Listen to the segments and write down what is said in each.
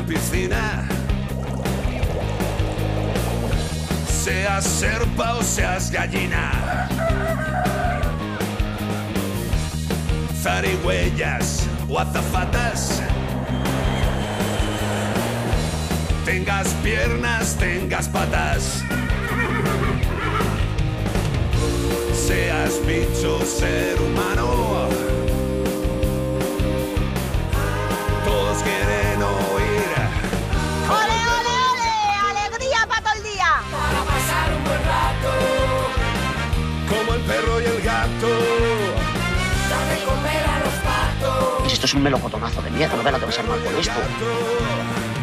Piscina. Seas serpa o seas gallina. zarigüeyas o azafatas. Tengas piernas, tengas patas. Seas bicho, ser humano. Todos quieren un melocotonazo de mierda, no veas lo que va a ser mal con esto.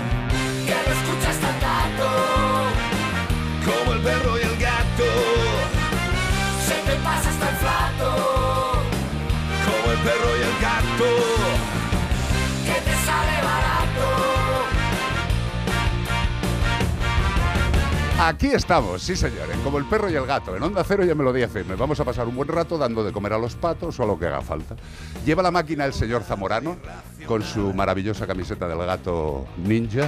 Aquí estamos, sí señor, en como el perro y el gato, en Onda Cero y en Melodía FM. Vamos a pasar un buen rato dando de comer a los patos o a lo que haga falta. Lleva la máquina el señor Zamorano con su maravillosa camiseta del gato ninja.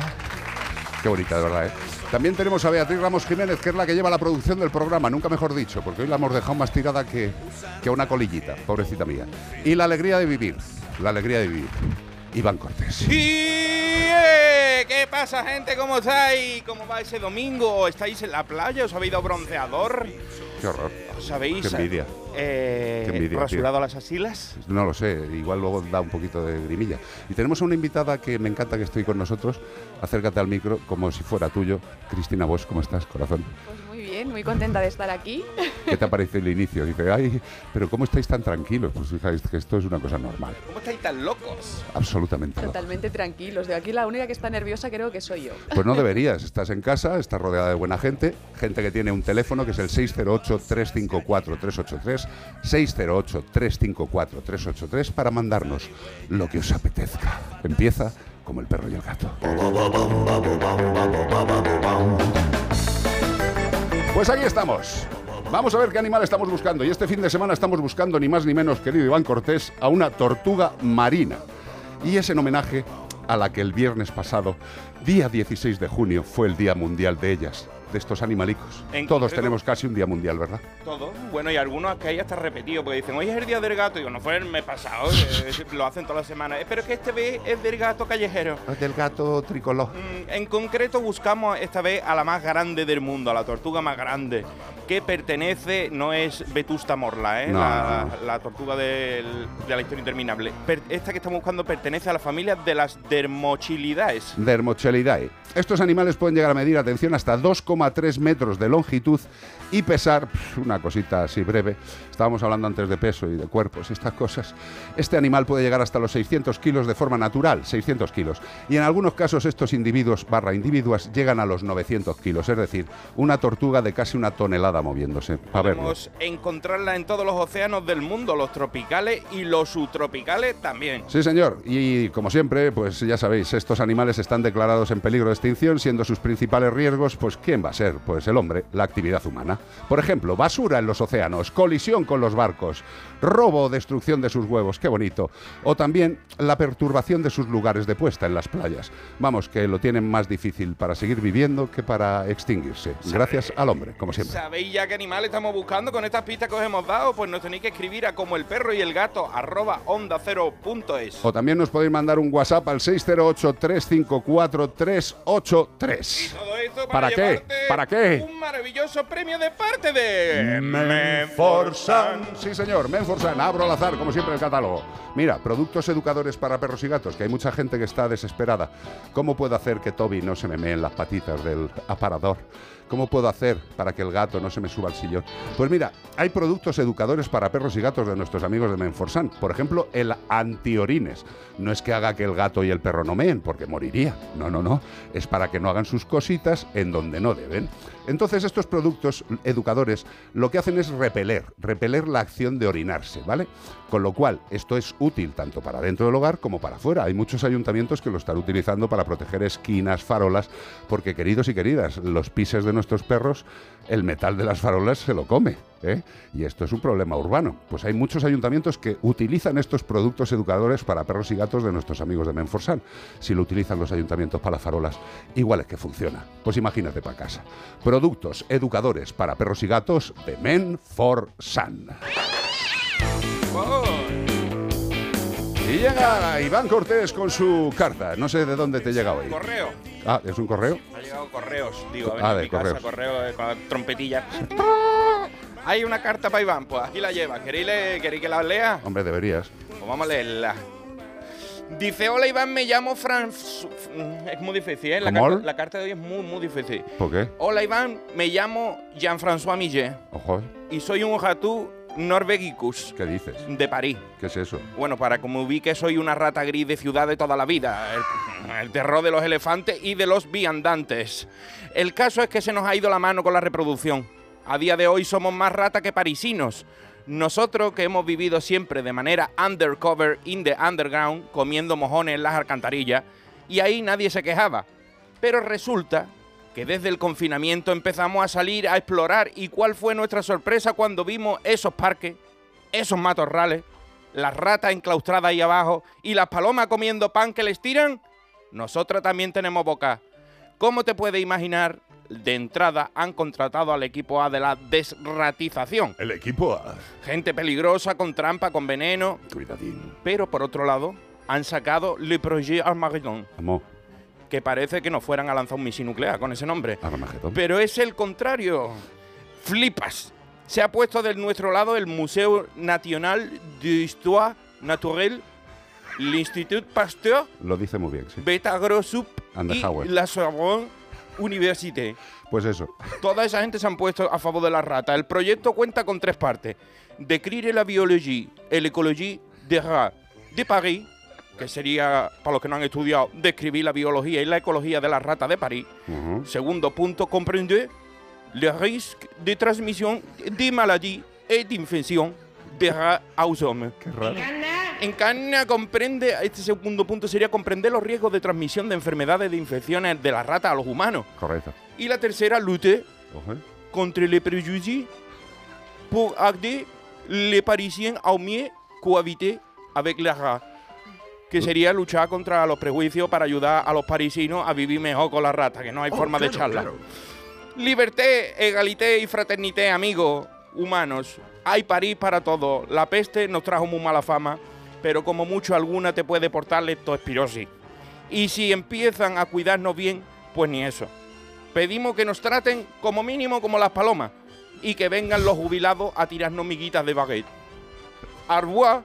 Qué bonita, de verdad, ¿eh? También tenemos a Beatriz Ramos Jiménez, que es la que lleva la producción del programa, nunca mejor dicho, porque hoy la hemos dejado más tirada que, que una colillita, pobrecita mía. Y la alegría de vivir, la alegría de vivir. Iván Cortés. ¡Sí! eh, ¿Qué pasa, gente? ¿Cómo estáis? ¿Cómo va ese domingo? ¿Estáis en la playa? ¿Os habéis dado bronceador? Qué horror. ¿Os habéis Qué envidia. eh, Qué envidia, rasurado las asilas? No lo sé, igual luego da un poquito de grimilla. Y tenemos a una invitada que me encanta que estoy con nosotros. Acércate al micro como si fuera tuyo. Cristina Bosch, ¿cómo estás, corazón? Pues bien, muy contenta de estar aquí. ¿Qué te parece el inicio? Dice, ay, pero ¿cómo estáis tan tranquilos? Pues fijáis que esto es una cosa normal. ¿Cómo estáis tan locos? Absolutamente. Totalmente tranquilos. De aquí la única que está nerviosa creo que soy yo. Pues no deberías. Estás en casa, estás rodeada de buena gente, gente que tiene un teléfono que es el 608-354-383, 608-354-383 para mandarnos lo que os apetezca. Empieza como el perro y el gato. Pues aquí estamos. Vamos a ver qué animal estamos buscando. Y este fin de semana estamos buscando ni más ni menos, querido Iván Cortés, a una tortuga marina. Y es en homenaje a la que el viernes pasado, día 16 de junio, fue el Día Mundial de ellas, de estos animalicos. En Todos concreto- tenemos casi un día mundial, ¿verdad? Todo. Bueno, y algunos que hay hasta repetido, porque dicen, hoy es el día del gato. Y digo, no fue el mes pasado, que lo hacen todas las semanas. Eh, Pero es que este vez es del gato callejero. Del gato tricolor. Mm, En concreto buscamos esta vez a la más grande del mundo, a la tortuga más grande, que pertenece, no es Vetusta Morla, ¿eh? No, la, no, la tortuga del- de la historia interminable. Per- esta que estamos buscando pertenece a la familia de las Dermochilidaes. Dermochelidae. Estos animales pueden llegar a medir, atención, hasta 2,3 metros de longitud y pesar, una cosita así breve, estábamos hablando antes de peso y de cuerpos y estas cosas, este animal puede llegar hasta los 600 kilos de forma natural, 600 kilos, y en algunos casos estos individuos barra individuas llegan a los 900 kilos, es decir, una tortuga de casi una tonelada moviéndose, para verlo. Podemos encontrarla en todos los océanos del mundo, los tropicales y los subtropicales también. Sí, señor. Y como siempre, pues ya sabéis, estos animales están declarados en peligro de extinción, siendo sus principales riesgos, pues ¿quién va a ser? Pues el hombre, la actividad humana. Por ejemplo, basura en los océanos, colisión con los barcos, robo o destrucción de sus huevos, qué bonito. O también la perturbación de sus lugares de puesta en las playas. Vamos, que lo tienen más difícil para seguir viviendo que para extinguirse. Gracias al hombre, como siempre. ¿Sabéis ya qué animal estamos buscando con estas pistas que os hemos dado? Pues nos tenéis que escribir a como el perro y el gato arroba onda cero punto es. O también nos podéis mandar un WhatsApp al 608-354-383. Todo esto ¿Para qué? ¿Para qué? Un maravilloso premio de parte de Sí, señor, Menforsan. Abro al azar, como siempre, el catálogo. Mira, productos educadores para perros y gatos, que hay mucha gente que está desesperada. ¿Cómo puedo hacer que Toby no se me mee las patitas del aparador? ¿Cómo puedo hacer para que el gato no se me suba al sillón? Pues mira, hay productos educadores para perros y gatos de nuestros amigos de Menforsan. Por ejemplo, el antiorines. No es que haga que el gato y el perro no meen, porque moriría. No, no, no. Es para que no hagan sus cositas en donde no deben. Entonces, estos productos educadores lo que hacen es repeler, repeler la acción de orinarse, ¿vale? Con lo cual, esto es útil tanto para dentro del hogar como para afuera. Hay muchos ayuntamientos que lo están utilizando para proteger esquinas, farolas, porque queridos y queridas, los pises de nuestros perros, el metal de las farolas se lo come. ¿eh? Y esto es un problema urbano. Pues hay muchos ayuntamientos que utilizan estos productos educadores para perros y gatos de nuestros amigos de Menforsan. Si lo utilizan los ayuntamientos para las farolas, igual es que funciona. Pues imagínate para casa. Productos educadores para perros y gatos de Menforsan. Oh, Y llega Iván Cortés con su carta. No sé de dónde te llega hoy. correo. Ah, ¿es un correo? Ha llegado correos, digo, Ah, a de mi casa, correos. correo eh, con la trompetilla. Hay una carta para Iván, pues aquí la lleva. ¿Queréis, le- queréis que la lea? Hombre, deberías. Pues vamos a leerla. Dice, hola Iván, me llamo Franz... Es muy difícil, ¿eh? La ¿Cómo? carta, la carta de hoy es muy, muy difícil. ¿Por qué? Hola Iván, me llamo Jean-François Millet Ojo, y soy un ratú norvegicus ¿qué dices? de París. ¿Qué es eso? Bueno, para que me ubique, soy una rata gris de ciudad de toda la vida. El, el terror de los elefantes y de los viandantes. El caso es que se nos ha ido la mano con la reproducción. A día de hoy somos más rata que parisinos. Nosotros que hemos vivido siempre de manera undercover, in the underground, comiendo mojones en las alcantarillas, y ahí nadie se quejaba. Pero resulta que desde el confinamiento empezamos a salir a explorar y cuál fue nuestra sorpresa cuando vimos esos parques, esos matorrales, las ratas enclaustradas ahí abajo y las palomas comiendo pan que les tiran. Nosotras también tenemos boca. ¿Cómo te puedes imaginar? De entrada han contratado al equipo A de la desratización. El equipo A. Gente peligrosa, con trampa, con veneno. Cuidadín. Pero por otro lado, han sacado Le Projet Armageddon, Amo. Que parece que nos fueran a lanzar un misil nuclear con ese nombre. Armagedón. Pero es el contrario. Flipas. Se ha puesto de nuestro lado el Museo National d'Histoire Naturelle, l'Institut Pasteur, Lo dice muy bien, sí. Beta Grossup y Howard. la Sorbonne Université. Pues eso. Toda esa gente se han puesto a favor de la rata. El proyecto cuenta con tres partes. Décrire la biologie et l'écologie des rats de París, que sería, para los que no han estudiado, describir la biología y la ecología de la rata de París. Ujú. Segundo punto, comprender les risques de transmission de maladies et d'infección de rats aux hommes. Qué raro. Encarna comprende, este segundo punto sería comprender los riesgos de transmisión de enfermedades de infecciones de la rata a los humanos. Correcto. Y la tercera, lutter Ojo, ¿eh? contre les préjugés pour aider les Parisiens à mieux cohabiter avec les rats. Que sería luchar contra los prejuicios para ayudar a los parisinos a vivir mejor con las ratas, que no hay forma de echarla. Liberté, egalité y fraternité, amigos humanos. Hay París para todos. La peste nos trajo muy mala fama, pero como mucho alguna te puede portar leptospirosis. Y si empiezan a cuidarnos bien, pues ni eso. Pedimos que nos traten como mínimo como las palomas y que vengan los jubilados a tirarnos miguitas de baguette. Au revoir,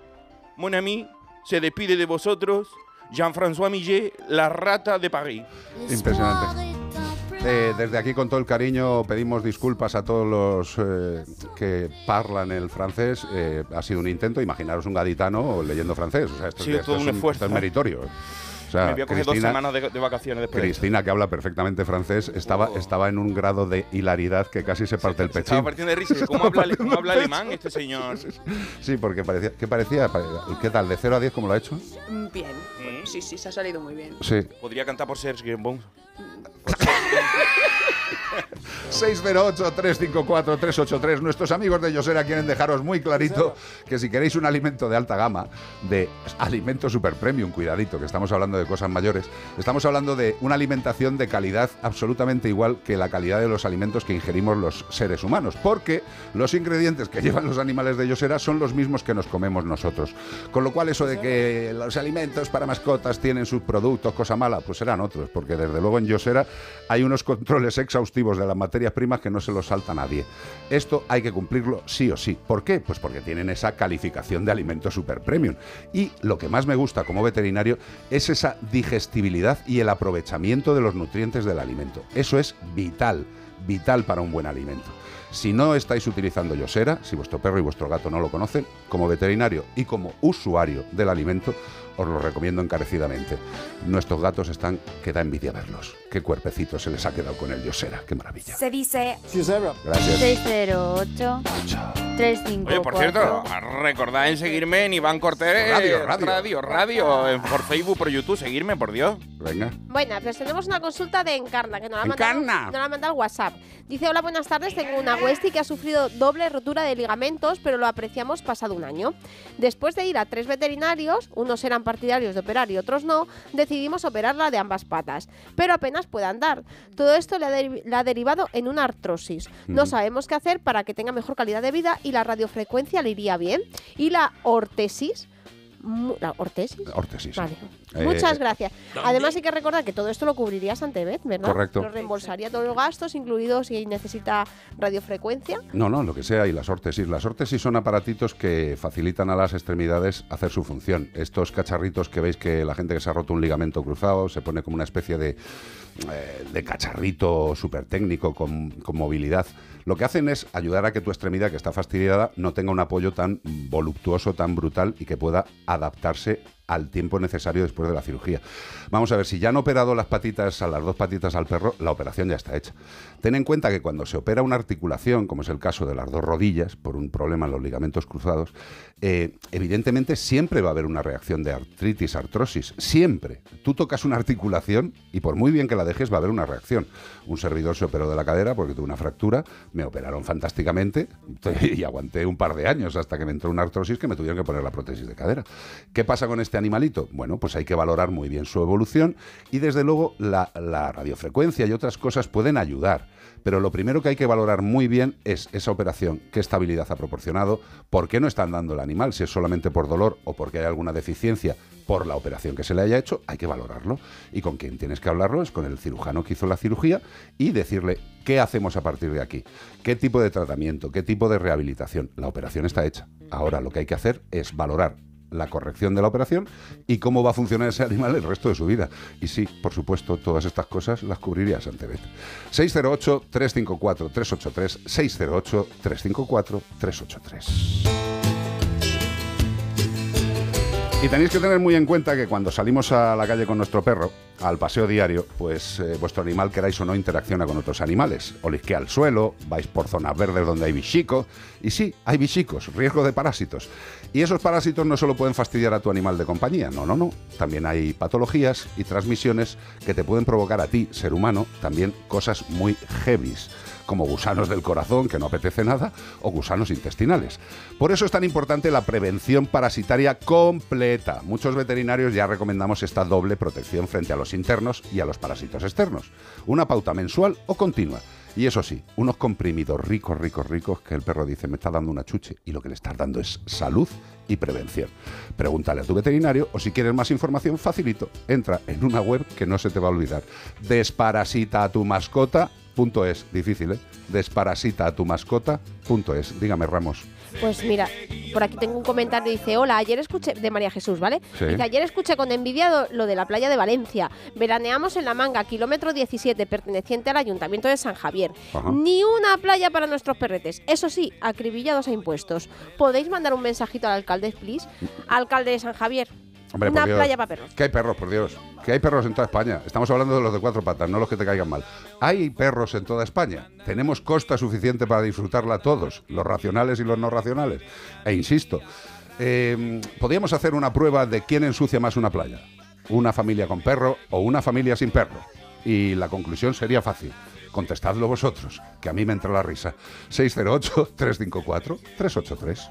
mon ami, se despide de vosotros Jean-François Millet, la rata de París. Impresionante. Eh, desde aquí, con todo el cariño, pedimos disculpas a todos los eh, que parlan el francés. Eh, ha sido un intento, imaginaros un gaditano leyendo francés. O sea, esto, Ha sido esto todo es un esfuerzo, esto es meritorio. Sea, Me voy a coger dos Cristina, semanas de, de vacaciones después. Cristina, que habla perfectamente francés, estaba, Oh. estaba en un grado de hilaridad que casi se parte el Se estaba partiendo de risa. ¿Cómo habla, cómo habla alemán este señor? Sí, porque parecía, ¿qué parecía? Pare- ¿Qué tal? ¿De 0 a 10 cómo lo ha hecho? Mm, Bien. ¿Mm? Sí, sí, se ha salido muy bien. Sí. Podría cantar por Serge Gainsbourg. 608-354-383. Nuestros amigos de Yosera quieren dejaros muy clarito que si queréis un alimento de alta gama, de alimento super premium, cuidadito, que estamos hablando de cosas mayores, estamos hablando de una alimentación de calidad absolutamente igual que la calidad de los alimentos que ingerimos los seres humanos, porque los ingredientes que llevan los animales de Yosera son los mismos que nos comemos nosotros. Con lo cual eso de que los alimentos para mascotas tienen sus productos, cosa mala, pues serán otros, porque desde luego en Yosera hay unos controles exhaustivos de las primas que no se los salta nadie. Esto hay que cumplirlo sí o sí. ¿Por qué? Pues porque tienen esa calificación de alimento super premium. Y lo que más me gusta como veterinario es esa digestibilidad y el aprovechamiento de los nutrientes del alimento. Eso es vital, vital para un buen alimento. Si no estáis utilizando Yosera, si vuestro perro y vuestro gato no lo conocen, como veterinario y como usuario del alimento, os lo recomiendo encarecidamente. Nuestros gatos están que da envidia verlos. Qué cuerpecito se les ha quedado con el Yosera, qué maravilla. Se dice Gracias. 608 354 Oye, por cierto, recordad en seguirme en Iván Cortés Radio, radio. radio, radio, en- por Facebook, por YouTube, seguirme, por Dios. Venga. Bueno, pues tenemos una consulta de Encarna, que nos la ha mandado, Encarna. nos la ha mandado al WhatsApp. Dice, hola, buenas tardes, tengo una Westie que ha sufrido doble rotura de ligamentos, pero lo apreciamos pasado un año. Después de ir a tres veterinarios, unos eran partidarios de operar y otros no, decidimos operarla de ambas patas, pero apenas puede andar. Todo esto le ha, derivado en una artrosis. No sabemos qué hacer para que tenga mejor calidad de vida y la radiofrecuencia le iría bien. Y la ortesis... ¿La ortesis? Órtesis. Vale. Eh, Muchas gracias. Además hay que recordar que todo esto lo cubriría Santebet, ¿verdad? Correcto. Lo reembolsaría todos los gastos, incluidos si necesita radiofrecuencia. No, no, lo que sea, y las órtesis. Las órtesis son aparatitos que facilitan a las extremidades hacer su función. Estos cacharritos que veis que la gente que se ha roto un ligamento cruzado se pone como una especie de, eh, de cacharrito súper técnico con, con movilidad. Lo que hacen es ayudar a que tu extremidad que está fastidiada no tenga un apoyo tan voluptuoso, tan brutal y que pueda adaptarse al tiempo necesario después de la cirugía. Vamos a ver, si ya han operado las patitas, a las dos patitas al perro, la operación ya está hecha. Ten en cuenta que cuando se opera una articulación, como es el caso de las dos rodillas, por un problema en los ligamentos cruzados, eh, evidentemente siempre va a haber una reacción de artritis, artrosis, siempre. Tú tocas una articulación y por muy bien que la dejes va a haber una reacción. Un servidor se operó de la cadera porque tuvo una fractura, me operaron fantásticamente y aguanté un par de años hasta que me entró una artrosis que me tuvieron que poner la prótesis de cadera. ¿Qué pasa con este animalito? Bueno, pues hay que valorar muy bien su evolución y desde luego la, la radiofrecuencia y otras cosas pueden ayudar. Pero lo primero que hay que valorar muy bien es esa operación, qué estabilidad ha proporcionado, por qué no están dando el animal, si es solamente por dolor o porque hay alguna deficiencia por la operación que se le haya hecho, hay que valorarlo. Y con quien tienes que hablarlo es con el cirujano que hizo la cirugía y decirle qué hacemos a partir de aquí, qué tipo de tratamiento, qué tipo de rehabilitación. La operación está hecha. Ahora lo que hay que hacer es valorar la corrección de la operación y cómo va a funcionar ese animal el resto de su vida. Y sí, por supuesto, todas estas cosas las cubriría Santebet. 608-354-383, 608-354-383. Y tenéis que tener muy en cuenta que cuando salimos a la calle con nuestro perro, al paseo diario, pues eh, vuestro animal, queráis o no, interacciona con otros animales. Olisquea al suelo, vais por zonas verdes donde hay bichicos. Y sí, hay bichicos, riesgo de parásitos. Y esos parásitos no solo pueden fastidiar a tu animal de compañía, no, no, no. También hay patologías y transmisiones que te pueden provocar a ti, ser humano, también cosas muy heavies como gusanos del corazón, que no apetece nada, o gusanos intestinales. Por eso es tan importante la prevención parasitaria completa. Muchos veterinarios ya recomendamos esta doble protección frente a los internos y a los parásitos externos. Una pauta mensual o continua. Y eso sí, unos comprimidos ricos, ricos, ricos, que el perro dice, me está dando una chuche, y lo que le estás dando es salud y prevención. Pregúntale a tu veterinario o si quieres más información, facilito. Entra en una web que no se te va a olvidar. Desparasita a tu mascota. Punto es, difícil, ¿eh? Desparasita a tu mascota.es. Dígame, Ramos. Pues mira, por aquí tengo un comentario, dice, hola, ayer escuché, de María Jesús, ¿vale? Sí. Dice, ayer escuché con envidia lo de la playa de Valencia. Veraneamos en La Manga, kilómetro 17, perteneciente al Ayuntamiento de San Javier. Ajá. Ni una playa para nuestros perretes. Eso sí, acribillados a impuestos. ¿Podéis mandar un mensajito al alcalde, please? Alcalde de San Javier. Hombre, una Dios. playa para perros. Que hay perros, por Dios. Que hay perros en toda España. Estamos hablando de los de cuatro patas, no los que te caigan mal. Hay perros en toda España. Tenemos costa suficiente para disfrutarla todos, los racionales y los no racionales. E insisto, eh, podríamos hacer una prueba de quién ensucia más una playa. Una familia con perro o una familia sin perro. Y la conclusión sería fácil. Contestadlo vosotros, que a mí me entra la risa. 608-354-383.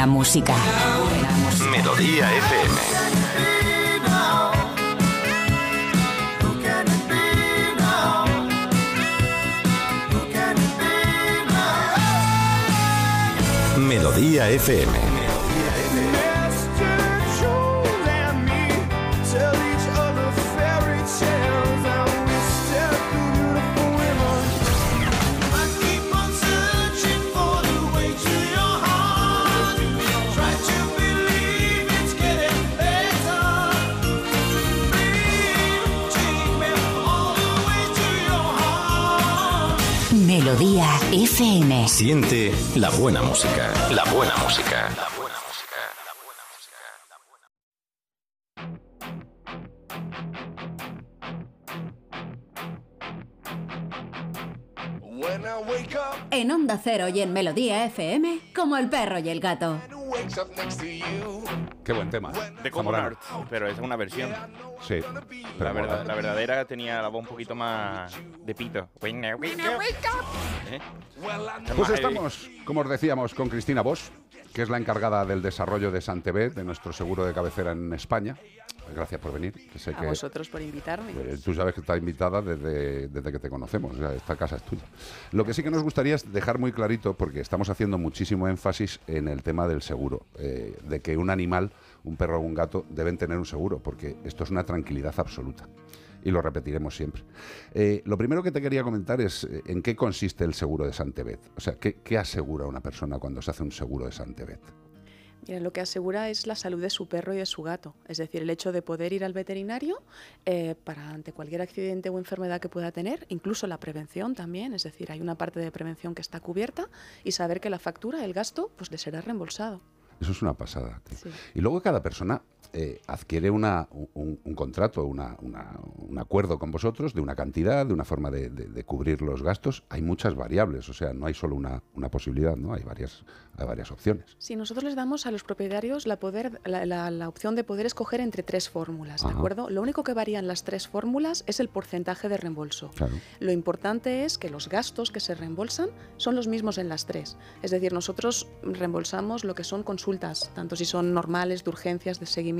Buena música. Melodía FM. Melodía FM. Melodía FM. Siente la buena música. La buena música. En Onda Cero y en Melodía FM, como el perro y el gato. Qué buen tema. De Common pero es una versión. Sí. La, verdad- la verdadera tenía la voz un poquito más de pito. Winner, winner, ¿Eh? Pues Más heavy. estamos, como os decíamos, con Cristina Bosch, que es la encargada del desarrollo de Santebet, de nuestro seguro de cabecera en España. Gracias por venir. que sé A que, vosotros por invitarme. eh, Tú sabes que estás invitada desde, desde que te conocemos, o sea, esta casa es tuya. Lo que sí que nos gustaría es dejar muy clarito, porque estamos haciendo muchísimo énfasis en el tema del seguro, eh, de que un animal, un perro o un gato, deben tener un seguro, porque esto es una tranquilidad absoluta. Y lo repetiremos siempre. Eh, lo primero que te quería comentar es eh, en qué consiste el seguro de Santebet. O sea, ¿qué, qué asegura una persona cuando se hace un seguro de Santebet? Mira, lo que asegura es la salud de su perro y de su gato. Es decir, el hecho de poder ir al veterinario eh, para ante cualquier accidente o enfermedad que pueda tener, incluso la prevención también. Es decir, hay una parte de prevención que está cubierta y saber que la factura, el gasto, pues le será reembolsado. Eso es una pasada. tío. Sí. Y luego cada persona eh, adquiere una, un, un contrato, una- una- un acuerdo con vosotros de una cantidad, de una forma de, de- de cubrir los gastos. Hay muchas variables, o sea, no hay solo una, una posibilidad, ¿no? Hay varias, hay varias opciones. Si nosotros les damos a los propietarios la, poder, la, la- la opción de poder escoger entre tres fórmulas, ¿de acuerdo? Lo único que varían las tres fórmulas es el porcentaje de reembolso. Claro. Lo importante es que los gastos que se reembolsan son los mismos en las tres. Es decir, nosotros reembolsamos lo que son consultas, tanto si son normales, de urgencias, de seguimiento.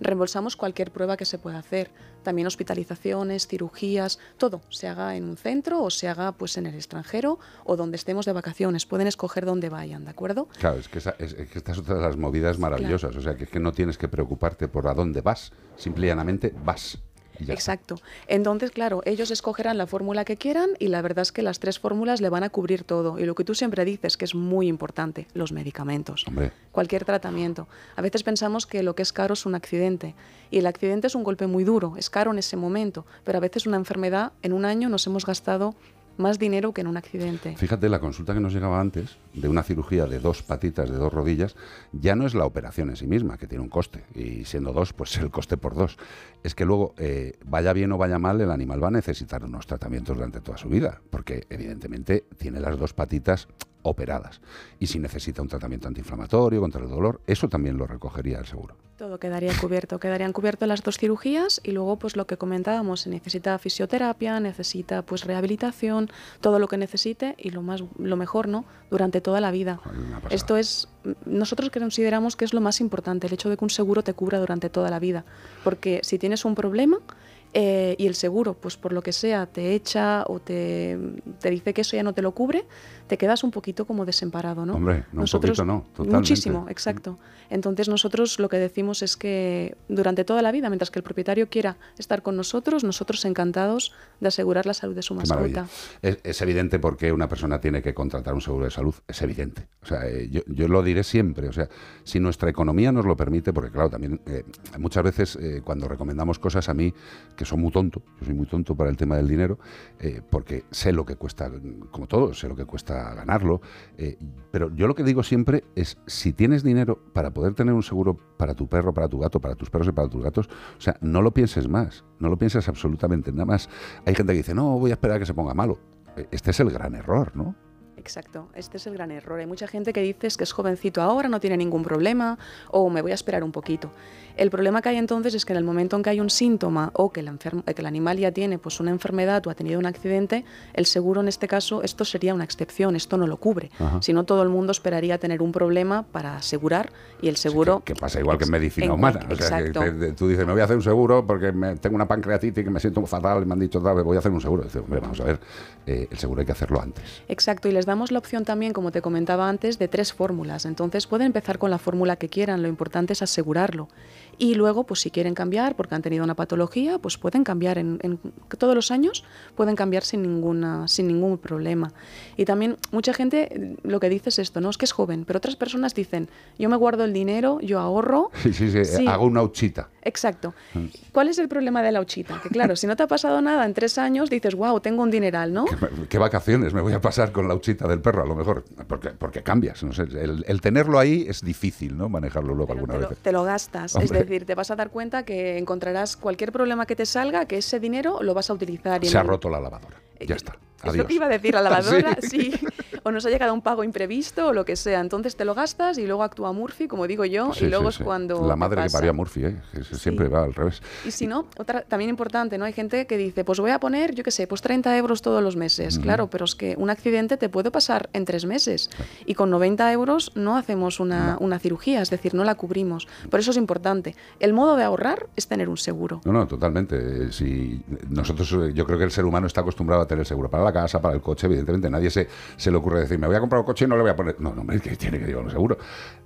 Reembolsamos cualquier prueba que se pueda hacer. También hospitalizaciones, cirugías, todo. Se haga en un centro o se haga pues en el extranjero o donde estemos de vacaciones. Pueden escoger dónde vayan, ¿de acuerdo? Claro, es que, esa- es- es que esta es otra de las movidas maravillosas, o sea, que es que no tienes que preocuparte por a dónde vas, simple y llanamente vas. Está. Exacto. Entonces, claro, ellos escogerán la fórmula que quieran y la verdad es que las tres fórmulas le van a cubrir todo. Y lo que tú siempre dices, que es muy importante, los medicamentos. Hombre, Cualquier tratamiento. A veces pensamos que lo que es caro es un accidente. Y el accidente es un golpe muy duro, es caro en ese momento. Pero a veces una enfermedad, en un año nos hemos gastado más dinero que en un accidente. Fíjate, la consulta que nos llegaba antes, de una cirugía de dos patitas, de dos rodillas, ya no es la operación en sí misma, que tiene un coste, y siendo dos, pues el coste por dos. Es que luego, eh, vaya bien o vaya mal, el animal va a necesitar unos tratamientos durante toda su vida, porque evidentemente tiene las dos patitas operadas. Y si necesita un tratamiento antiinflamatorio contra el dolor, eso también lo recogería el seguro. Todo quedaría cubierto, quedarían cubiertas las dos cirugías y luego pues lo que comentábamos, se necesita fisioterapia, necesita pues rehabilitación, todo lo que necesite y lo más lo mejor, ¿no? Durante toda la vida. Esto es nosotros consideramos que es lo más importante, el hecho de que un seguro te cubra durante toda la vida, porque si tienes un problema eh, y el seguro, pues por lo que sea, te echa o te, te dice que eso ya no te lo cubre, te quedas un poquito como desemparado, ¿no? Hombre, no, un nosotros, poquito no, totalmente. Muchísimo, exacto. Entonces nosotros lo que decimos es que durante toda la vida, mientras que el propietario quiera estar con nosotros, nosotros encantados de asegurar la salud de su mascota. Es, es evidente porque una persona tiene que contratar un seguro de salud, es evidente. O sea, eh, yo, yo lo diré siempre. O sea, si nuestra economía nos lo permite, porque claro, también eh, muchas veces eh, cuando recomendamos cosas a mí, que son muy tonto, yo soy muy tonto para el tema del dinero, porque sé lo que cuesta, como todo, sé lo que cuesta ganarlo. eh, pero yo lo que digo siempre es, si tienes dinero para poder tener un seguro para tu perro, para tu gato, para tus perros y para tus gatos, o sea, no lo pienses más, no lo pienses absolutamente nada más. Hay gente que dice, no, voy a esperar a que se ponga malo. Eh, Este es el gran error, ¿no? Exacto, este es el gran error. Hay mucha gente que dice es que es jovencito ahora, no tiene ningún problema o me voy a esperar un poquito. El problema que hay entonces es que en el momento en que hay un síntoma o que el, enfermo- que el animal ya tiene pues, una enfermedad o ha tenido un accidente, el seguro en este caso, esto sería una excepción, esto no lo cubre. Si no, todo el mundo esperaría tener un problema para asegurar y el seguro... Que pasa igual que en medicina en humana. O sea, que exacto. te- te- tú dices, me voy a hacer un seguro porque me- tengo una pancreatitis que me siento fatal y me han dicho, "Dale, voy a hacer un seguro. Dice, hombre, vamos a ver, eh, el seguro hay que hacerlo antes. Exacto, y les damos la opción también, como te comentaba antes, de tres fórmulas. Entonces pueden empezar con la fórmula que quieran, lo importante es asegurarlo. Y luego, pues si quieren cambiar porque han tenido una patología, pues pueden cambiar en, en- todos los años, pueden cambiar sin, ninguna, sin ningún problema. Y también mucha gente eh, lo que dice es esto, ¿no? Es que es joven, pero otras personas dicen, yo me guardo el dinero, yo ahorro. Sí, sí, sí, Sí. hago una huchita. Exacto. ¿Cuál es el problema de la huchita? Que claro, si no te ha pasado nada en tres años, dices, wow, tengo un dineral, ¿no? ¿Qué vacaciones me voy a pasar con la huchita del perro? A lo mejor, porque, porque cambias. No sé, el, el tenerlo ahí es difícil, ¿no? Manejarlo luego alguna te lo, vez. te lo gastas. Hombre. Es decir, te vas a dar cuenta que encontrarás cualquier problema que te salga, que ese dinero lo vas a utilizar. y Se ha el- roto la lavadora. Ya está. Es lo Adiós. que iba a decir, la lavadora, Sí. sí. O nos ha llegado un pago imprevisto o lo que sea. Entonces te lo gastas y luego actúa Murphy, como digo yo, Sí, y luego sí, es cuando. La madre que parió a Murphy, ¿eh? Que siempre va al revés. Y si no, otra también importante, ¿no? Hay gente que dice, pues voy a poner, yo qué sé, pues 30 euros todos los meses. Claro, pero es que un accidente te puede pasar en tres meses. Y con 90 euros no hacemos una, una cirugía, es decir, no la cubrimos. Por eso es importante. El modo de ahorrar es tener un seguro. No, no, totalmente. Eh, Si nosotros, eh, yo creo que el ser humano está acostumbrado a tener seguro para la casa, para el coche, evidentemente. Nadie se, se le ocurre decir, me voy a comprar un coche y no le voy a poner. No, no, hombre, que tiene que llevar un seguro.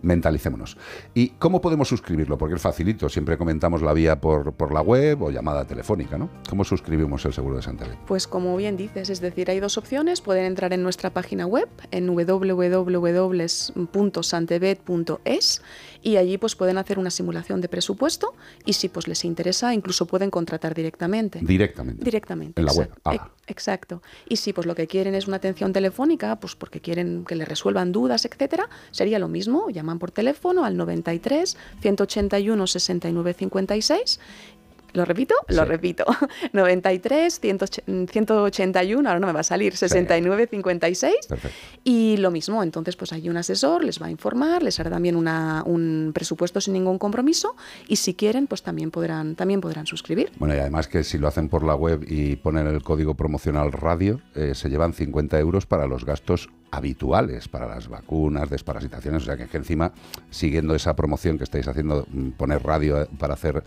Mentalicémonos. ¿Y cómo podemos suscribirlo? Porque es facilito. Siempre comentamos la vía por, por la web o llamada telefónica, ¿no? ¿Cómo suscribimos el seguro de Santander? Pues como bien dices, es decir, hay dos opciones. Pueden entrar en nuestra página web, en www.santebet.es y allí pues pueden hacer una simulación de presupuesto y si pues les interesa incluso pueden contratar directamente. Directamente. Directamente. En la web. Exacto. Y si pues lo que quieren es una atención telefónica, pues porque quieren que les resuelvan dudas, etcétera, sería lo mismo. Llaman por teléfono al 93 181 69 56 ¿Lo repito? Lo Sí. repito. 93, 180 181, ahora no me va a salir, 69, 56. Perfecto. Y lo mismo, entonces pues hay un asesor, les va a informar, les hará también una- un presupuesto sin ningún compromiso y si quieren pues también podrán, también podrán suscribir. Bueno, y además que si lo hacen por la web y ponen el código promocional radio, eh, se llevan 50 euros para los gastos habituales, para las vacunas, desparasitaciones, o sea que, que encima, siguiendo esa promoción que estáis haciendo, mm, poner radio eh, para hacer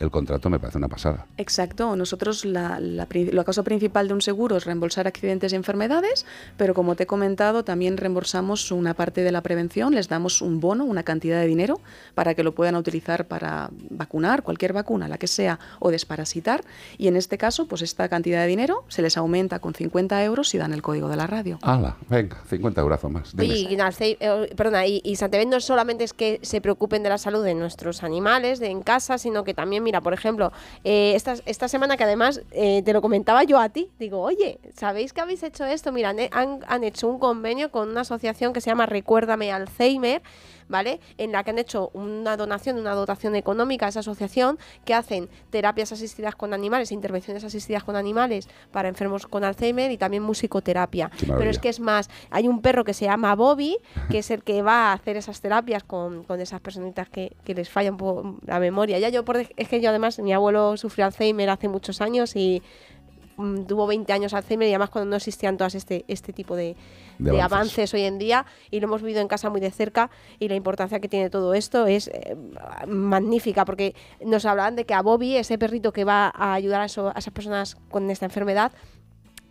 el contrato me parece una pasada. Exacto, nosotros la, la, la causa principal de un seguro es reembolsar accidentes y enfermedades, pero como te he comentado, también reembolsamos una parte de la prevención, les damos un bono, una cantidad de dinero para que lo puedan utilizar para vacunar, cualquier vacuna, la que sea, o desparasitar, y en este caso, pues esta cantidad de dinero se les aumenta con 50 euros si dan el código de la radio. ¡Hala! Venga, 50 euros más. Dime. Y, eh, perdona, y, y no solamente es que se preocupen de la salud de nuestros animales de en casa, sino que también, mira, por ejemplo, eh, esta, esta semana que además eh, te lo comentaba yo a ti, digo, oye, ¿sabéis que habéis hecho esto? Mira, han- han hecho un convenio con una asociación que se llama Recuérdame Alzheimer, ¿vale? En la que han hecho una donación, una dotación económica a esa asociación que hacen terapias asistidas con animales, intervenciones asistidas con animales para enfermos con Alzheimer y también musicoterapia. Pero es que es más, hay un perro que se llama Bobby, que es el que va a hacer esas terapias con, con esas personitas que, que les falla un poco la memoria. Ya yo, por, es que yo además, mi abuelo sufrió Alzheimer hace muchos años y tuvo 20 años Alzheimer y además cuando no existían todas este, este tipo de, De de avances. avances. hoy en día y lo hemos vivido en casa muy de cerca y la importancia que tiene todo esto es eh, magnífica porque nos hablaban de que a Bobby, ese perrito que va a ayudar a, eso- a esas personas con esta enfermedad,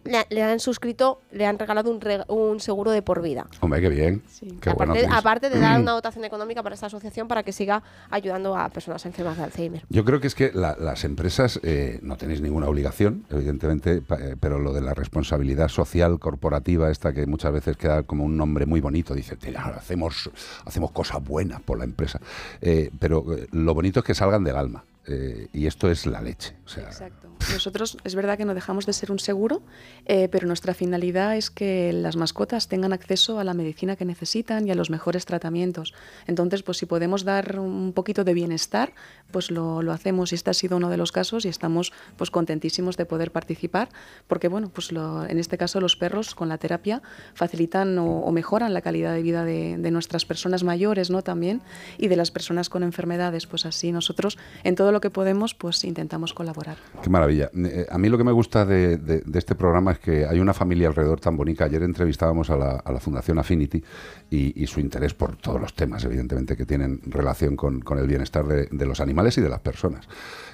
le, le han suscrito, le han regalado un, reg- un seguro de por vida. Hombre, qué bien. Qué bueno, aparte, aparte de dar una dotación económica para esta asociación para que siga ayudando a personas enfermas de Alzheimer. Yo creo que es que la- las empresas eh, no tenéis ninguna obligación, evidentemente, pa- eh, pero lo de la responsabilidad social corporativa, esta que muchas veces queda como un nombre muy bonito, dice, "Tía, hacemos, hacemos cosas buenas por la empresa. Eh, pero eh, lo bonito es que salgan del alma. Eh, y esto es la leche. O sea, Exacto. Nosotros es verdad que no dejamos de ser un seguro, eh, pero nuestra finalidad es que las mascotas tengan acceso a la medicina que necesitan y a los mejores tratamientos. Entonces, pues si podemos dar un poquito de bienestar, pues lo, lo hacemos. Y este ha sido uno de los casos y estamos pues contentísimos de poder participar, porque bueno, pues lo- en este caso los perros con la terapia facilitan o, o mejoran la calidad de vida de, de nuestras personas mayores, ¿no? También y de las personas con enfermedades. Pues así nosotros en todo lo que podemos, pues intentamos colaborar. Qué maravilla. Eh, A mí lo que me gusta de, de- este programa es que hay una familia alrededor tan bonita. Ayer entrevistábamos a la, a la Fundación Affinity y, y su interés por todos los temas, evidentemente, que tienen relación con, con el bienestar de, de los animales y de las personas.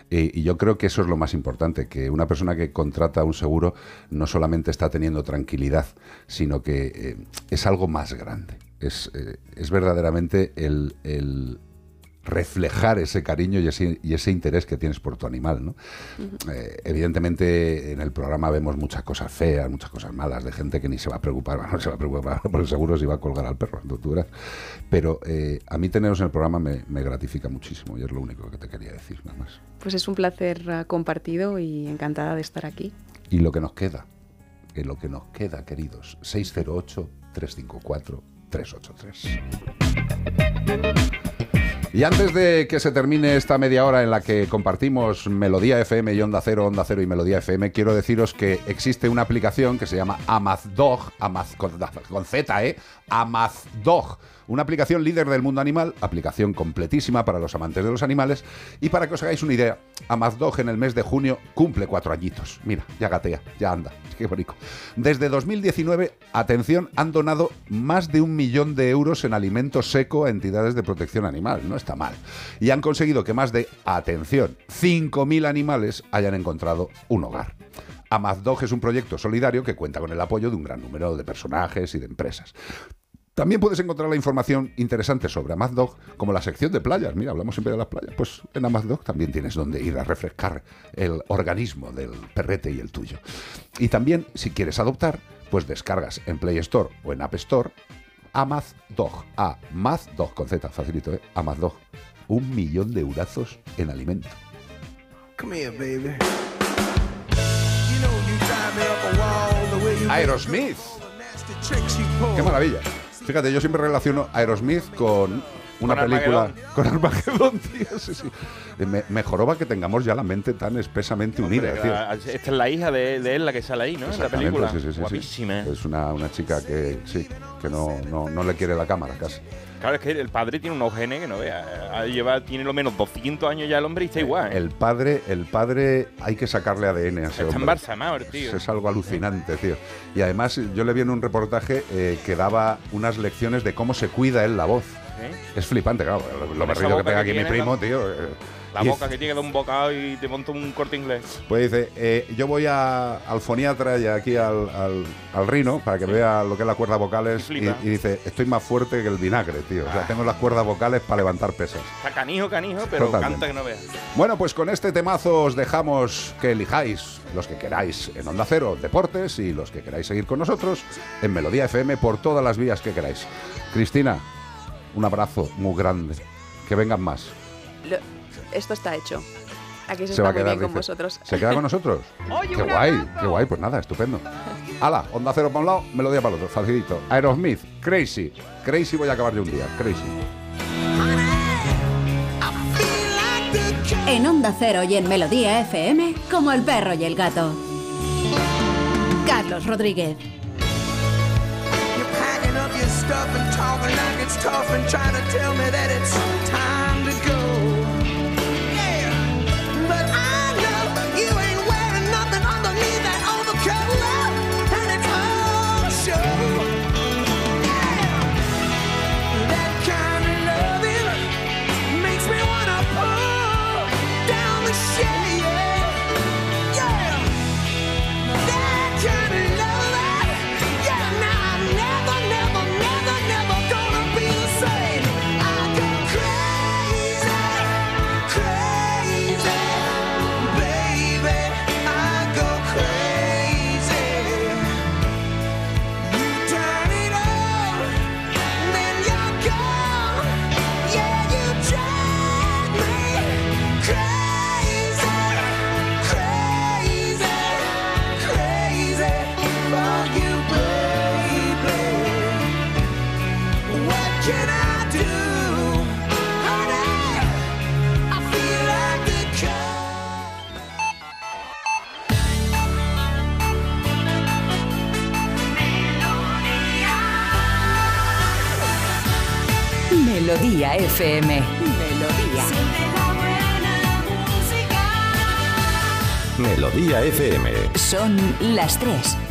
Eh, y yo creo que eso es lo más importante, que una persona que contrata un seguro no solamente está teniendo tranquilidad, sino que eh, es algo más grande. Es, es verdaderamente el, el reflejar ese cariño y ese, y ese interés que tienes por tu animal. ¿no? Eh, evidentemente en el programa vemos muchas cosas feas, muchas cosas malas, de gente que ni se va a preocupar, no se va a preocupar por el seguro si va a colgar al perro, verás. Pero eh, a mí teneros en el programa me, me gratifica muchísimo y es lo único que te quería decir, nada más. Pues es un placer eh, compartido y encantada de estar aquí. Y lo que nos queda, que lo que nos queda, queridos, 608-354-383. Y antes de que se termine esta media hora en la que compartimos Melodía FM y Onda Cero, Onda Cero y Melodía FM, quiero deciros que existe una aplicación que se llama Amazdog, Amaz, con, con Z, ¿eh? Amazdog, una aplicación líder del mundo animal, aplicación completísima para los amantes de los animales. Y para que os hagáis una idea, Amazdog en el mes de junio cumple cuatro añitos. Mira, ya gatea, ya anda, qué bonito. Desde 2019, atención, han donado más de un millón de euros en alimento seco a entidades de protección animal. No está mal. Y han conseguido que más de, atención, 5.000 animales hayan encontrado un hogar. Amazdog es un proyecto solidario que cuenta con el apoyo de un gran número de personajes y de empresas. También puedes encontrar la información interesante sobre Amazdog, como la sección de playas. Mira, hablamos siempre de las playas. Pues en Amazdog también tienes donde ir a refrescar el organismo del perrete y el tuyo. Y también, si quieres adoptar, pues descargas en Play Store o en App Store Amazdog. Amazdog, con Z, facilito, ¿eh? Amazdog. Un millón de eurazos en alimento. Come here, baby. A Aerosmith. Qué maravilla. Fíjate, yo siempre relaciono Aerosmith con una Con película Armagedón. con Armagedón, tío. Sí, sí. Eh, Me, me joroba que tengamos ya la mente tan espesamente unida. Hombre, Esta es la hija de, de él, la que sale ahí, ¿no? En la Exactamente, película. sí. Guapísima. Es una, una chica que sí, que no, no, no le quiere la cámara casi. Claro, es que el padre tiene unos genes que no vea. Lleva, tiene lo menos 200 años ya el hombre y está igual. ¿eh? El padre, el padre hay que sacarle ADN a ese Está hombre. el tío. Es algo alucinante, tío. Y además yo le vi en un reportaje eh, que daba unas lecciones de cómo se cuida él la voz. ¿Eh? Es flipante, claro. Lo, berrillo que pega que aquí mi primo, tío. La boca que tiene que dar un bocado y te monta un corte inglés. Pues dice, eh, yo voy a, al foniatra y aquí al, al, al rino para que vea lo que es la cuerda vocales y, dice, estoy más fuerte que el vinagre, tío. O sea, tengo las cuerdas vocales para levantar pesas. Está canijo, canijo, pero Totalmente. canta que no veas. Bueno, pues con este temazo os dejamos que elijáis los que queráis en Onda Cero Deportes y los que queráis seguir con nosotros en Melodía FM por todas las vías que queráis. Cristina, un abrazo muy grande. Que vengan más. Lo- esto está hecho. Aquí se, Se va está a muy quedar, bien con dice. vosotros. ¿Se queda con nosotros? Qué guay, qué guay. Pues nada, estupendo. Hala, Onda Cero para un lado, Melodía para el otro. Facilito. Aerosmith, Crazy. Crazy voy a acabar de un día. Crazy. En Onda Cero y en Melodía FM, como el perro y el gato. Carlos Rodríguez. You're packing up your stuff and talking like it's tough and trying to tell me that it's time Melodía FM. Melodía. Melodía FM. Son las 3.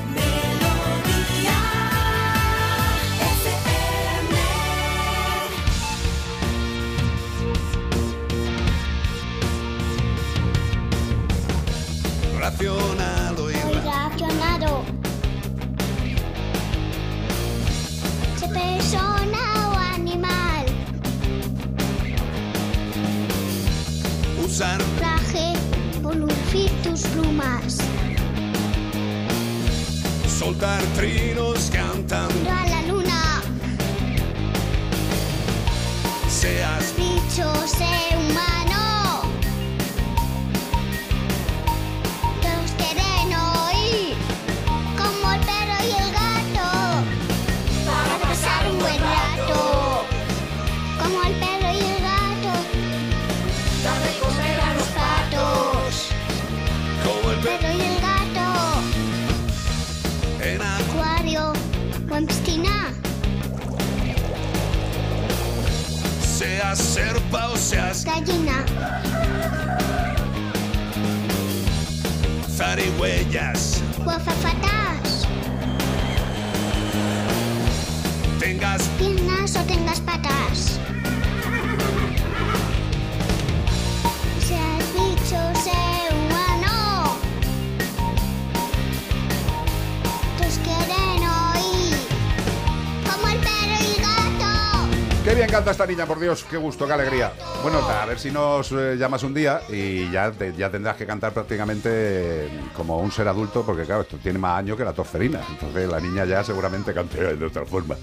Qué bien canta esta niña, por Dios, qué gusto, qué alegría. Bueno, a ver si nos eh, llamas un día y ya, ya tendrás que cantar prácticamente como un ser adulto, porque claro, esto tiene más años que la tosferina. Entonces la niña ya seguramente cantará de otra forma.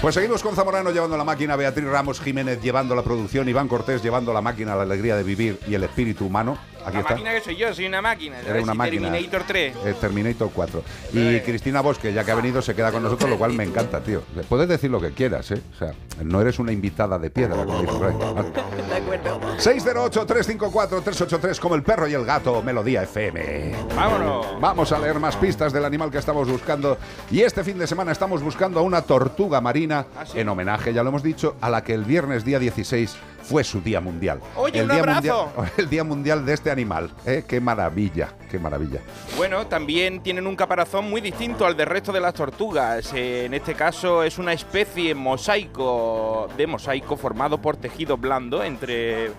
Pues seguimos con Zamorano llevando la máquina, Beatriz Ramos Jiménez llevando la producción, Iván Cortés llevando la máquina, la alegría de vivir y el espíritu humano. Aquí La está. máquina que soy yo, soy una máquina. Era una máquina. Terminator 3. Eh, Terminator 4. Y Cristina Bosque, ya que ha venido, se queda con nosotros, lo cual me encanta, tío. Puedes decir lo que quieras, ¿eh? O sea, no eres una invitada de piedra, como dice. Vale. De acuerdo. 608-354-383, como el perro y el gato, Melodía FM. Vámonos. Vamos a leer más pistas del animal que estamos buscando. Y este fin de semana estamos buscando a una tortuga marina, ¿Ah, sí? en homenaje, ya lo hemos dicho, a la que el viernes día 16 fue su día mundial. Oye, el un día abrazo. Mundial, el día mundial de este animal. ¿eh? Qué maravilla, qué maravilla. Bueno, también tienen un caparazón muy distinto al del resto de las tortugas. En este caso es una especie mosaico de mosaico formado por tejido blando entre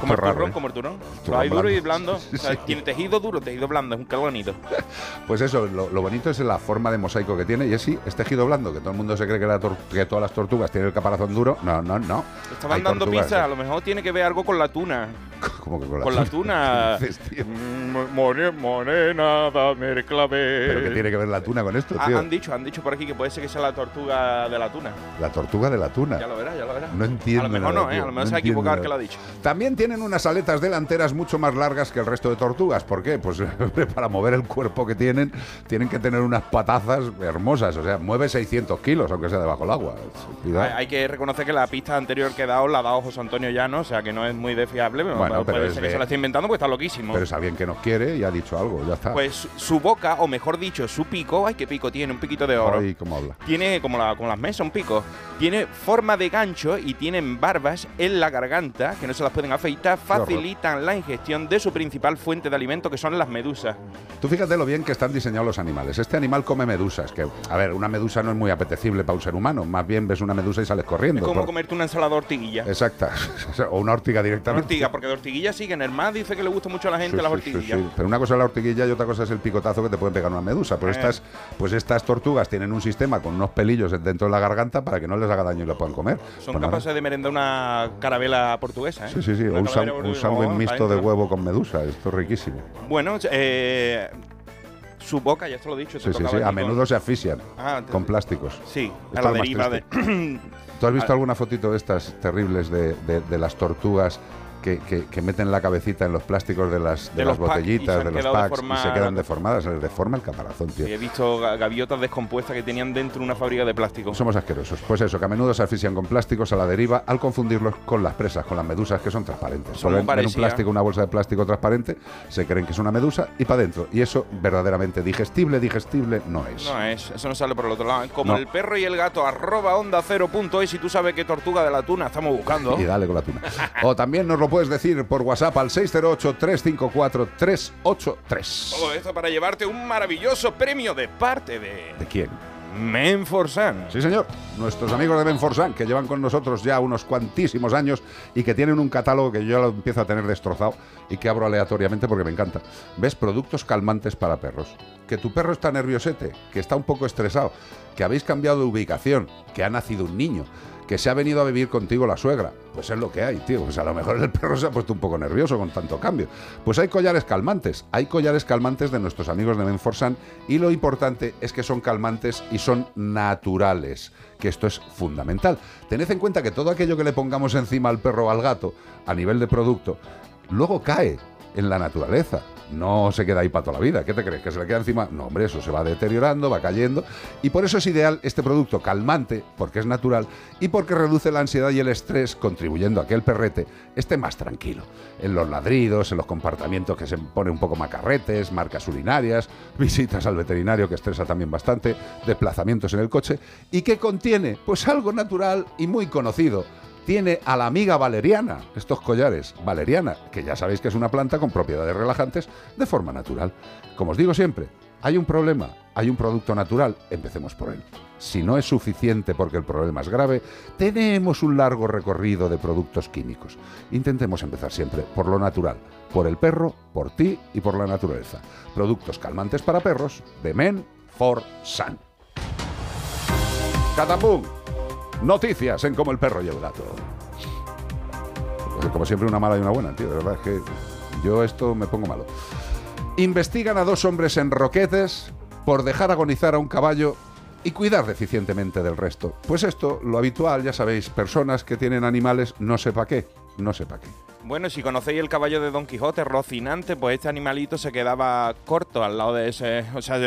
como el raro, turrón, ¿eh? como el turrón. Turrón Hay duro y blando. O sea, Sí. Tiene tejido duro, tejido blando, es un calonito. Pues eso, lo, lo bonito es la forma de mosaico que tiene. Y es sí, es tejido blando, que todo el mundo se cree que, la tor- que todas las tortugas tienen el caparazón duro. No, no, no. Estaban Hay dando pizza, a ¿eh? lo mejor tiene que ver algo con la tuna. Como que con la Con la tuna. ¿Qué dices, tío? Mm, more- Morena, dame el clave. ¿Pero qué tiene que ver la tuna con esto, Ah, tío? han dicho, han dicho por aquí que puede ser que sea la tortuga de la tuna. La tortuga de la tuna. Ya lo verás, ya lo verás. No entiendo A lo mejor nada, no, ¿eh? tío, A lo mejor no se ha equivocado el que lo ha dicho. También tienen unas aletas delanteras mucho más largas que el resto de tortugas. ¿Por qué? Pues para mover el cuerpo que tienen, tienen que tener unas patazas hermosas. O sea, mueve 600 kilos, aunque sea debajo del agua. Hay que reconocer que la pista anterior que he dado la ha dado José Antonio Llano, o sea que no es muy de fiable, pero Bueno, puede pero ser que de- se la esté inventando porque está loquísimo. Pero es alguien que nos quiere y ha dicho algo, ya está. Pues su- boca, o mejor dicho, su pico, ay, qué pico tiene, un piquito de oro. Ay, cómo habla. Tiene como, la, como las mesas, un pico. Tiene forma de gancho y tienen barbas en la garganta que no se las pueden afeitar. Facilitan la ingestión de su principal fuente de alimento, que son las medusas. Tú fíjate lo bien que están diseñados los animales. Este animal come medusas, que, a ver, una medusa no es muy apetecible para un ser humano. Más bien ves una medusa y sales corriendo. Es como Por- comerte una ensalada de ortiguilla. Exacta. o una ortiga Una directamente. ortiga, porque de ortiguilla sí, que en el mar dice que le gusta mucho a la gente Sí, las sí, sí, ortiguillas. sí. Pero una cosa es la ortiguilla y otra cosa es el picotazo que te pueden pegar una medusa. Pero Eh. estas, pues estas tortugas tienen un sistema con unos pelillos dentro de la garganta para que no les haga daño y lo puedan comer. Son Pues nada. capaces de merendar una carabela portuguesa, ¿eh? Sí, sí, sí. Una O un, sándwich oh, mixto de huevo con medusa. Esto es riquísimo. Bueno, eh, su boca, ya te lo he dicho. Sí, sí, sí. A menudo se asfixian Ah, con plásticos. Sí, Esto a la más deriva de... ¿Tú has visto Ah. alguna fotito de estas terribles de, de- de las tortugas que, que- que meten la cabecita en los plásticos de las, de De las botellitas, de los packs y se quedan deformadas, se les deforma el caparazón, tío. Y he visto ga- gaviotas descompuestas que tenían dentro una fábrica de plástico. Somos asquerosos. Pues eso, que a menudo se asfixian con plásticos a la deriva al confundirlos con las presas, con las medusas que son transparentes. Son ven un plástico, una bolsa de plástico transparente, se creen que es una medusa y para adentro. Y eso verdaderamente digestible, digestible no es. No es, eso no sale por el otro lado. Como No. el perro y el gato, arroba onda cero punto es y tú sabes qué tortuga de la tuna estamos buscando. Y dale con la tuna. o también nos lo puedes decir por WhatsApp al 608-354-383. Todo esto para llevarte un maravilloso premio de parte de ¿De quién? Menforsan. Sí, señor. Nuestros amigos de Benforsan, que llevan con nosotros ya unos cuantísimos años y que tienen un catálogo que yo ya lo empiezo a tener destrozado y que abro aleatoriamente porque me encanta. ¿Ves? Productos calmantes para perros. Que tu perro está nerviosete, que está un poco estresado, que habéis cambiado de ubicación, que ha nacido un niño, que se ha venido a vivir contigo la suegra. Pues es lo que hay, tío. Pues a lo mejor el perro se ha puesto un poco nervioso con tanto cambio. Pues hay collares calmantes. Hay collares calmantes de nuestros amigos de Menforsan y lo importante es que son calmantes y son naturales, que esto es fundamental. Tened en cuenta que todo aquello que le pongamos encima al perro o al gato a nivel de producto, luego cae en la naturaleza. No se queda ahí para toda la vida. ¿Qué te crees? ¿Que se le queda encima? No, hombre, eso se va deteriorando, va cayendo. Y por eso es ideal este producto calmante, porque es natural y porque reduce la ansiedad y el estrés, contribuyendo a que el perrete esté más tranquilo. En los ladridos, en los comportamientos que se pone un poco macarretes, marcas urinarias, visitas al veterinario que estresa también bastante, desplazamientos en el coche. ¿Y qué contiene? Pues algo natural y muy conocido tiene a la amiga valeriana, estos collares, valeriana, que ya sabéis que es una planta con propiedades relajantes de forma natural. Como os digo siempre, hay un problema, hay un producto natural, empecemos por él. Si no es suficiente porque el problema es grave, tenemos un largo recorrido de productos químicos. Intentemos empezar siempre por lo natural, por el perro, por ti y por la naturaleza. Productos calmantes para perros de Men for Sun. Catapum. Noticias en Como el perro y el gato. Como siempre, una mala y una buena, tío. De verdad es que yo esto me pongo malo. Investigan a dos hombres en Roquetes por dejar agonizar a un caballo y cuidar deficientemente del resto. Pues esto, lo habitual, ya sabéis, personas que tienen animales, no sepa qué, no sepa qué. Bueno, si conocéis el caballo de Don Quijote, Rocinante, pues este animalito se quedaba corto al lado de ese. O sea,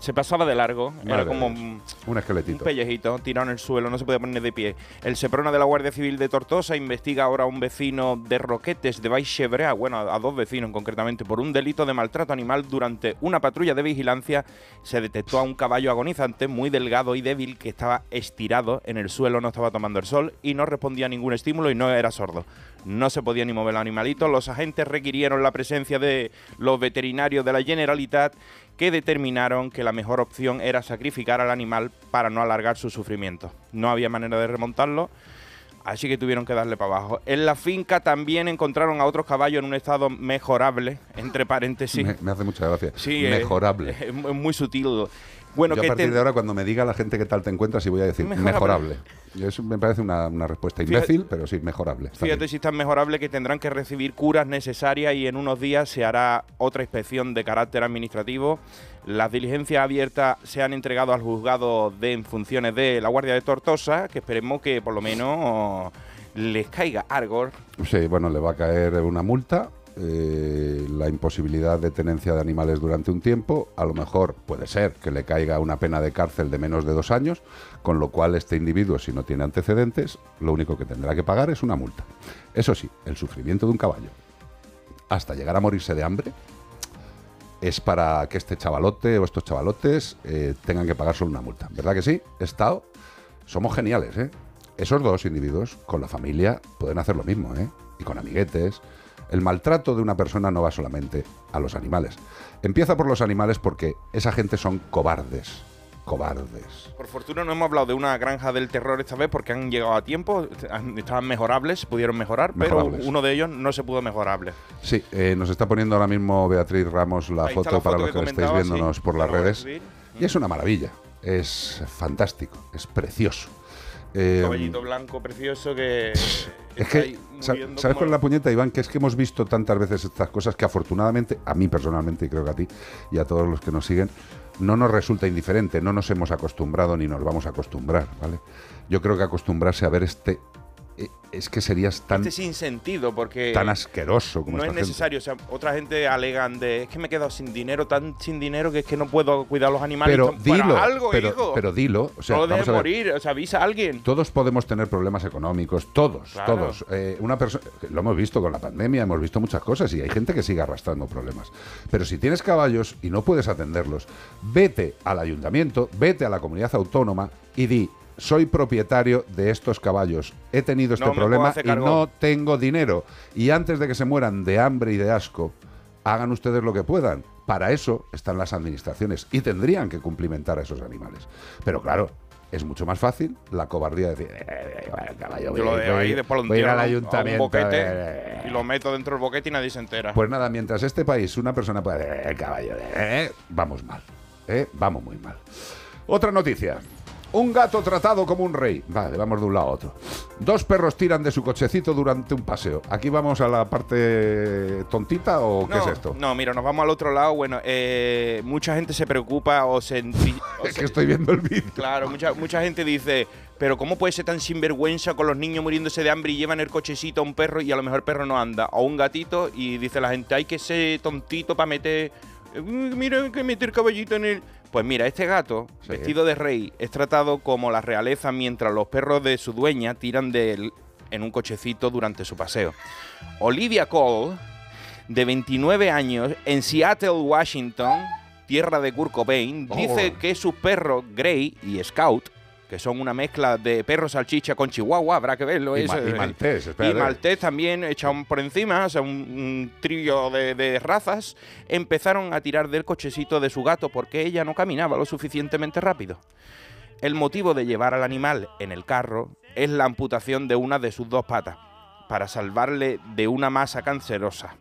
se pasaba de largo. Era como un Un esqueletito. pellejito tirado en el suelo, no se podía poner de pie. El Seprona de la Guardia Civil de Tortosa investiga ahora a un vecino de Roquetes de Baixebrea, bueno, a, a dos vecinos concretamente, por un delito de maltrato animal durante una patrulla de vigilancia. Se detectó a un caballo agonizante muy delgado y débil que estaba estirado en el suelo, no estaba tomando el sol y no respondía a ningún estímulo y no era sordo. No se podía ni mover el animalito. Los agentes requirieron la presencia de los veterinarios de la Generalitat que determinaron que la mejor opción era sacrificar al animal para no alargar su sufrimiento. No había manera de remontarlo, así que tuvieron que darle para abajo. En la finca también encontraron a otros caballos en un estado mejorable, entre paréntesis. Me, me hace mucha gracia. Sí, eh, Mejorable. es muy sutil. Bueno, Yo a partir de ahora, cuando me diga la gente qué tal te encuentras, y voy a decir Mejorable. Eso me parece una, una respuesta Fíjate- imbécil, pero sí, mejorable. Está Fíjate bien. si es tan mejorable que tendrán que recibir curas necesarias y en unos días se hará otra inspección de carácter administrativo. Las diligencias abiertas se han entregado al juzgado de en funciones de la Guardia de Tortosa, que esperemos que por lo menos les caiga algo. Sí, bueno, le va a caer una multa, eh, la imposibilidad de tenencia de animales durante un tiempo, a lo mejor puede ser que le caiga una pena de cárcel de menos de dos años, con lo cual este individuo, si no tiene antecedentes, lo único que tendrá que pagar es una multa. Eso sí, el sufrimiento de un caballo, hasta llegar a morirse de hambre, es para que este chavalote o estos chavalotes eh, tengan que pagar solo una multa. ¿Verdad que sí? Estado, somos geniales, ¿eh? Esos dos individuos con la familia pueden hacer lo mismo, ¿eh? Y con amiguetes. El maltrato de una persona no va solamente a los animales. Empieza por los animales porque esa gente son cobardes. Cobardes. Por fortuna no hemos hablado de una granja del terror esta vez porque han llegado a tiempo, estaban mejorables, pudieron mejorar, Mejorables. pero uno de ellos no se pudo mejorable. Sí, eh, nos está poniendo ahora mismo Beatriz Ramos la foto para los que que, estáis viéndonos sí, por las redes. Y es una maravilla. Es fantástico, es precioso. Eh, caballito blanco precioso que Es que, ¿sabes cuál es la puñeta, Iván? Que es que hemos visto tantas veces estas cosas que afortunadamente, a mí personalmente, y creo que a ti y a todos los que nos siguen, no nos resulta indiferente, no nos hemos acostumbrado ni nos vamos a acostumbrar, ¿vale? Yo creo que acostumbrarse a ver este es que serías tan, Este sin sentido, porque tan asqueroso como no es gente. necesario. O sea, otra gente alegan de es que me he quedado sin dinero, tan sin dinero que es que no puedo cuidar a los animales. Pero dilo, algo, pero, hijo. pero dilo. O sea, no dejes morir, o sea, avisa a alguien. Todos podemos tener problemas económicos, todos, Claro. todos. Eh, una persona, lo hemos visto con la pandemia, hemos visto muchas cosas y hay gente que sigue arrastrando problemas. Pero si tienes caballos y no puedes atenderlos, vete al ayuntamiento, vete a la comunidad autónoma y di. Soy propietario de estos caballos. He tenido este No problema y cargo". no tengo dinero. Y antes de que se mueran de hambre y de asco, hagan ustedes lo que puedan. Para eso están las administraciones y tendrían que cumplimentar a esos animales. Pero claro, es mucho más fácil la cobardía de decir, "Eh, eh, vaya caballo, Yo lo dejo ahí, después lo voy al un- boquete eh, y lo meto dentro del boquete y nadie se entera. Pues nada, mientras este país una persona puede, "Eh, caballo, eh", vamos mal, ¿eh? vamos muy mal. Otra noticia. Un gato tratado como un rey. Vale, vamos de un lado a otro. Dos perros tiran de su cochecito durante un paseo. ¿Aquí vamos a la parte tontita o qué no, es esto? No, mira, nos vamos al otro lado. Bueno, eh, mucha gente se preocupa o se... o Es se- que estoy viendo el vídeo. Claro, mucha, mucha gente dice, pero ¿cómo puede ser tan sinvergüenza con los niños muriéndose de hambre y llevan el cochecito a un perro y a lo mejor el perro no anda? O un gatito y dice la gente, hay que ser tontito para meter... eh, Mira, que meter caballito en el... Pues mira, este gato, vestido de rey, es tratado como la realeza mientras los perros de su dueña tiran de él en un cochecito durante su paseo. Olivia Cole, de 29 años, en Seattle, Washington, tierra de Kurt Cobain, dice Oh. que sus perros Grey y Scout, que son una mezcla de perro salchicha con chihuahua, habrá que verlo. Y eso, ma- y maltés, Y maltés también echado por encima, o sea, un, un trío de, de razas, empezaron a tirar del cochecito de su gato porque ella no caminaba lo suficientemente rápido. El motivo de llevar al animal en el carro es la amputación de una de sus dos patas, para salvarle de una masa cancerosa,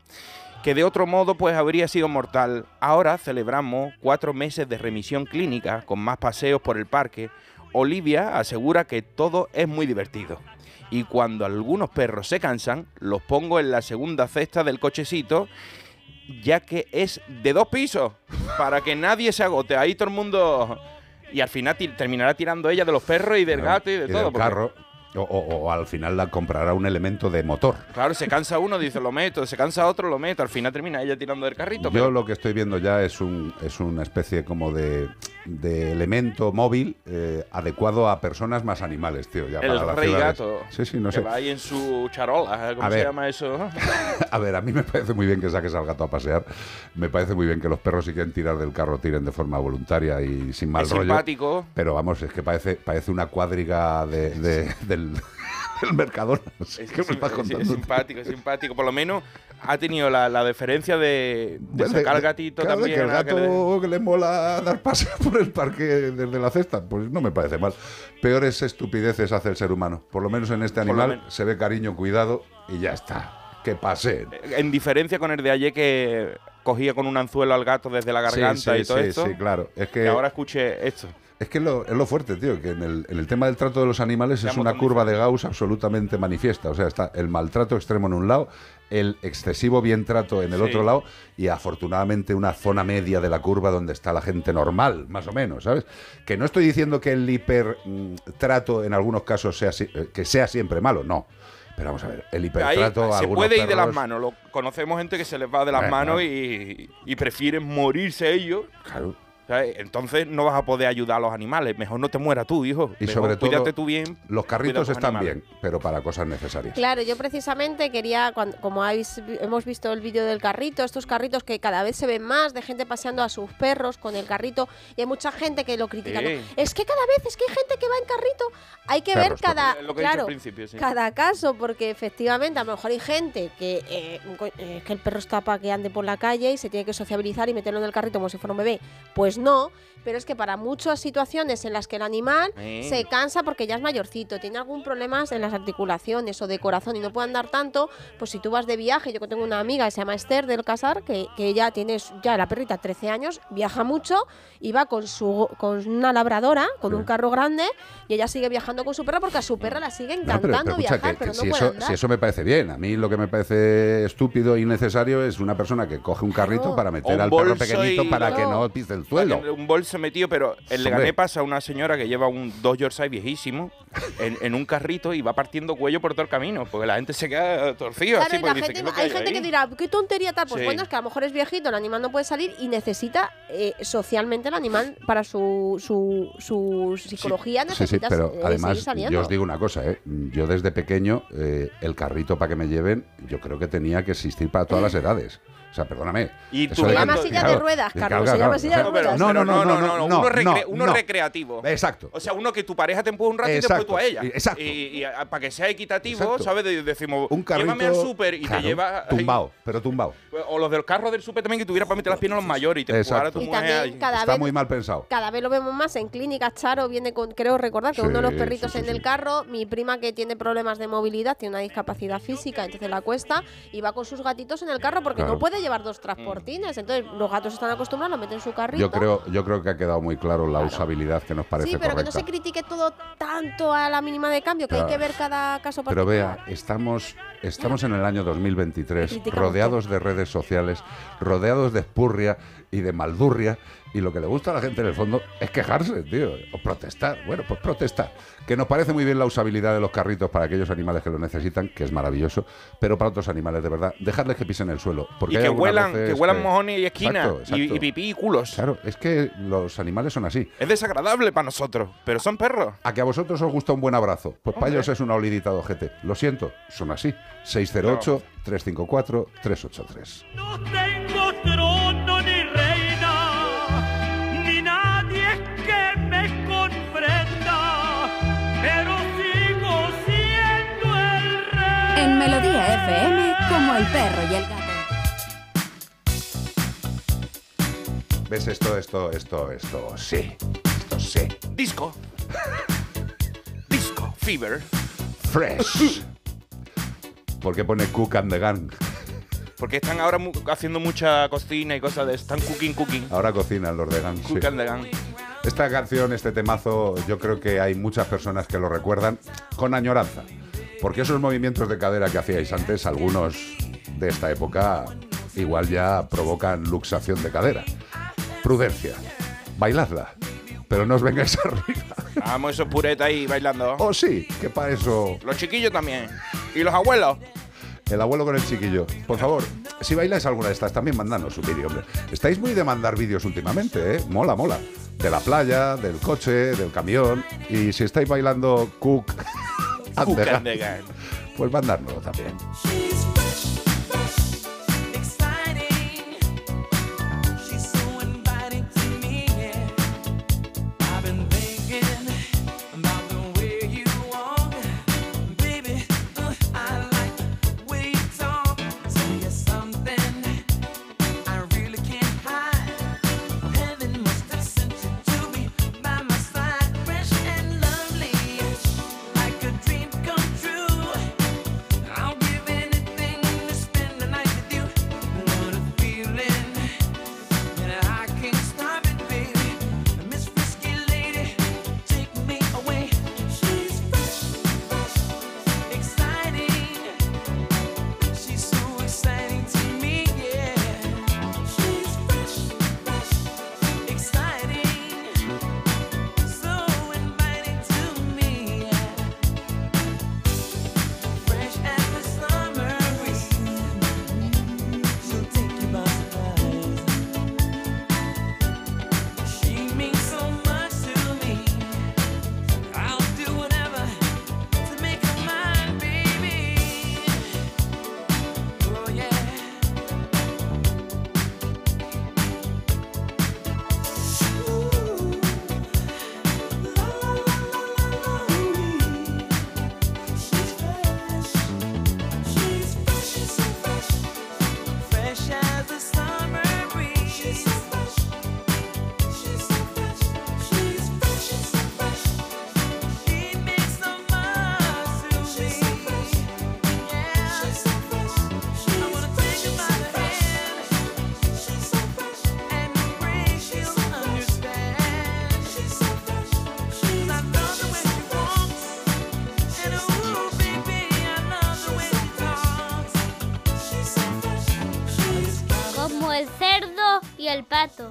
que de otro modo pues habría sido mortal. Ahora celebramos cuatro meses de remisión clínica con más paseos por el parque. Olivia asegura que todo es muy divertido. Y cuando algunos perros se cansan, los pongo en la segunda cesta del cochecito, ya que es de dos pisos, para que nadie se agote. Ahí todo el mundo... Y al final terminará tirando ella de los perros y del gato y de Y todo. del carro. O, o- o al final la comprará un elemento de motor. Claro, se cansa uno, dice lo meto, se cansa otro, lo meto. Al final termina ella tirando del carrito. Yo pero- lo que estoy viendo ya es un es una especie como de, de elemento móvil eh, adecuado a personas más animales, tío. Ya el para rey gato. Sí, sí, no que sé. va ahí en su charola, ¿cómo A se ver. llama eso? A ver, a mí me parece muy bien que saques al gato a pasear. Me parece muy bien que los perros si quieren tirar del carro tiren de forma voluntaria y sin mal Es rollo. simpático. Pero vamos, es que parece, parece una cuadriga de, de- del, del Mercadona. Es, simpático, es simpático. Por lo menos ha tenido la, la deferencia de, de Bueno, sacar al gatito claro, también. que el a que le- gato que le mola dar paseos por el parque desde la cesta, pues no me parece mal. Peores estupideces hace el ser humano. Por lo menos en este animal se ve cariño, cuidado y ya está. Que paseen. En diferencia con el de ayer que cogía con un anzuelo al gato desde la garganta sí, y todo sí, esto. sí, claro. Es que Y ahora escuche esto. Es que es lo, es lo fuerte, tío, que en el, en el tema del trato de los animales es una curva de Gauss absolutamente manifiesta. O sea, está el maltrato extremo en un lado, el excesivo bien trato en el Sí. otro lado y afortunadamente una zona media de la curva donde está la gente normal, más o menos, ¿sabes? Que no estoy diciendo que el hipertrato en algunos casos sea, eh, que sea siempre malo, no. Pero vamos a ver, el Ahí hipertrato a se puede ir de las manos. Lo, conocemos gente que se les va de las Bueno. manos y, y prefieren morirse ellos. Claro. ¿Sabes? Entonces no vas a poder ayudar a los animales. Mejor no te mueras tú, hijo. Y Mejor sobre todo, cuídate tú bien. los carritos están animales. bien, pero para cosas necesarias. Claro, yo precisamente quería, cuan- como habéis, hemos visto el vídeo del carrito, estos carritos que cada vez se ven más de gente paseando a sus perros con el carrito y hay mucha gente que lo critica. Es que cada vez es que hay gente que va en carrito, hay que Perros, ver cada, perros. Lo que he dicho claro, al principio, sí. cada caso, porque efectivamente a lo mejor hay gente que eh, eh, que el perro está para que ande por la calle y se tiene que sociabilizar y meterlo en el carrito como si fuera un bebé. Pues no, pero es que para muchas situaciones en las que el animal se cansa porque ya es mayorcito, tiene algún problema en las articulaciones o de corazón y no puede andar tanto, pues si tú vas de viaje, yo que tengo una amiga que se llama Esther del Casar, que, que ella tiene ya la perrita 13 años, viaja mucho y va con su con una labradora, con un carro grande y ella sigue viajando con su perra porque a su perra la sigue No, pero- encantando pero escucha, viajar, que- pero no si, puede eso, andar. si eso me parece bien, a mí lo que me parece estúpido e innecesario es una persona que coge un carrito para meter un al perro pequeñito y- para que No. pise el suelo. En un bolso metido, pero en Hombre. Leganés pasa una señora que lleva un dos Yorkshire viejísimo en, en un carrito y va partiendo cuello por todo el camino, porque la gente se queda torcida. Claro, así, y pues la dice, gente, "¿Qué es lo que hay hay gente ahí?". que dirá, qué tontería tal. Pues Sí. bueno, es que a lo mejor es viejito, el animal no puede salir y necesita eh, socialmente el animal para su, su, su psicología, Sí, sí, necesita pero eh, además yo os digo una cosa, ¿eh? yo desde pequeño eh, el carrito para que me lleven, yo creo que tenía que existir para todas las edades. O sea, perdóname. Y tú de Se que- llama silla de ruedas, Carlos, se llama silla de ruedas. No, no, no, no, no, uno, recre- no, uno no. recreativo. Exacto. O sea, uno que tu pareja te empuja un rato y después tú a ella. y- exacto. Y, para que sea equitativo, Exacto. ¿sabes? De- Decimos, Un carrito llévame al súper y claro, te lleva... tumbado, pero tumbado. O los del carro del súper también que tuviera para meter las piernas a los mayores y te empujara a tu Exacto. Y mujer también ahí. cada Está vez muy mal pensado. Cada vez lo vemos más en clínicas. Charo viene con, creo recordar que uno de los perritos sí, sí, en el carro, mi prima que tiene problemas de movilidad, tiene una discapacidad física, entonces la cuesta y va con sus gatitos en el carro porque no puede llevar dos transportines. Entonces los gatos están acostumbrados, lo meten en su carrito. Yo creo, yo creo que ha quedado muy claro la usabilidad que nos parece sí, pero que no correcta. se critique todo tanto a la mínima de cambio, que hay Claro. que ver cada caso Pero particular. vea, estamos, estamos en el año 2023, Criticamos rodeados de redes sociales, rodeados de espurria y de maldurria, y lo que le gusta a la gente en el fondo es quejarse, tío, o protestar. Bueno, pues protestar. Que nos parece muy bien la usabilidad de los carritos para aquellos animales que lo necesitan, que es maravilloso, pero para otros animales, de verdad, dejarles que pisen el suelo. Porque Y que huelan, que huelan mojones y esquinas, Exacto, y, exacto. y pipí y culos. Claro, es que los animales son así. Es desagradable para nosotros, pero son perros. A que a vosotros os gusta un buen abrazo. Pues para ellos es una olidita de ojete. Lo siento, son así. 608-354-383. No tengo trono En Melodía FM, como el perro y el gato. ¿Ves esto, esto, esto, esto? Sí. Esto sí. Disco. Disco. Fever. Fresh. ¿Por qué pone Cook and the Gang? Porque están ahora mu- haciendo mucha cocina y cosas de... Están cooking, cooking. Ahora cocinan los de Gang. sí. Cook and the gang. Esta canción, este temazo, yo creo que hay muchas personas que lo recuerdan con añoranza. Porque esos movimientos de cadera que hacíais antes, algunos de esta época, igual ya provocan luxación de cadera. Prudencia. Bailadla. Pero no os vengáis arriba. Vamos esos puretas ahí bailando. Oh, sí, que para eso. Los chiquillos también. Y los abuelos. El abuelo con el chiquillo. Por favor, si bailáis alguna de estas, también mandadnos un vídeo, hombre. Estáis muy de mandar vídeos últimamente, ¿eh? Mola, mola. De la playa, del coche, del camión. Y si estáis bailando Cook, the gang. pues mandárnoslo también.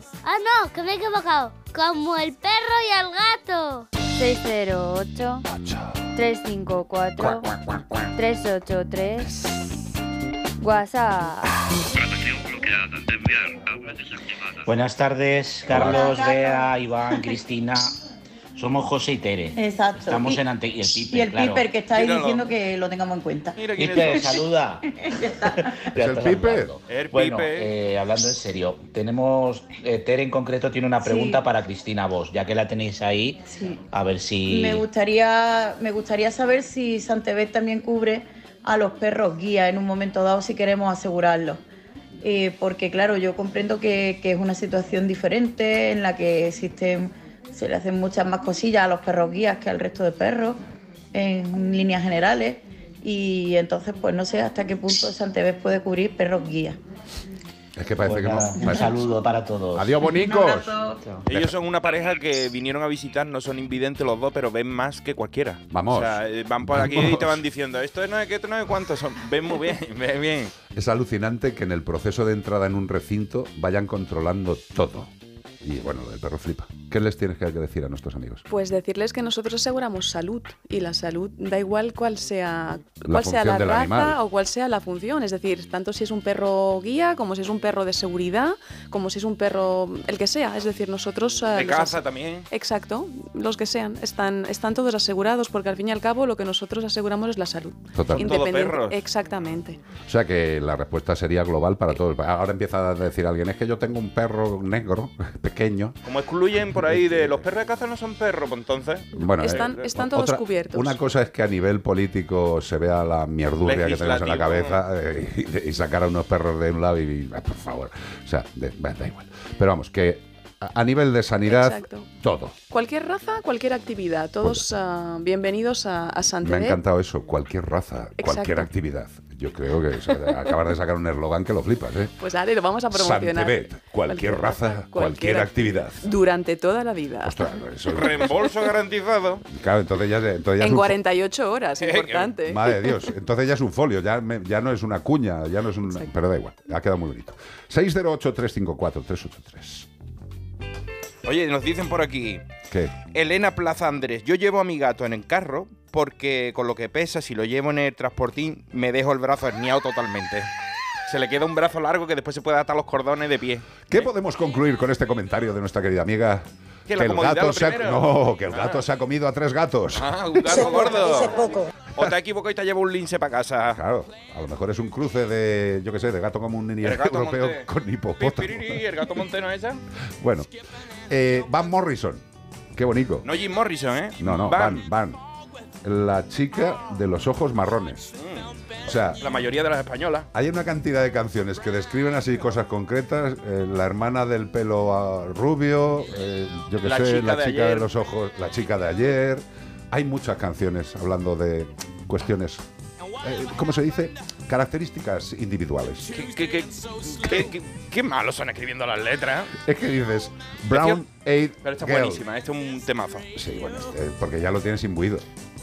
Pato. Ah, no, que me he equivocado. Como el perro y el gato. 608 354 383 WhatsApp. Buenas tardes, Carlos, Bea, Iván, Cristina. Somos José y Tere. Exacto. Estamos Y- en ante y el Piper. Y el claro. Piper que está ahí Míralo. diciendo que lo tengamos en cuenta. Piper, saluda. Ya el Piper? El bueno, Piper. eh, hablando en serio, tenemos eh, Tere en concreto tiene una pregunta Sí. para Cristina Vos, ya que la tenéis ahí, Sí. a ver si Me gustaría, me gustaría saber si Santebet también cubre a los perros guía en un momento dado si queremos asegurarlo. Eh, porque claro, yo comprendo que, que es una situación diferente en la que existen, se le hacen muchas más cosillas a los perros guías que al resto de perros, en líneas generales. Y entonces, pues no sé hasta qué punto Santebet puede cubrir perros guía. Es que parece Pues que no. un saludo para todos. Adiós, bonicos. Ellos son una pareja que vinieron a visitar, no son invidentes los dos, pero ven más que cualquiera. Vamos. O sea, eh, van por aquí y te van diciendo, esto no es que esto no es cuántos son. Ven muy bien, ven bien. Es alucinante que en el proceso de entrada en un recinto vayan controlando todo. Y bueno, el perro flipa. ¿Qué les tienes que decir a nuestros amigos? Pues decirles que nosotros aseguramos salud y la salud da igual cuál sea, La cuál sea la raza animal. o cuál sea la función. Es decir, tanto si es un perro guía, como si es un perro de seguridad, como si es un perro el que sea. Es decir, nosotros... eh, De as- también. Exacto, los que sean. Están, están todos asegurados porque al fin y al cabo lo que nosotros aseguramos es la salud. Total. Todo perros. Exactamente. O sea que la respuesta sería global para todos. Ahora empieza a decir alguien, es que yo tengo un perro negro, Como excluyen por ahí de los perros de caza no son perros, pues entonces. Bueno, Están- eh, están todos otra- cubiertos. Una cosa es que a nivel político se vea la mierdurria que tenemos en la cabeza eh, y, y sacar a unos perros de un lado y, y, ah, por favor. O sea, de- da igual. Pero vamos, que a, nivel de sanidad, Exacto. todo. Cualquier raza, cualquier actividad. Todos ah, bienvenidos a, a Me ha encantado eso, cualquier raza, cualquier actividad. Yo creo que o sea, acabas de sacar un eslogan que lo flipas, ¿eh? Pues dale, lo vamos a promocionar. Santebet, cualquier raza, cualquier actividad. Durante toda la vida. Ostras, eso- Reembolso garantizado. Claro, entonces ya, entonces ya es en un- 48 horas, importante. Madre de Dios, entonces ya es un folio, ya, me- ya no es una cuña, ya no es un... Pero da igual, ha quedado muy bonito. 608-354-383. Oye, nos dicen por aquí, ¿Qué? Elena Plaza Andrés, yo llevo a mi gato en el carro porque con lo que pesa, si lo llevo en el transportín, me dejo el brazo herniado totalmente. Se le queda un brazo largo que después se puede atar los cordones de pie. ¿Qué podemos concluir con este comentario de nuestra querida amiga? Que la el gato lo se ha, no, que el gato se ha comido a tres gatos. Ah, un gato gordo. O te equivocado y te lleva un lince para casa. Claro, a lo mejor es un cruce de, yo qué sé, de gato común gato europeo montés. con hipopótamo. El gato monteno esa. Bueno, eh, Van Morrison, qué bonito. No Jim Morrison, ¿eh? No, no, Van. Van, Van. La chica de los ojos marrones. O sea, La mayoría de las españolas. hay una cantidad de canciones que describen así cosas concretas. eh, la hermana del pelo ah, rubio, eh, yo La sé, chica la de chica de los ojos, la chica de ayer. Hay muchas canciones hablando de cuestiones, eh, ¿cómo se dice? Características individuales. ¿Qué, qué, qué, qué- malos son escribiendo las letras. Es que dices, Brown Eyed Pero esta es buenísima, este es un temazo. Sí, bueno, este, porque ya lo tienes imbuido,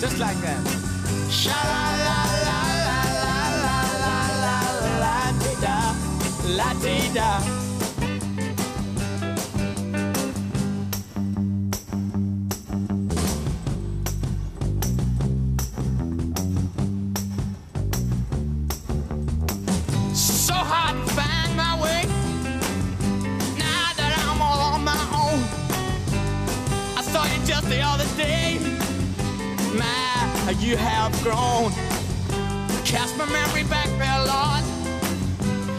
just like that sha la la la la la la la la la da la da so hard to find my way now that I'm all on my own. I saw you just the other day you have grown. Cast my memory back there, Lord.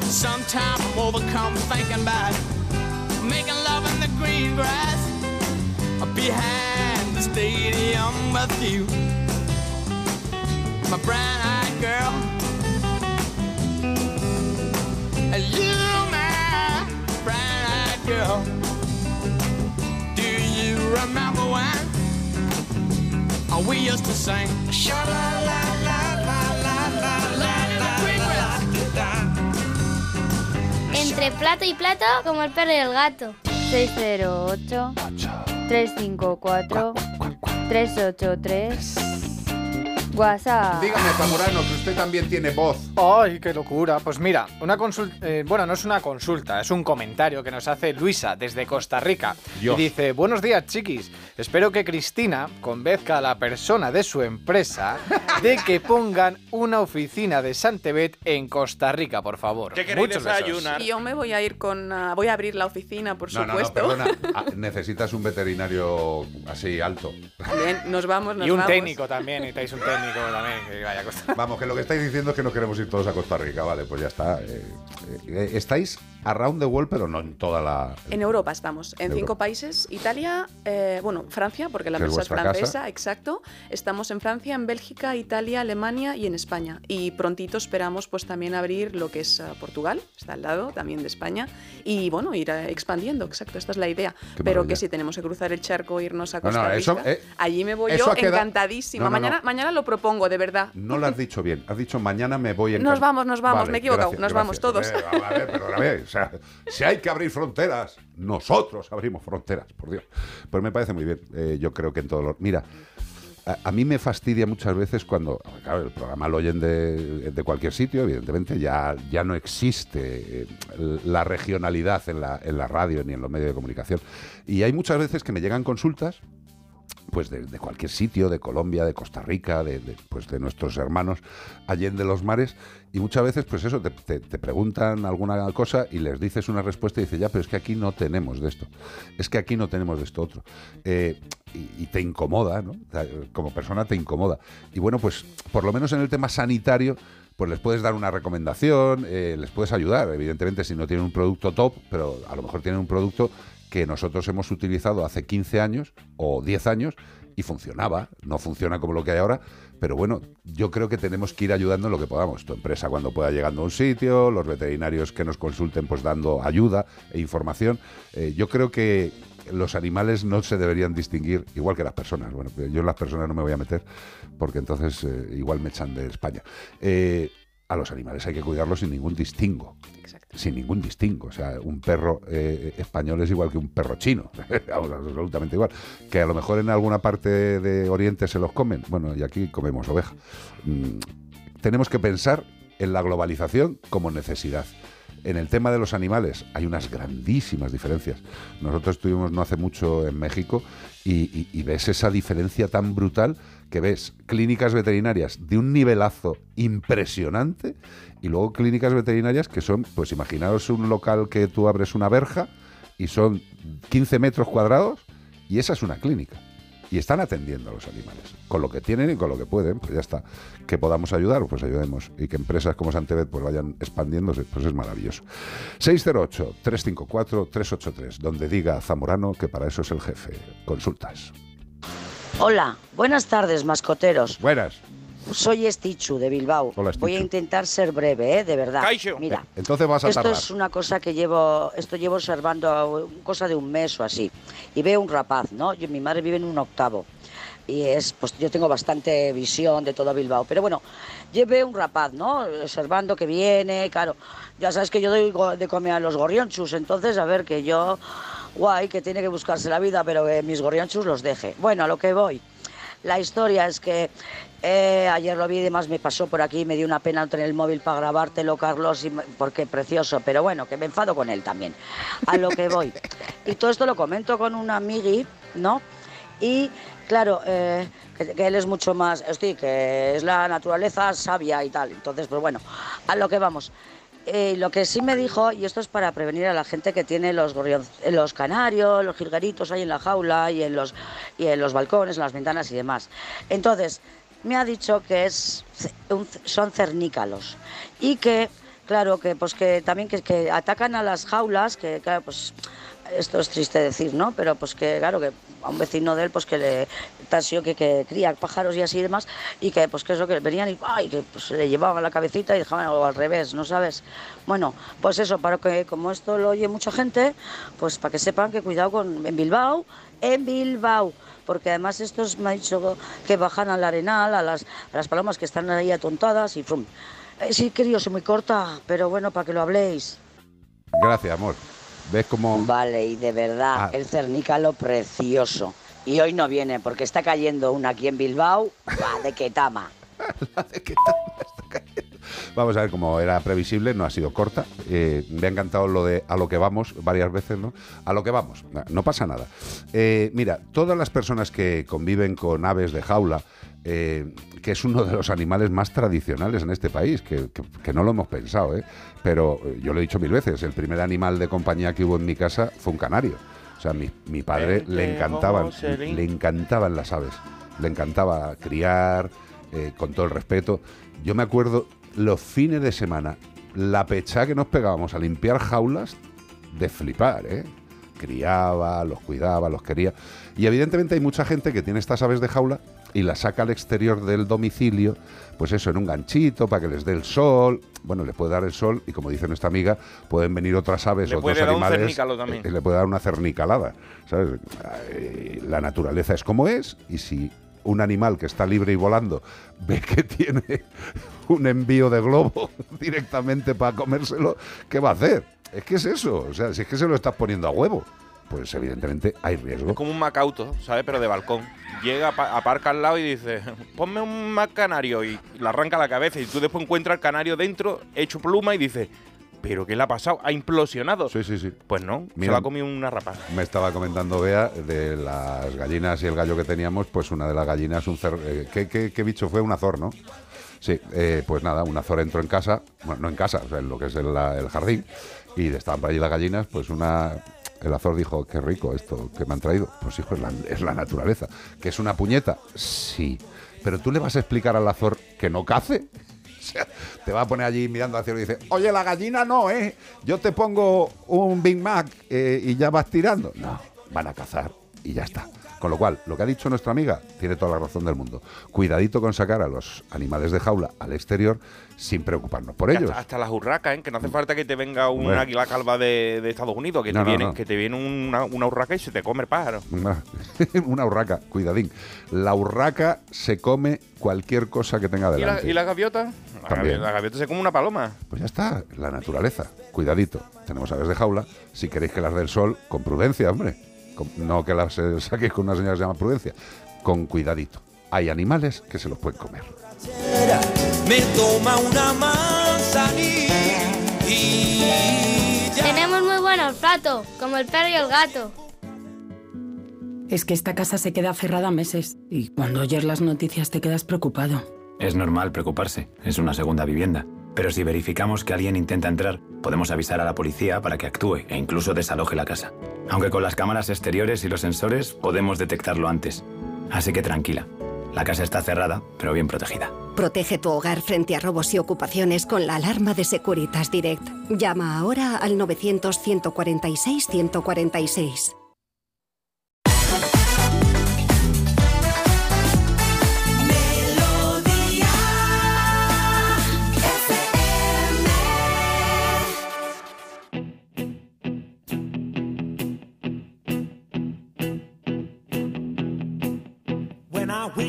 Sometimes I'm overcome thinking about making love in the green grass behind the stadium with you, my brown-eyed girl. And you, my brown-eyed girl, do you remember when? how we used to sing. Sha la la la la la la la. Entre plato y plato, como el perro y el gato. 608 354 383 WhatsApp. Dígame, Zamorano, que usted también tiene voz. ¡Ay, qué locura! Pues mira, una consulta. bueno, no es una consulta, es un comentario que nos hace Luisa desde Costa Rica. Dios. Y dice: Buenos días, chiquis. Espero que Cristina convenzca a la persona de su empresa de que pongan una oficina de Santebet en Costa Rica, por favor. ¿Qué queréis Muchos besos. desayunar? Y yo me voy a ir con. ah, voy a abrir la oficina, por No, no, no, supuesto. perdona. Ah, necesitas un veterinario así alto. Bien, nos vamos, nos Y un vamos. técnico también, necesitáis un técnico Vamos, que lo que estáis diciendo es que no queremos ir todos a Costa Rica, vale, pues ya está. Eh, estáis around the world, pero no en toda la. En Europa estamos, en Europa. cinco países. Italia, eh, bueno, Francia, porque la es empresa es vuestra francesa, casa. exacto. Estamos en Francia, en Bélgica, Italia, Alemania y en España. Y prontito esperamos pues también abrir lo que es eh, Portugal, está al lado también de España. Y bueno, ir eh, expandiendo, exacto, esta es la idea. Qué Pero maravilla. que si tenemos que cruzar el charco, irnos a No, no, Costa Rica, eso, eh, allí me voy yo encantadísima. No, no, no. Mañana, mañana lo propongo, de verdad. No lo has dicho bien. Has dicho mañana me voy en. Nos vamos, nos vamos, me he equivocado, nos vamos todos. Si hay que abrir fronteras, nosotros abrimos fronteras, por Dios. Pues me parece muy bien. Eh, yo creo que en todos los. Mira. A, a mí me fastidia muchas veces cuando, claro, el programa lo oyen de, de cualquier sitio, evidentemente ya, ya no existe eh, la regionalidad en la, en la radio ni en los medios de comunicación. Y hay muchas veces que me llegan consultas pues de, cualquier sitio, de Colombia, de Costa Rica, de, pues de nuestros hermanos allende los mares, y muchas veces, pues eso, te, te- preguntan alguna cosa y les dices una respuesta y dices, ya, pero es que aquí no tenemos de esto, es que aquí no tenemos de esto otro. Eh, y, te incomoda, ¿no? Como persona te incomoda. Y bueno, pues por lo menos en el tema sanitario, pues les puedes dar una recomendación, eh, les puedes ayudar, evidentemente si no tienen un producto top, pero a lo mejor tienen un producto que nosotros hemos utilizado hace 15 años o 10 años y funcionaba, no funciona como lo que hay ahora, pero bueno, yo creo que tenemos que ir ayudando en lo que podamos. Tu empresa cuando pueda llegando a un sitio, los veterinarios que nos consulten pues dando ayuda e información. Eh, yo creo que los animales no se deberían distinguir igual que las personas. Bueno, yo en las personas no me voy a meter porque entonces eh, igual me echan de España. Eh, a los animales hay que cuidarlos sin ningún distingo. Sin ningún distingo. O sea, un perro eh, español es igual que un perro chino. Absolutamente igual. Que a lo mejor en alguna parte de Oriente se los comen. Bueno, y aquí comemos oveja. Mm, tenemos que pensar en la globalización como necesidad. En el tema de los animales hay unas grandísimas diferencias. Nosotros estuvimos no hace mucho en México y, y- y ves esa diferencia tan brutal que ves clínicas veterinarias de un nivelazo impresionante y luego clínicas veterinarias que son, pues imaginaos un local que tú abres una verja y son 15 metros cuadrados y esa es una clínica. Y están atendiendo a los animales, con lo que tienen y con lo que pueden, pues ya está. Que podamos ayudar, pues ayudemos. Y que empresas como Santebet pues vayan expandiéndose, pues es maravilloso. 608-354-383, donde diga Zamorano que para eso es el jefe. Consultas. Hola, buenas tardes, mascoteros. Buenas. Soy Estichu de Bilbao. Hola, Voy a intentar ser breve, ¿eh? de verdad. Caixo. Mira, Entonces vas a esto tardar. es una cosa que llevo, esto llevo observando cosa de un mes o así. Y veo un rapaz, ¿no? Yo, mi madre vive en un octavo. Y es, pues yo tengo bastante visión de todo Bilbao. Pero bueno, yo veo un rapaz, ¿no? Observando que viene, claro. Ya sabes que yo doy de comer a los gorrionchus, entonces a ver que yo, guay, que tiene que buscarse la vida, pero mis gorrionchus los deje. Bueno, a lo que voy. La historia es que eh, ayer lo vi y demás me pasó por aquí, me dio una pena tener el móvil para grabártelo, Carlos, porque precioso, pero bueno, que me enfado con él también. A lo que voy. Y todo esto lo comento con un amigui, ¿no? Y claro, eh, que, que él es mucho más, estoy, que es la naturaleza sabia y tal. Entonces, pues bueno, a lo que vamos. Eh, lo que sí me dijo, y esto es para prevenir a la gente que tiene los, gorrion- eh, los canarios, los jilgueritos ahí en la jaula y en, los, y en los balcones, en las ventanas y demás. Entonces, me ha dicho que es, son cernícalos y que, claro, que, pues que también que, que atacan a las jaulas, que claro, pues esto es triste decir, ¿no? Pero pues que, claro, que a un vecino de él, pues que le tasió que, que cría pájaros y así demás, y que pues que eso, que venían y, ay, que pues le llevaban la cabecita y dejaban o al revés, ¿no sabes? Bueno, pues eso, para que como esto lo oye mucha gente, pues para que sepan que cuidado con en Bilbao, en Bilbao, porque además estos me ha dicho que bajan al arenal, a las, a las palomas que están ahí atontadas y frum. Eh, sí, querido, soy muy corta, pero bueno, para que lo habléis. Gracias, amor. ¿Ves cómo...? Vale, y de verdad, Ah. el cernícalo precioso. Y hoy no viene porque está cayendo una aquí en Bilbao, va de Ketama. Vamos a ver, como era previsible, no ha sido corta. Eh, me ha encantado lo de a lo que vamos varias veces, ¿no? A lo que vamos, no, pasa nada. Eh, mira, todas las personas que conviven con aves de jaula, eh, que es uno de los animales más tradicionales en este país, que, que- que no lo hemos pensado, ¿eh? pero yo lo he dicho mil veces, el primer animal de compañía que hubo en mi casa fue un canario. O sea, mi, mi padre le encantaban, le encantaban las aves, le encantaba criar, eh, con todo el respeto. Yo me acuerdo los fines de semana, la pechá que nos pegábamos a limpiar jaulas de flipar, ¿eh? Criaba, los cuidaba, los quería. Y evidentemente hay mucha gente que tiene estas aves de jaula y las saca al exterior del domicilio, pues eso, en un ganchito para que les dé el sol. Bueno, les puede dar el sol y como dice nuestra amiga, pueden venir otras aves, Le otros puede dar un animales. también. eh, le puede dar una cernicalada. ¿sabes? La naturaleza es como es y si un animal que está libre y volando ve que tiene un envío de globo directamente para comérselo, ¿qué va a hacer? Es que es eso, o sea, si es que se lo estás poniendo a huevo, pues evidentemente hay riesgo. Es como un macauto, ¿sabes? Pero de balcón. Llega, apa- aparca al lado y dice, ponme un más canario y le arranca la cabeza y tú después encuentras al canario dentro, hecho pluma y dices, ¿pero qué le ha pasado? ¿Ha implosionado? Sí, sí, sí. Pues no, se Mira, lo ha comido una rapa. Me estaba comentando Bea de las gallinas y el gallo que teníamos, pues una de las gallinas, un cer eh, ¿qué, qué, qué bicho fue? Un azor, ¿no? Sí, eh, pues nada, un azor entró en casa, bueno, no en casa, o sea, en lo que es el, la- el jardín, y estaban por allí las gallinas, pues una... El azor dijo, qué rico esto que me han traído. Pues hijo, es la, es la naturaleza. ¿Que es una puñeta? Sí. Pero tú le vas a explicar al azor que no cace. Te va a poner allí mirando hacia cielo y dice, oye, la gallina no, ¿eh? Yo te pongo un Big Mac eh, y ya vas tirando. No, van a cazar y ya está. Con lo cual, lo que ha dicho nuestra amiga tiene toda la razón del mundo. Cuidadito con sacar a los animales de jaula al exterior sin preocuparnos por ellos. Hasta, hasta las urracas, ¿eh? Que no hace falta que te venga un Bueno. águila calva de, de Estados Unidos, que, No, te no, viene, no. que te viene una, una urraca y se te come el pájaro. Una, una urraca, cuidadín. La urraca se come cualquier cosa que tenga ¿Y la, delante. y la gaviota? La También. gaviota, la gaviota se come una paloma. Pues ya está, la naturaleza. Cuidadito. Tenemos aves de jaula. Si queréis que las dé el sol, con prudencia, hombre. Con- no que las eh, saquéis con una señora que se llama prudencia. Con cuidadito. Hay animales que se los pueden comer. Me toma una manzanilla y ya. Tenemos muy buen olfato, como el perro y el gato. Es que esta casa se queda cerrada meses y cuando oyes las noticias te quedas preocupado. Es normal preocuparse, es una segunda vivienda. Pero si verificamos que alguien intenta entrar, Podemos avisar a la policía para que actúe e incluso desaloje la casa. Aunque con las cámaras exteriores y los sensores podemos detectarlo antes. Así que tranquila. La casa está cerrada, pero bien protegida. Protege tu hogar frente a robos y ocupaciones con la alarma de Securitas Direct. Llama ahora al 900 146 146.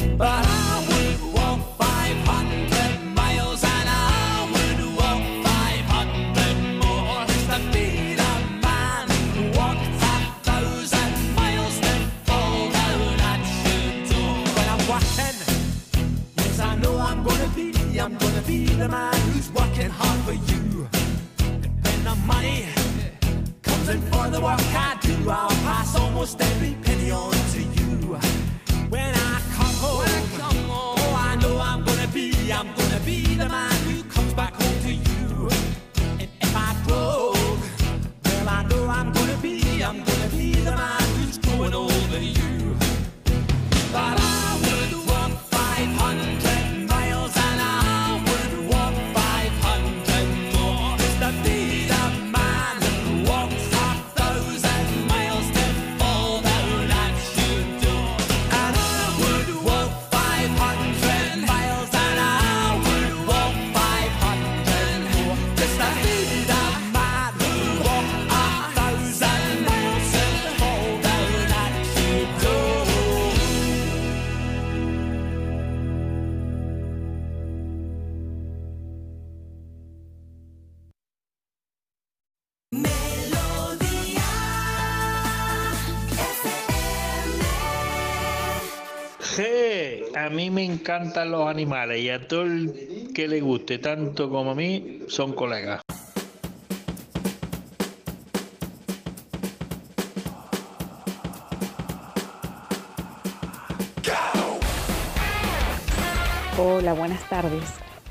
for you. And when the man who's working hard for you Then the money comes And for the work I do, I'll pass almost every penny on to you. Je, a mí me encantan los animales y a todo el que le guste tanto como a mí son colegas. Hola, buenas tardes.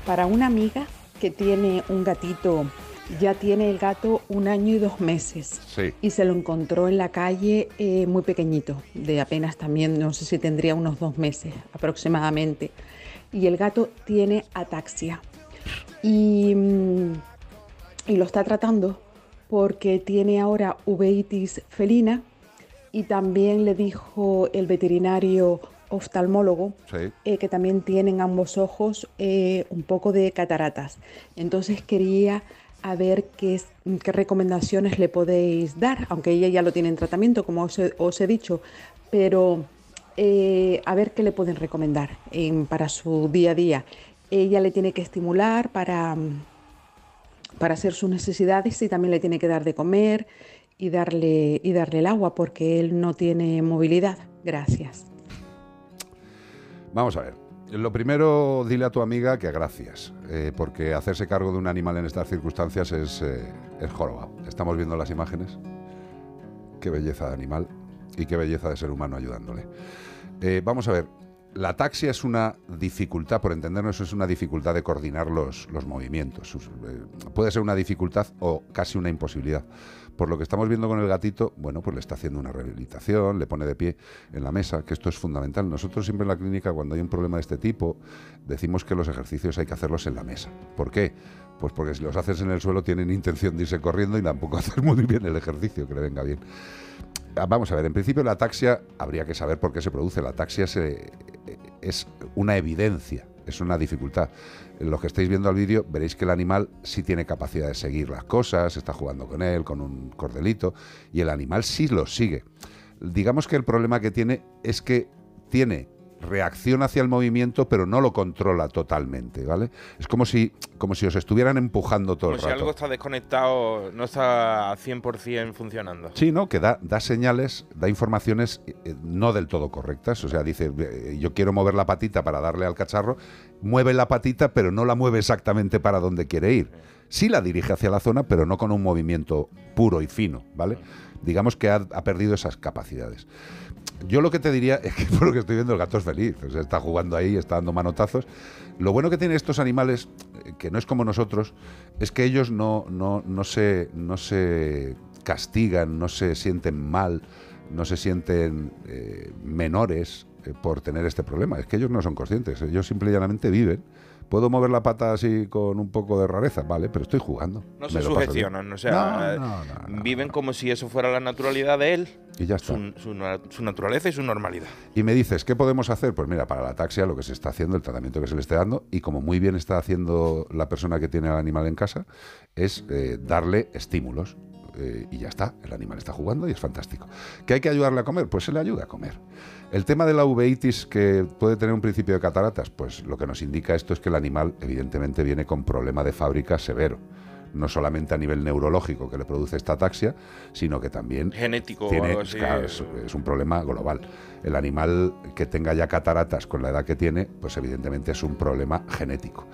Para una amiga que tiene un gatito, ya tiene el gato un año y dos meses. Sí. Y se lo encontró en la calle eh, muy pequeñito, de apenas también, no sé si tendría unos dos meses aproximadamente. Y el gato tiene ataxia. Y, mm, y lo está tratando porque tiene ahora uveitis felina y también le dijo el veterinario oftalmólogo Sí. eh, que también tienen ambos ojos eh, un poco de cataratas. Entonces quería a ver qué, es- qué recomendaciones le podéis dar, aunque ella ya lo tiene en tratamiento, como os he, dicho, pero eh, a ver qué le pueden recomendar en- para su día a día. Ella le tiene que estimular para, para hacer sus necesidades y también le tiene que dar de comer y darle, y darle el agua porque él no tiene movilidad. Gracias. Vamos a ver. Lo primero, dile a tu amiga que gracias, eh, porque hacerse cargo de un animal en estas circunstancias es, eh, es jorobado. Estamos viendo las imágenes. Qué belleza de animal y qué belleza de ser humano ayudándole. Eh, vamos a ver. La taxia es una dificultad, por entendernos, es una dificultad de coordinar los, los movimientos. Eh, puede ser una dificultad o casi una imposibilidad. Por lo que estamos viendo con el gatito, bueno, pues le está haciendo una rehabilitación, le pone de pie en la mesa, que esto es fundamental. Nosotros siempre en la clínica, cuando hay un problema de este tipo, decimos que los ejercicios hay que hacerlos en la mesa. ¿Por qué? Pues porque si los haces en el suelo tienen intención de irse corriendo y tampoco hacer muy bien el ejercicio, que le venga bien. Ah, Vamos a ver, en principio la ataxia habría que saber por qué se produce. La ataxia se- es una evidencia, es una dificultad. Los que estáis viendo el vídeo veréis que el animal sí tiene capacidad de seguir las cosas, está jugando con él, con un cordelito, y el animal sí lo sigue. Digamos que el problema que tiene es que tiene reacción hacia el movimiento, pero no lo controla totalmente, ¿vale? Es como si, como si os estuvieran empujando todo Como el si rato. algo está desconectado, no está 100% funcionando. Sí, ¿no? Que da, da señales, da informaciones eh, no del todo correctas. O sea, dice, eh, yo quiero mover la patita para darle al cacharro, mueve la patita, pero no la mueve exactamente para donde quiere ir. Sí la dirige hacia la zona, pero no con un movimiento puro y fino, ¿vale? Digamos que ha, ha perdido esas capacidades. Yo lo que te diría es que por lo que estoy viendo el gato es feliz, o está jugando ahí, está dando manotazos. Lo bueno que tienen estos animales, eh, que no es como nosotros, es que ellos no, no, no, se, no se castigan, no se sienten mal, no se sienten eh, menores eh, por tener este problema. Es que ellos no son conscientes, ellos simple y llanamente viven. Puedo mover la pata así con un poco de rareza, vale, pero estoy jugando. No se sugestionan, o sea, No, no, viven como si eso fuera la naturalidad de él, Y ya está. su, su su naturaleza y su normalidad. Y me dices, ¿qué podemos hacer? Pues mira, para la ataxia lo que se está haciendo, el tratamiento que se le esté dando, y como muy bien está haciendo la persona que tiene al animal en casa, es eh, darle estímulos. Eh, y ya está, el animal está jugando y es fantástico. ¿Que hay que ayudarle a comer? Pues se le ayuda a comer. El tema de la uveitis que puede tener un principio de cataratas, pues lo que nos indica esto es que el animal evidentemente viene con problema de fábrica severo. No solamente a nivel neurológico que le produce esta ataxia, sino que también Genético tiene, algo así. claro, es, es un problema global. El animal que tenga ya cataratas con la edad que tiene, pues evidentemente es un problema genético.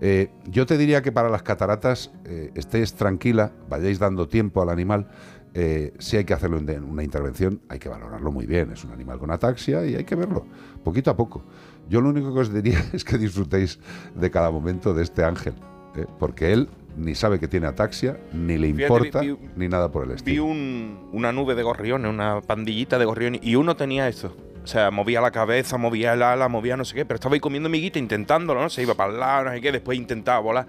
Eh, yo te diría que para las cataratas eh, estéis tranquila, vayáis dando tiempo al animal. Eh, si hay que hacerlo en una intervención, hay que valorarlo muy bien. Es un animal con ataxia y hay que verlo poquito a poco. Yo lo único que os diría es que disfrutéis de cada momento de este ángel, ¿eh? porque él ni sabe que tiene ataxia, ni le Fíjate, importa, vi- ni nada por el Vi estilo. un- una nube de gorriones, una pandillita de gorriones, y uno tenía eso. O sea, movía la cabeza, movía el ala, movía no sé qué, pero estaba ahí comiendo miguita intentándolo, ¿no? Se iba para el lado, no sé qué, después intentaba volar.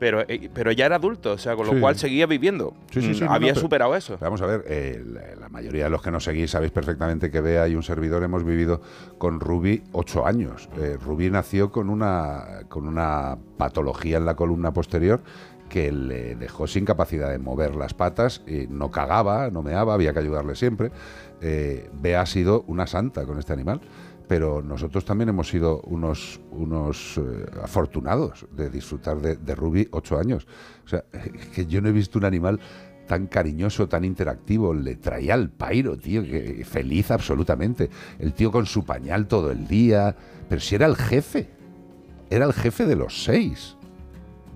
Pero, eh, pero ya era adulto, o sea, con lo Sí. cual seguía viviendo. Sí, sí, sí, Mm, no, Había no, superado eso. Vamos a ver, eh, la, la mayoría de los que nos seguís sabéis perfectamente que Bea y un servidor hemos vivido con Rubí ocho años. Eh, Rubí nació con una, con una patología en la columna posterior que le dejó sin capacidad de mover las patas, y no cagaba, no meaba, había que ayudarle siempre. Eh, Bea ha sido una santa con este animal. Pero nosotros también hemos sido unos, unos eh, afortunados de disfrutar de, de Ruby ocho años. O sea, que yo no he visto un animal tan cariñoso, tan interactivo, le traía al pairo, tío, que feliz absolutamente. El tío con su pañal todo el día, pero si era el jefe, era el jefe de los seis.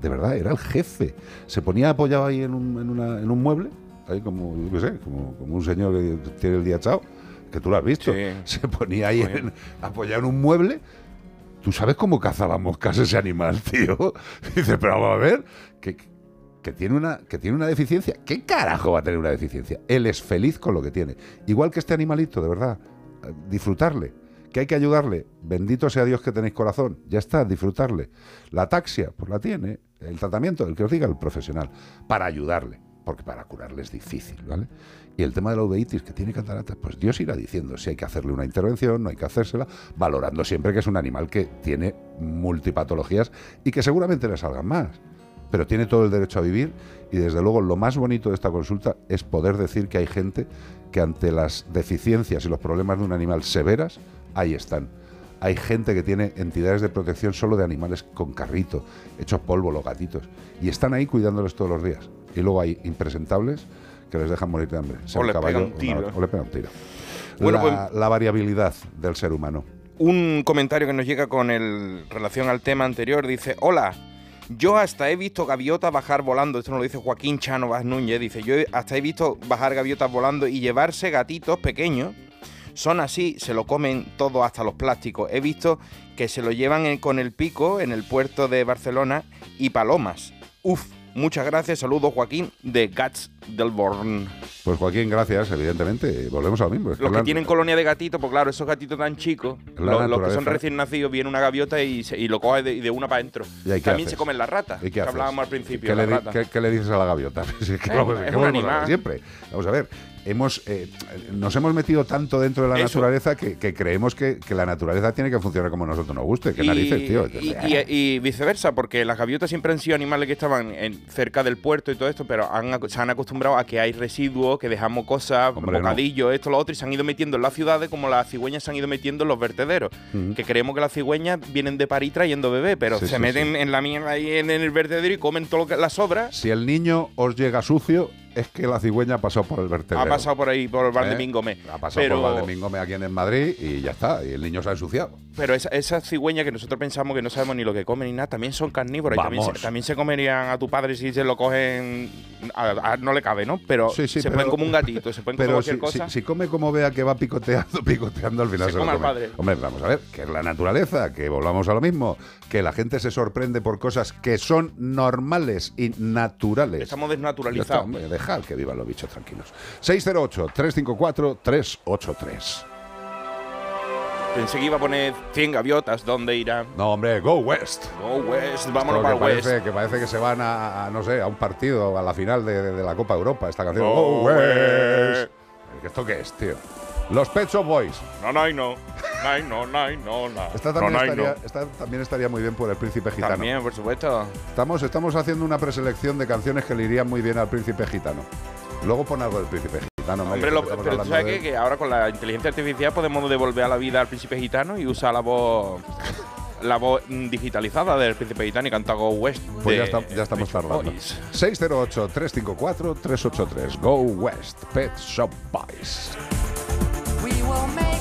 De verdad, era el jefe. Se ponía apoyado ahí en un, en una- en un mueble, ahí como, yo qué sé, como, como un señor que tiene el día echado, que tú lo has visto. Se ponía ahí en- apoyado en un mueble. ¿Tú sabes cómo cazaba moscas ese animal, tío? Dice, pero vamos a ver, que, que tiene una, que tiene una deficiencia. ¿Qué carajo va a tener una deficiencia? Él es feliz con lo que tiene. Igual que este animalito, de verdad. Eh, Disfrutarle. Que hay que ayudarle. Bendito sea Dios que tenéis corazón. Ya está, disfrutarle. La ataxia, pues la tiene. El tratamiento, el que os diga el profesional. Para ayudarle. Porque para curarle es difícil, ¿vale? Y el tema de la uveitis, que tiene cataratas, pues Dios irá diciendo si hay que hacerle una intervención, no hay que hacérsela, valorando siempre que es un animal que tiene multipatologías y que seguramente le salgan más pero tiene todo el derecho a vivir y desde luego lo más bonito de esta consulta es poder decir que hay gente que ante las deficiencias y los problemas de un animal severas, ahí están. Hay gente que tiene entidades de protección solo de animales con carrito, hechos polvo, los gatitos, y están ahí cuidándoles todos los días. Y luego hay impresentables que les dejan morir de hambre. sea O le caballo, pegan un tiro. una- o le pegan un tiro. Bueno, la, pues- la variabilidad del ser humano. Un comentario que nos llega con el relación al tema anterior dice, hola, yo hasta he visto gaviotas bajar volando, esto nos lo dice Joaquín Chano Vaz Núñez, dice, yo hasta he visto bajar gaviotas volando y llevarse gatitos pequeños, son así, se lo comen todo hasta los plásticos. He visto que se lo llevan con el pico en el puerto de Barcelona y palomas. Uf, muchas gracias, saludos Joaquín de Gats del Born. Pues Joaquín, gracias, evidentemente. Volvemos a lo mismo. Los que tienen colonia de gatitos, pues claro, esos gatitos tan chicos, los, los que son recién nacidos, viene una gaviota y, se- y lo coge de, de una para adentro. ¿Y ahí qué También haces? se comen las ratas, ¿Y qué que hablábamos al principio. ¿Qué le, di- ratas. qué- qué le dices a la gaviota? Es que Eh, vamos- es que un animal. siempre. Vamos a ver, hemos, eh, nos hemos metido tanto dentro de la Eso. naturaleza que, que creemos que, que la naturaleza tiene que funcionar como a nosotros nos guste. ¿Qué Y- narices, tío? Y, y- y viceversa, porque las gaviotas siempre han sido animales que estaban en- cerca del puerto y todo esto, pero han se han acostumbrado a que hay residuos, que dejamos cosas, Hombre, no. bocadillos, esto, lo otro, y se han ido metiendo en las ciudades como las cigüeñas se han ido metiendo en los vertederos. Que creemos que las cigüeñas vienen de París trayendo bebé, pero Sí, se sí, meten en la mierda ahí en, en el vertedero y comen que las sobras. Si el niño os llega sucio, es que la cigüeña ha pasado por el vertedero. Ha pasado por ahí, por el ¿Eh? Valdemín Gómez. Ha pasado pero, por Valdemín Gómez aquí en Madrid y ya está. Y el niño se ha ensuciado. Pero esa- esas cigüeñas que nosotros pensamos que no sabemos ni lo que comen ni nada, también son carnívoras. Y también se, Vamos. también se comerían a tu padre si se lo cogen. a- a- no le cabe, ¿no? Pero Sí, sí, se pero- pueden como un gatito, se pueden Pero cualquier si, cosa. si- si come como vea que va picoteando, picoteando, al final Se se, lo come al padre. Hombre, vamos a ver, que es la naturaleza, que volvamos a lo mismo, que la gente se sorprende por cosas que son normales y naturales. Estamos está, desnaturalizados. hombre, que vivan los bichos tranquilos. 608-354-383. Pensé que iba a poner 100 gaviotas, ¿dónde irán? No, hombre, go west. Go West, vámonos para el West. parece, que parece que se van a, a, no sé, a un partido, a la final de, de- de la Copa Europa, esta canción. Go Go West. West. ¿Esto qué es, tío? Los Pet Shop Boys. No, no, no. No, no, no, no. Esta también, No, no, estaría, no. esta también estaría muy bien por el Príncipe Gitano. También, por supuesto. Estamos, estamos haciendo una preselección de canciones que le irían muy bien al Príncipe Gitano. Luego pon algo del Príncipe Gitano. Hombre, lo- pero tú sabes que, que ahora con la inteligencia artificial podemos devolver a la vida al príncipe gitano y usar la voz la voz digitalizada del príncipe gitano y cantar Go West. Pues ya, está- ya estamos tardando. Boys. 608-354-383. Go West. Pet Shop Boys. We will make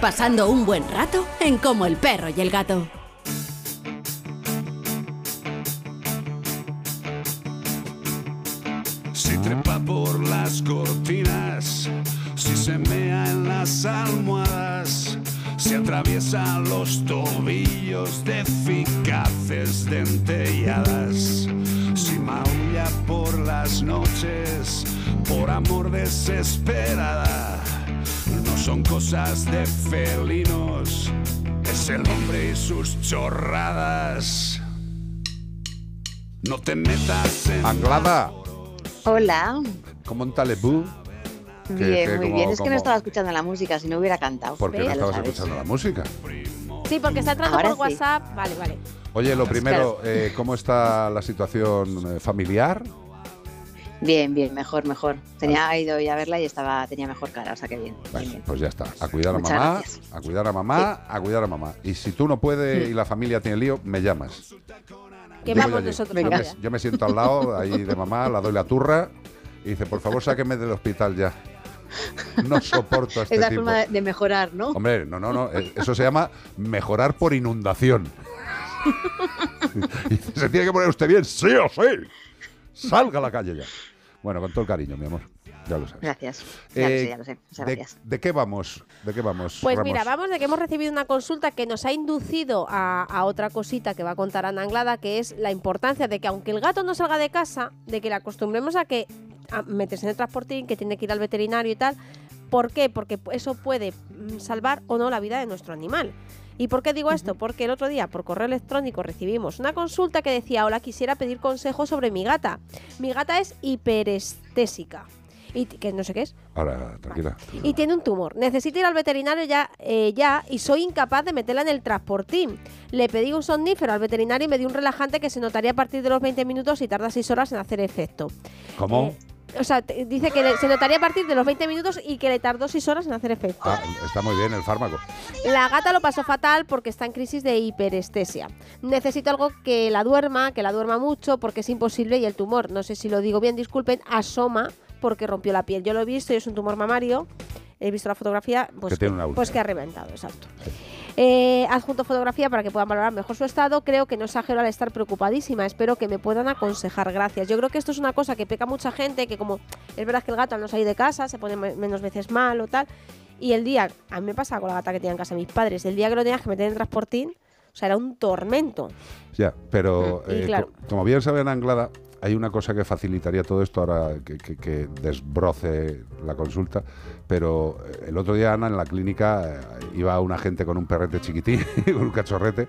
pasando un buen rato en Como el perro y el gato. Cosas de felinos, es el hombre y sus chorradas. No te metas en Anglada, Hola. ¿cómo talebú? Que- Bien, que muy como- bien. Es que como- no estaba escuchando la música, si no hubiera cantado. ¿Por qué no estabas escuchando la música? Sí, porque está entrando Ahora por sí. WhatsApp. Vale, vale. Oye, lo primero, Claro. eh, ¿cómo está la situación eh, familiar? Bien, bien, mejor, mejor. Tenía ido ya a verla y estaba tenía mejor cara, o sea que bien. Bueno, pues ya está. A cuidar a Muchas mamá, gracias. a cuidar a mamá, a cuidar a mamá. Y si tú no puedes y la familia tiene lío, me llamas. Que vamos nosotros, Yo me, yo me siento al lado ahí de mamá, la doy la turra y dice, por favor, sáqueme del hospital ya. No soporto a este es la tipo. forma de, mejorar, ¿no? Hombre, no, no, no. eh, Eso se llama mejorar por inundación. Y ¿Se tiene que poner usted bien? Sí o sí. Salga a la calle ya. Bueno, con todo el cariño, mi amor. Ya lo sabes. Gracias. Ya Eh, lo sé, ya lo sé. Muchas ¿de, gracias. de qué vamos? ¿De qué vamos? Pues Ramos? mira, vamos de que hemos recibido una consulta que nos ha inducido a, a otra cosita que va a contar Ana Anglada, que es la importancia de que aunque el gato no salga de casa, de que le acostumbremos a que a meterse en el transportín, que tiene que ir al veterinario y tal. ¿Por qué? Porque eso puede mm, salvar o no la vida de nuestro animal. ¿Y por qué digo esto? Porque el otro día por correo electrónico recibimos una consulta que decía, hola, quisiera pedir consejo sobre mi gata. Mi gata es hiperestésica. Y que no sé qué es. Ahora, tranquila. Y tiene un tumor. Necesito ir al veterinario ya, eh, ya y soy incapaz de meterla en el transportín. Le pedí un somnífero al veterinario y me dio un relajante que se notaría a partir de los 20 minutos y tarda 6 horas en hacer efecto. ¿Cómo? O sea, dice que le- se notaría a partir de los 20 minutos y que le tardó 6 horas en hacer efecto. Ah, está muy bien el fármaco. La gata lo pasó fatal porque está en crisis de hiperestesia. Necesito algo que la duerma, que la duerma mucho, porque es imposible y el tumor, no sé si lo digo bien, disculpen, asoma porque rompió la piel. Yo lo he visto y es un tumor mamario. He visto la fotografía, pues Que tiene una pues que ha reventado, exacto. Eh, adjunto fotografía para que puedan valorar mejor su estado. Creo que no exagero al estar preocupadísima. Espero que me puedan aconsejar. Gracias. Yo creo que esto es una cosa que peca mucha gente, que como es verdad que el gato al no salir de casa se pone me- menos veces mal o tal. Y el día, a mí me pasa con la gata que tenía en casa mis padres, el día que lo tenías que meter en transportín, o sea, era un tormento. Ya, pero eh, claro. co- como bien saben Anglada, hay una cosa que facilitaría todo esto ahora que, que- que desbroce la consulta, pero eh, el otro día Ana en la clínica eh, iba una gente con un perrete chiquitín, con un cachorrete,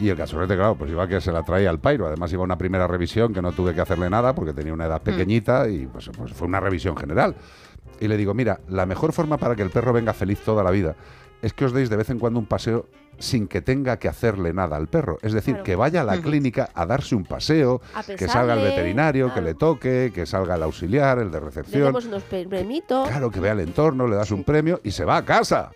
y el cachorrete, claro, pues iba que se la traía al pairo. Además iba a una primera revisión que no tuve que hacerle nada porque tenía una edad Mm. pequeñita y pues, pues fue una revisión general. Y le digo, mira, la mejor forma para que el perro venga feliz toda la vida es que os deis de vez en cuando un paseo sin que tenga que hacerle nada al perro. Es decir, Claro. que vaya a la clínica a darse un paseo, que salga el veterinario, que le toque, que salga el auxiliar, el de Le recepción. damos unos premitos. Claro, que vea el entorno, le das un premio y se va a casa.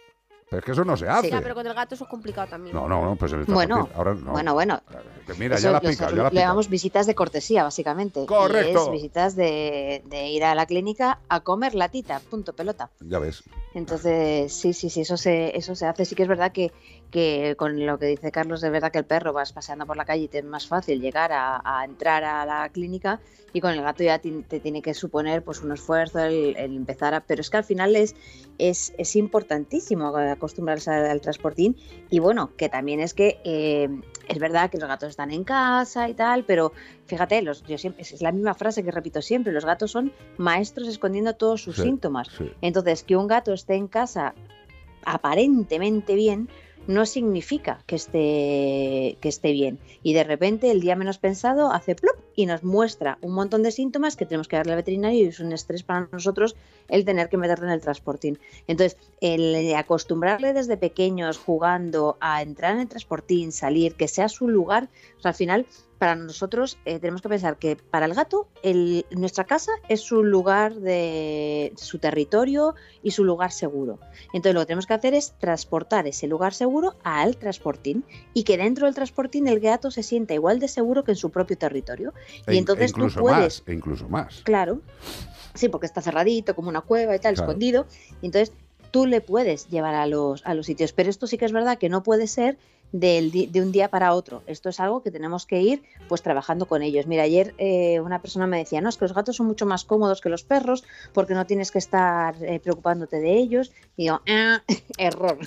Pero es que eso no se hace. Ya, pero con el gato eso es complicado también. No, no, no, pues el Bueno, transportín. Ahora no. bueno, bueno. Que mira, Eso ya la pica, ya lo la pica. llamamos visitas de cortesía, básicamente. Y Correcto. es visitas de, de ir a la clínica a comer latita, punto, pelota. Ya ves. Entonces, sí, sí, sí, eso se, eso se hace. Sí que es verdad que, que con lo que dice Carlos, es verdad que el perro vas paseando por la calle y te es más fácil llegar a, a entrar a la clínica y con el gato ya te, tiene que suponer pues un esfuerzo el, el empezar a... Pero es que al final es, es, es importantísimo acostumbrarse al, al transportín y bueno, que también es que eh, es verdad que los gatos están en casa y tal, pero fíjate, los, yo siempre, es la misma frase que repito siempre, los gatos son maestros escondiendo todos sus Sí, síntomas. sí. Entonces, que un gato esté en casa aparentemente bien no significa que esté, que esté bien. Y de repente, el día menos pensado, hace plop y nos muestra un montón de síntomas que tenemos que darle al veterinario y es un estrés para nosotros el tener que meterlo en el transportín. Entonces, el acostumbrarle desde pequeños jugando a entrar en el transportín, salir, que sea su lugar, al final para nosotros eh, tenemos que pensar que para el gato el- nuestra casa es su lugar de su territorio y su lugar seguro. Entonces lo que tenemos que hacer es transportar ese lugar seguro al transportín y que dentro del transportín el gato se sienta igual de seguro que en su propio territorio. E y in- entonces e incluso tú puedes, más, e incluso más. claro, sí, porque está cerradito como una cueva y tal, Claro. escondido. Y entonces tú le puedes llevar a los, a los sitios. Pero esto sí que es verdad que no puede ser de un día para otro. Esto es algo que tenemos que ir pues trabajando con ellos. Mira, ayer eh, una persona me decía, no, es que los gatos son mucho más cómodos que los perros porque no tienes que estar eh, preocupándote de ellos. Y digo, "Ah, error.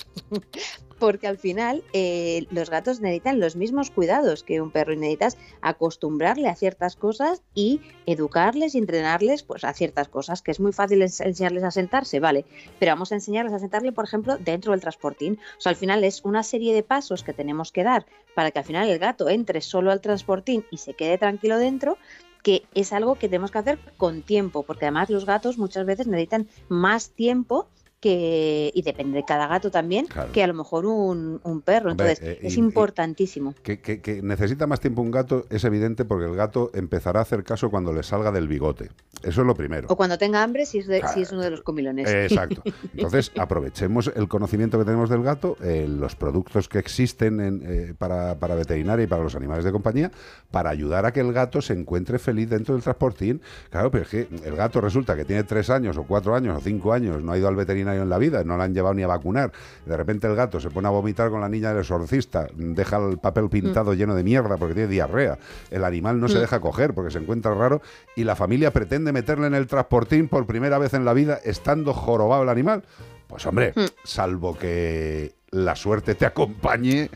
Porque al final eh, los gatos necesitan los mismos cuidados que un perro y necesitas acostumbrarle a ciertas cosas y educarles y entrenarles pues a ciertas cosas, que es muy fácil ens- enseñarles a sentarse, vale, pero vamos a enseñarles a sentarle, por ejemplo, dentro del transportín. O sea, al final es una serie de pasos que tenemos que dar para que al final el gato entre solo al transportín y se quede tranquilo dentro que es algo que tenemos que hacer con tiempo, porque además los gatos muchas veces necesitan más tiempo que, y depende de cada gato también, Claro. que a lo mejor un, un perro. Hombre, Entonces, eh, es y- y- importantísimo. Que, que- que necesita más tiempo un gato es evidente porque el gato empezará a hacer caso cuando le salga del bigote. Eso es lo primero. O cuando tenga hambre, si es, de- si es uno de los comilones. Eh, Exacto. Entonces, aprovechemos el conocimiento que tenemos del gato, eh, los productos que existen en, eh, para, para veterinaria y para los animales de compañía, para ayudar a que el gato se encuentre feliz dentro del transportín. Claro, pero es que el gato resulta que tiene tres años o cuatro años o cinco años, no ha ido al veterinario en la vida, no le han llevado ni a vacunar. De repente el gato se pone a vomitar con la niña del exorcista, deja el papel pintado lleno de mierda porque tiene diarrea. El animal no se Mm. deja coger porque se encuentra raro y la familia pretende meterle en el transportín por primera vez en la vida estando jorobado el animal. Pues hombre, Mm. salvo que la suerte te acompañe,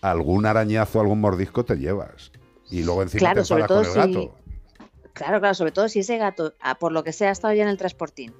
algún arañazo, algún mordisco te llevas. Y luego encima Claro, te sobre todo con el si- gato. Claro, claro, sobre todo si ese gato, ah, por lo que sea, ha estado ya en el transportín,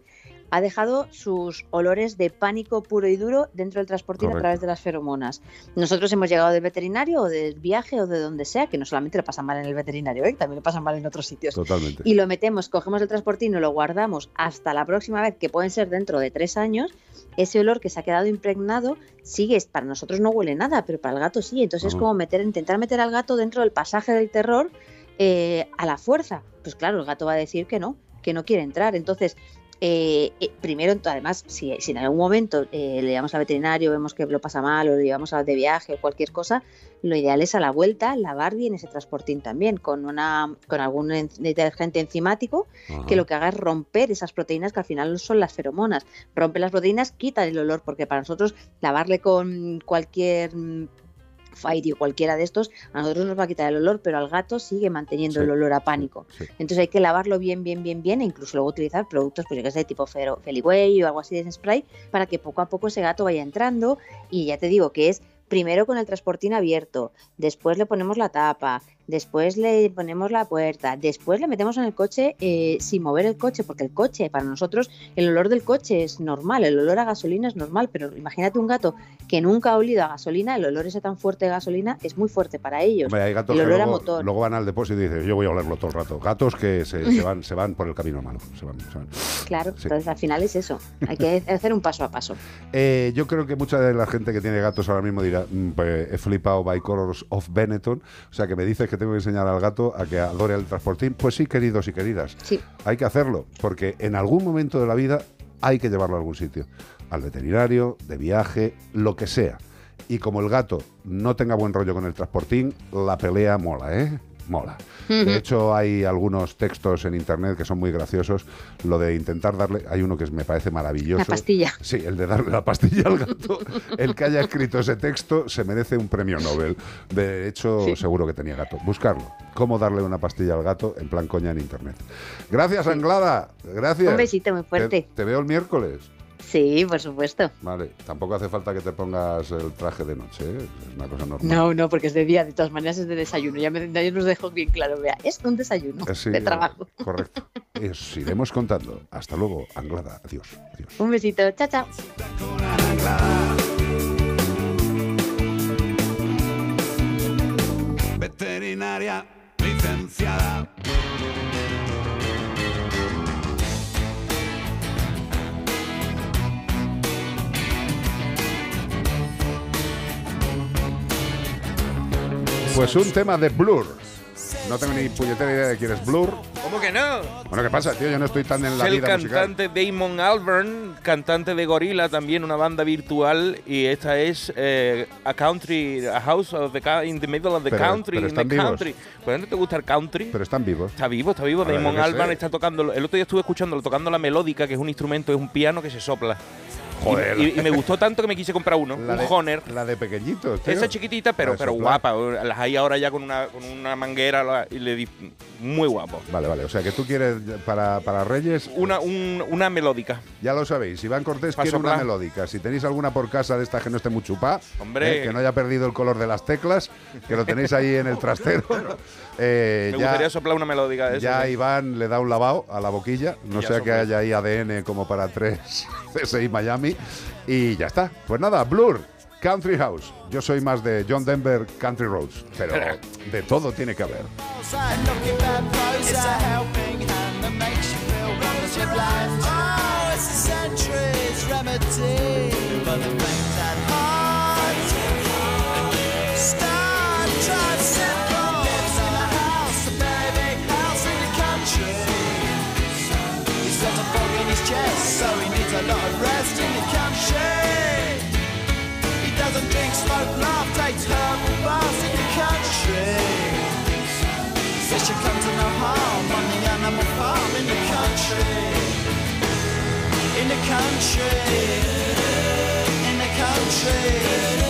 ha dejado sus olores de pánico puro y duro dentro del transportín Correcto. a través de las feromonas. Nosotros hemos llegado del veterinario o del viaje o de donde sea, que no solamente lo pasan mal en el veterinario, ¿eh? también lo pasan mal en otros sitios. Totalmente. Y lo metemos, cogemos el transportín y lo guardamos hasta la próxima vez, que pueden ser dentro de tres años. Ese olor que se ha quedado impregnado sigue, para nosotros no huele nada, pero para el gato sí. Entonces es como meter, intentar meter al gato dentro del pasaje del terror eh, a la fuerza. Pues claro, el gato va a decir que no, que no quiere entrar. Entonces, eh, eh, primero, además, si, si en algún momento eh, le llevamos al veterinario, vemos que lo pasa mal o lo llevamos a de viaje o cualquier cosa, lo ideal es a la vuelta lavar bien ese transportín también con una con algún en- detergente enzimático que lo que haga es romper esas proteínas que al final son las feromonas. Rompe las proteínas, quita el olor, porque para nosotros lavarle con cualquier mm, Fairy o cualquiera de estos, a nosotros nos va a quitar el olor, pero al gato sigue manteniendo Sí, el olor a pánico. Entonces hay que lavarlo bien, bien, bien, bien, e incluso luego utilizar productos, pues yo que sé, tipo Feliway o algo así de spray, para que poco a poco ese gato vaya entrando. Y ya te digo que es primero con el transportín abierto, después le ponemos la tapa, después le ponemos la puerta, después le metemos en el coche eh, sin mover el coche, porque el coche, para nosotros, el olor del coche es normal, el olor a gasolina es normal, pero imagínate un gato que nunca ha olido a gasolina, el olor ese tan fuerte de gasolina es muy fuerte para ellos. Hay gatos el que olor a luego, motor. luego van al depósito y dicen, yo voy a olerlo todo el rato. Gatos que se, se van, se van por el camino malo. Se van, se van. Claro, Sí. entonces al final es eso, hay que hacer un paso a paso. Eh, yo creo que mucha de la gente que tiene gatos ahora mismo dirá, "Mm, pues he flipado by Colors of Benetton, o sea que me dices que tengo que enseñar al gato a que adore el transportín. Pues sí, queridos y queridas, Sí. hay que hacerlo, porque en algún momento de la vida hay que llevarlo a algún sitio, al veterinario, de viaje, lo que sea. Y como el gato no tenga buen rollo con el transportín, la pelea mola, ¿eh? Mola. De hecho, hay algunos textos en internet que son muy graciosos. Lo de intentar darle. Hay uno que me parece maravilloso. La pastilla. Sí, el de darle la pastilla al gato. El que haya escrito ese texto se merece un premio Nobel. De hecho, Sí. seguro que tenía gato. Buscarlo. Cómo darle una pastilla al gato en plan coña en internet. Gracias, Anglada. Gracias. Un besito muy fuerte. Te, te veo el miércoles. Sí, por supuesto. Vale, tampoco hace falta que te pongas el traje de noche, ¿eh? es una cosa normal. No, no, porque es de día, de todas maneras es de desayuno. Ya, me, ya nos dejo bien claro, vea, es un desayuno Eh, sí, de trabajo. Correcto. Y os iremos contando. Hasta luego, Anglada. Adiós. Adiós. Un besito, chao, chao. Veterinaria licenciada. Pues un tema de Blur. No tengo ni puñetera idea de quién es Blur. ¿Cómo que no? Bueno, ¿qué pasa, tío? Yo no estoy tan en Es la el vida musical. cantante Damon Albarn, cantante de Gorilla, también una banda virtual, y esta es eh, a country, a house of the in the middle of the Pero- country, pero in the están vivos. country. ¿Pues no te gusta el country? Pero están vivos. Está vivo, está vivo. Ver, Damon Albarn sé. está tocando. El otro día estuve escuchándolo tocando la melódica, que es un instrumento, es un piano que se sopla. Joder. Y, y- y me gustó tanto que me quise comprar uno, La un de- Honor. La de pequeñitos, tío. Esa chiquitita, pero, pero guapa. Las hay ahora ya con una, con una manguera la- y le di muy guapo. Vale, vale. O sea, que tú quieres para, para Reyes... Una, un- una melódica. Ya lo sabéis, Iván Cortés Pa' quiere una melódica. Si tenéis alguna por casa de esta que no esté muy Hombre. eh, que no haya perdido el color de las teclas, que lo tenéis ahí en el trastero. eh, Me ya, gustaría soplar una melódica de esas, ya ¿eh? Iván le da un lavado a la boquilla, no sea que haya ahí ADN como para tres CSI Miami. Y ya está. Pues nada, Blur, Country House. Yo soy más de John Denver Country Roads, pero de todo tiene que haber. Chest, so he needs a lot of rest in the country. He doesn't drink, smoke, laugh, takes herbal baths in the country. Says she comes to no harm on the animal farm in the country. In the country. In the country.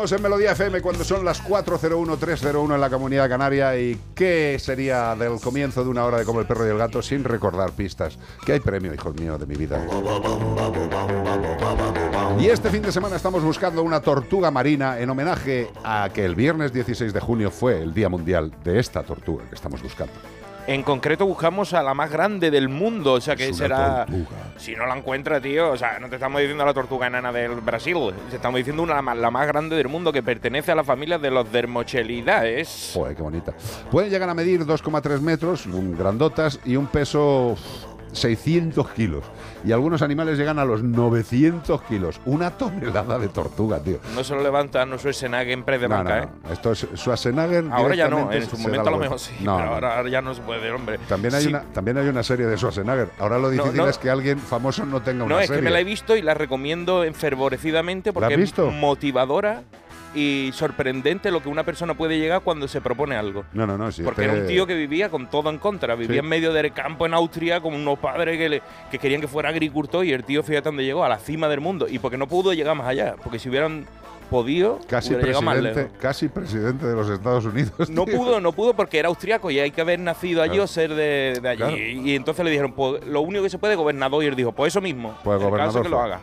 Seguimos en Melodía FM cuando son las 4.01, en la Comunidad Canaria. ¿Y qué sería del comienzo de una hora de Como el perro y el gato sin recordar pistas? Que hay premio, hijos míos, de mi vida. Y este fin de semana estamos buscando una tortuga marina en homenaje a que el viernes 16 de junio fue el Día Mundial de esta tortuga que estamos buscando. En concreto buscamos a la más grande del mundo, o sea que será... tortuga. Si no la encuentra, tío, o sea, no te estamos diciendo la tortuga enana del Brasil, te estamos diciendo una, la más grande del mundo que pertenece a la familia de los Dermochelidaes. Joder, qué bonita. Pueden llegar a medir 2,3 metros, grandotas, y un peso 600 kilos. Y algunos animales llegan a los 900 kilos. Una tonelada de tortuga, tío. No se lo levanta no Schwarzenegger en pre de No, banca, no, ¿eh? Esto es Schwarzenegger. Ahora ya no, en su momento a lo mejor sí, No, pero ahora, ahora ya no se puede, hombre. También hay, Sí. una, también hay una serie de Schwarzenegger. Ahora lo difícil es que alguien famoso no tenga una No, es serie. que me la he visto y la recomiendo enfervorecidamente porque has visto? es motivadora y sorprendente lo que una persona puede llegar cuando se propone algo. No, no, no. Porque este- era un tío que vivía con todo en contra, vivía Sí. en medio del campo en Austria con unos padres que, le- que querían que fuera agricultor y el tío, fíjate dónde llegó, a la cima del mundo. Y porque no pudo llegar más allá, porque si hubieran podido, Casi presidente, casi presidente de los Estados Unidos. No tío. pudo, no pudo porque era austriaco y hay que haber nacido allí Claro. o ser de, de allí. Claro. Y entonces le dijeron, pues lo único que se puede es gobernador. Y él dijo, pues eso mismo. Pues el caso que lo haga.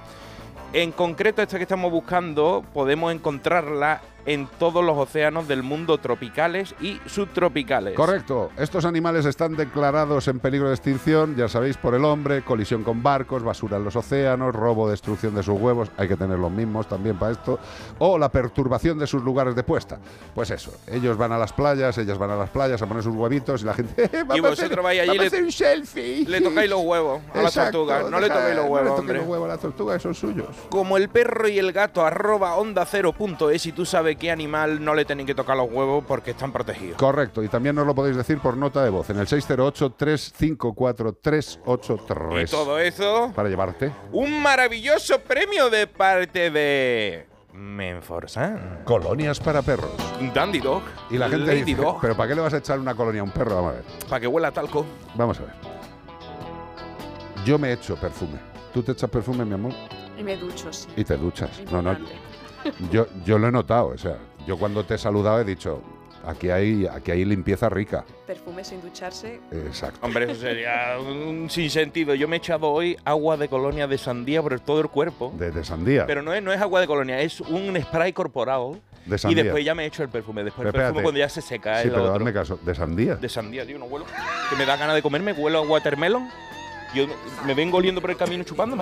En concreto, esta que estamos buscando, podemos encontrarla en todos los océanos del mundo tropicales y subtropicales. Correcto. Estos animales están declarados en peligro de extinción, ya sabéis, por el hombre, colisión con barcos, basura en los océanos, robo, destrucción de sus huevos, hay que tener los mismos también para esto, o la perturbación de sus lugares de puesta. Pues eso, ellos van a las playas, ellas van a las playas a poner sus huevitos y la gente... "Eh, Y a hacer- vosotros vais allí le- un selfie. Le tocáis los huevos a las Exacto, tortugas. No le toquéis los no le huevos, hombre. los huevos a las tortugas, son suyos. Como el perro y el gato, arroba onda cero punto es, y tú sabes qué animal no le tienen que tocar los huevos porque están protegidos. Correcto, y también nos lo podéis decir por nota de voz en el 608-354-383. Y todo eso, Para llevarte. un maravilloso premio de parte de Menforsan. Colonias para perros. Dandy Dog. Y la gente Lady dice, Dog, ¿pero para qué le vas a echar una colonia a un perro? Vamos a ver. para que huela a talco. Vamos a ver. Yo me echo perfume. ¿Tú te echas perfume, mi amor? Y me ducho, sí. Y te duchas. No, no. Yo, yo lo he notado. O sea, yo cuando te he saludado he dicho, aquí hay, aquí hay limpieza rica. Perfume sin ducharse. Exacto. Hombre, eso sería un sinsentido. Yo me he echado hoy agua de colonia de sandía por todo el cuerpo. De, de sandía. Pero no es, no es agua de colonia, es un spray corporal. De Y sandía. después ya me he hecho el perfume. Después Pero el perfume espérate. cuando ya se seca. Sí, el pero otro. hazme caso. De sandía. De sandía, tío, no huelo. Que me da ganas de comerme, huelo a watermelon. Yo me vengo oliendo por el camino chupando.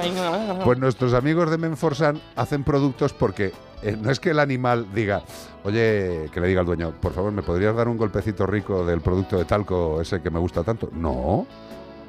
Pues nuestros amigos de Menforsan hacen productos porque eh, no es que el animal diga, oye, que le diga al dueño, por favor, ¿me podrías dar un golpecito rico del producto de talco ese que me gusta tanto? No.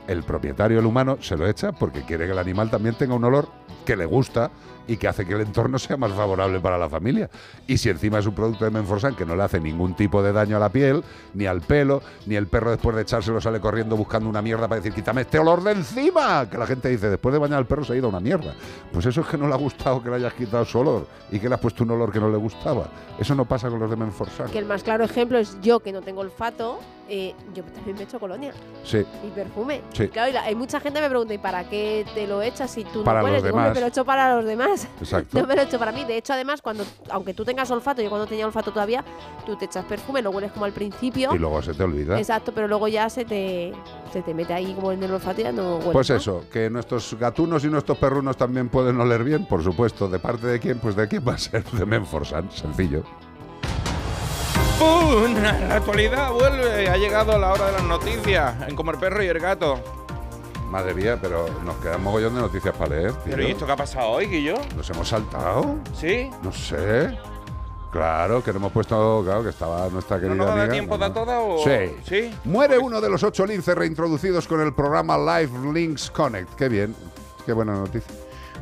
El propietario, el humano, se lo echa porque quiere que el animal también tenga un olor que le gusta y que hace que el entorno sea más favorable para la familia. Y si encima es un producto de Menforsan que no le hace ningún tipo de daño a la piel, ni al pelo, ni el perro después de echárselo sale corriendo buscando una mierda para decir, quítame este olor de encima, que la gente dice, después de bañar al perro se ha ido a una mierda. Pues eso es que no le ha gustado que le hayas quitado su olor y que le has puesto un olor que no le gustaba. Eso no pasa con los de Menforsan. Que el más claro ejemplo es yo que no tengo olfato, eh, yo también me echo colonia Sí. y perfume. Sí. Claro, y la- hay mucha gente que me pregunta, ¿y para qué te lo echas si tú Para no los puedes? "Hombre, demás. pero hecho para los demás. Exacto. No me lo he hecho para mí. De hecho, además, cuando aunque tú tengas olfato, yo cuando tenía olfato todavía, tú te echas perfume, lo hueles como al principio. Y luego se te olvida. Exacto, pero luego ya se te, se te mete ahí como en el olfato y ya no. Pues eso, que nuestros gatunos y nuestros perrunos también pueden oler bien, por supuesto. ¿De parte de quién? Pues de quién va a ser, de Menforsan, sencillo. ¡Pum! La actualidad vuelve. Ha llegado la hora de las noticias. En Como el perro y el gato. Madre mía, pero nos queda un mogollón de noticias para leer, tío. Pero ¿y esto qué ha pasado hoy, Guillo? ¿Nos hemos saltado? ¿Sí? No sé. Claro, que no hemos puesto, claro, que estaba nuestra ¿No querida nos da amiga. tiempo de toda o...? Sí. ¿Sí? Muere uno de los ocho linces reintroducidos con el programa Live Links Connect. Qué bien. Qué buena noticia.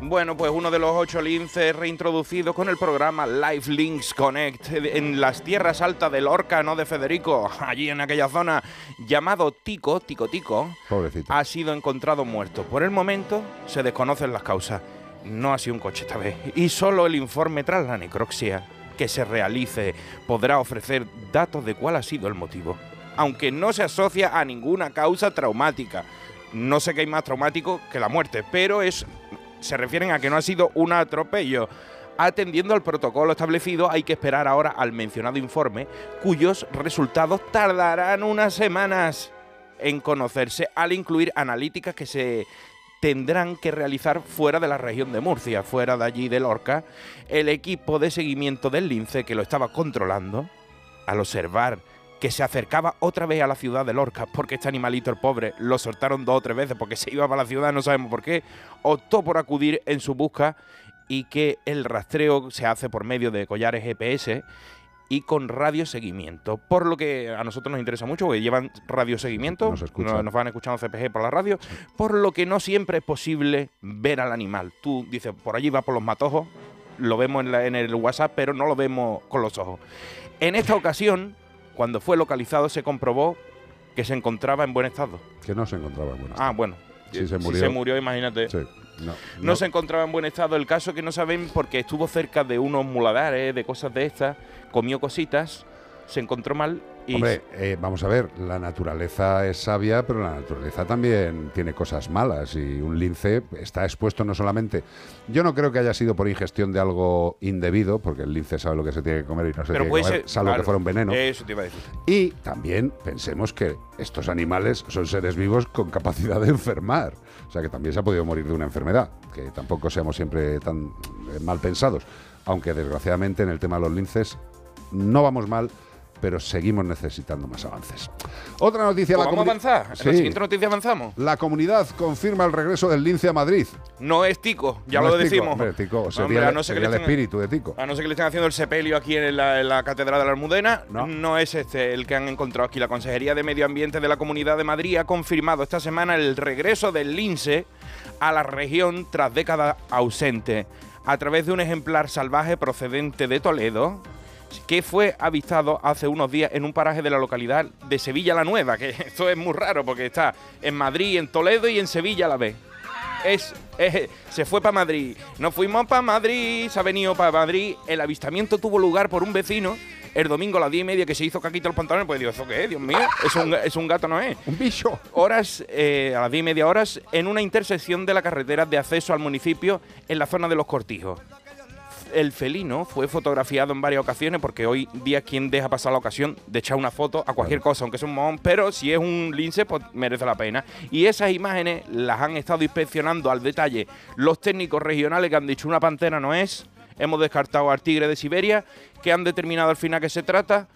Bueno, pues uno de los ocho linces reintroducidos con el programa Life Links Connect en las tierras altas del Orca, no de Federico, allí en aquella zona, llamado Tico, Tico Tico, Pobrecito. ha sido encontrado muerto. Por el momento se desconocen las causas. No ha sido un coche esta vez. Y solo el informe tras la necropsia que se realice podrá ofrecer datos de cuál ha sido el motivo. Aunque no se asocia a ninguna causa traumática. No sé qué hay más traumático que la muerte, pero es se refieren a que no ha sido un atropello. Atendiendo al protocolo establecido, hay que esperar ahora al mencionado informe, cuyos resultados tardarán unas semanas en conocerse al incluir analíticas que se tendrán que realizar fuera de la región de Murcia, fuera de allí de Lorca. El equipo de seguimiento del lince que lo estaba controlando, al observar que se acercaba otra vez a la ciudad de Lorca, porque este animalito, el pobre, lo soltaron dos o tres veces porque se iba para la ciudad, no sabemos por qué, optó por acudir en su busca y que el rastreo se hace por medio de collares GPS y con radioseguimiento. Por lo que a nosotros nos interesa mucho, porque llevan radioseguimiento, nos, nos van escuchando CPG por la radio, por lo que no siempre es posible ver al animal. Tú dices, por allí va por los matojos, lo vemos en, la- en el WhatsApp, pero no lo vemos con los ojos. En esta ocasión, cuando fue localizado, se comprobó que se encontraba en buen estado. Que no se encontraba en buen Ah, bueno. Sí, se Si murió. se murió, imagínate. Sí, no, No, no. se encontraba en buen estado. El caso que no saben porque estuvo cerca de unos muladares, de cosas de estas, comió cositas, se encontró mal y Hombre, eh, vamos a ver, la naturaleza es sabia, pero la naturaleza también tiene cosas malas y un lince está expuesto no solamente... Yo no creo que haya sido por ingestión de algo indebido, porque el lince sabe lo que se tiene que comer y no se pero tiene que comer, ser, salvo claro, que fuera un veneno. Eso te iba a decir. Y también pensemos que estos animales son seres vivos con capacidad de enfermar. O sea que también se ha podido morir de una enfermedad, que tampoco seamos siempre tan eh, mal pensados. Aunque desgraciadamente en el tema de los linces no vamos mal, pero seguimos necesitando más avances. Otra noticia... Pues la vamos a avanzar. En Sí. la siguiente noticia avanzamos. La comunidad confirma el regreso del lince a Madrid. No es Tico, ya No lo es Tico, decimos. hombre, Tico, sería Hombre, el- a no ser sería el estén- espíritu de Tico. A no ser que le estén haciendo el sepelio aquí en la, en la Catedral de la Almudena, no. es este el que han encontrado aquí. La Consejería de Medio Ambiente de la Comunidad de Madrid ha confirmado esta semana el regreso del lince a la región tras décadas ausente, a través de un ejemplar salvaje procedente de Toledo, que fue avistado hace unos días en un paraje de la localidad de Sevilla la Nueva, que esto es muy raro porque está en Madrid, en Toledo y en Sevilla a la vez. Es, es- se fue para Madrid. Nos fuimos para Madrid, se ha venido para Madrid. El avistamiento tuvo lugar por un vecino el domingo a las 10 y media que se hizo caquito los pantalones. Pues digo, ¿eso qué es? Dios mío, es un, es un gato, no es. Un bicho. Horas, eh, a las 10 y media horas, en una intersección de la carretera de acceso al municipio en la zona de los Cortijos. El felino fue fotografiado en varias ocasiones porque hoy día quien deja pasar la ocasión de echar una foto a cualquier cosa, aunque sea un mohón, pero si es un lince, pues merece la pena. Y esas imágenes las han estado inspeccionando al detalle los técnicos regionales que han dicho una pantera no es, hemos descartado al tigre de Siberia, que han determinado al final que se trata,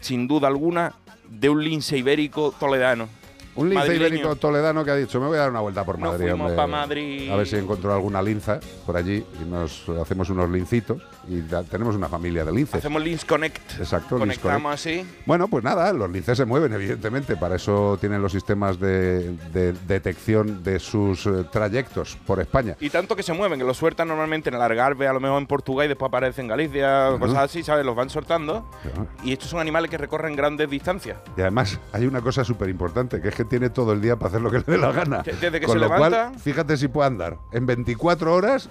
sin duda alguna, de un lince ibérico toledano. Un lince Madrileño. ibérico toledano que ha dicho, me voy a dar una vuelta por Nos Madrid. fuimos Madrid. A ver si encuentro alguna linza por allí y nos hacemos unos lincitos. Y da- tenemos una familia de linces. Hacemos Links Connect. Exacto, Lince Conectamos así. Bueno, pues nada, los linces se mueven, evidentemente. Para eso tienen los sistemas de, de detección de sus eh, trayectos por España. Y tanto que se mueven, que los sueltan normalmente en el Algarve, a lo mejor en Portugal y después aparece en Galicia, cosas así, ¿sabes? Los van soltando. Y estos son animales que recorren grandes distancias. Y además hay una cosa súper importante, que es que tiene todo el día para hacer lo que le dé la gana. De- desde que Con se lo levanta- cual, fíjate si puede andar. En 24 horas,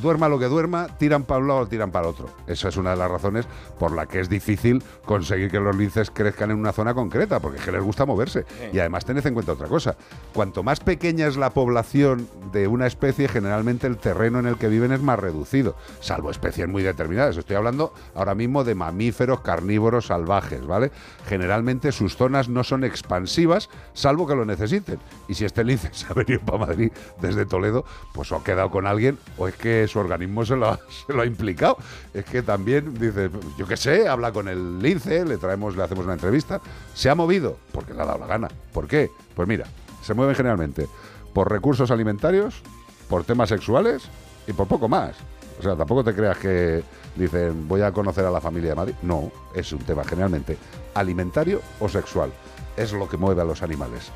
duerma lo que duerma, tiran para un lado o tiran para el otro. Esa es una de las razones por la que es difícil conseguir que los linces crezcan en una zona concreta, porque es que les gusta moverse. Y además tened en cuenta otra cosa. Cuanto más pequeña es la población de una especie, generalmente el terreno en el que viven es más reducido, salvo especies muy determinadas. Estoy hablando ahora mismo de mamíferos carnívoros salvajes, ¿vale? Generalmente sus zonas no son expansivas, salvo que lo necesiten. Y si este lince se ha venido para Madrid desde Toledo, pues o ha quedado con alguien o es que su organismo se lo ha, se lo ha implicado. Es que también dice, yo qué sé, habla con el lince, le traemos, le hacemos una entrevista. Se ha movido porque le ha dado la gana. ¿Por qué? Pues mira, se mueven generalmente por recursos alimentarios, por temas sexuales y por poco más. O sea, tampoco te creas que dicen voy a conocer a la familia de Madrid. No, es un tema generalmente alimentario o sexual. Es lo que mueve a los animales.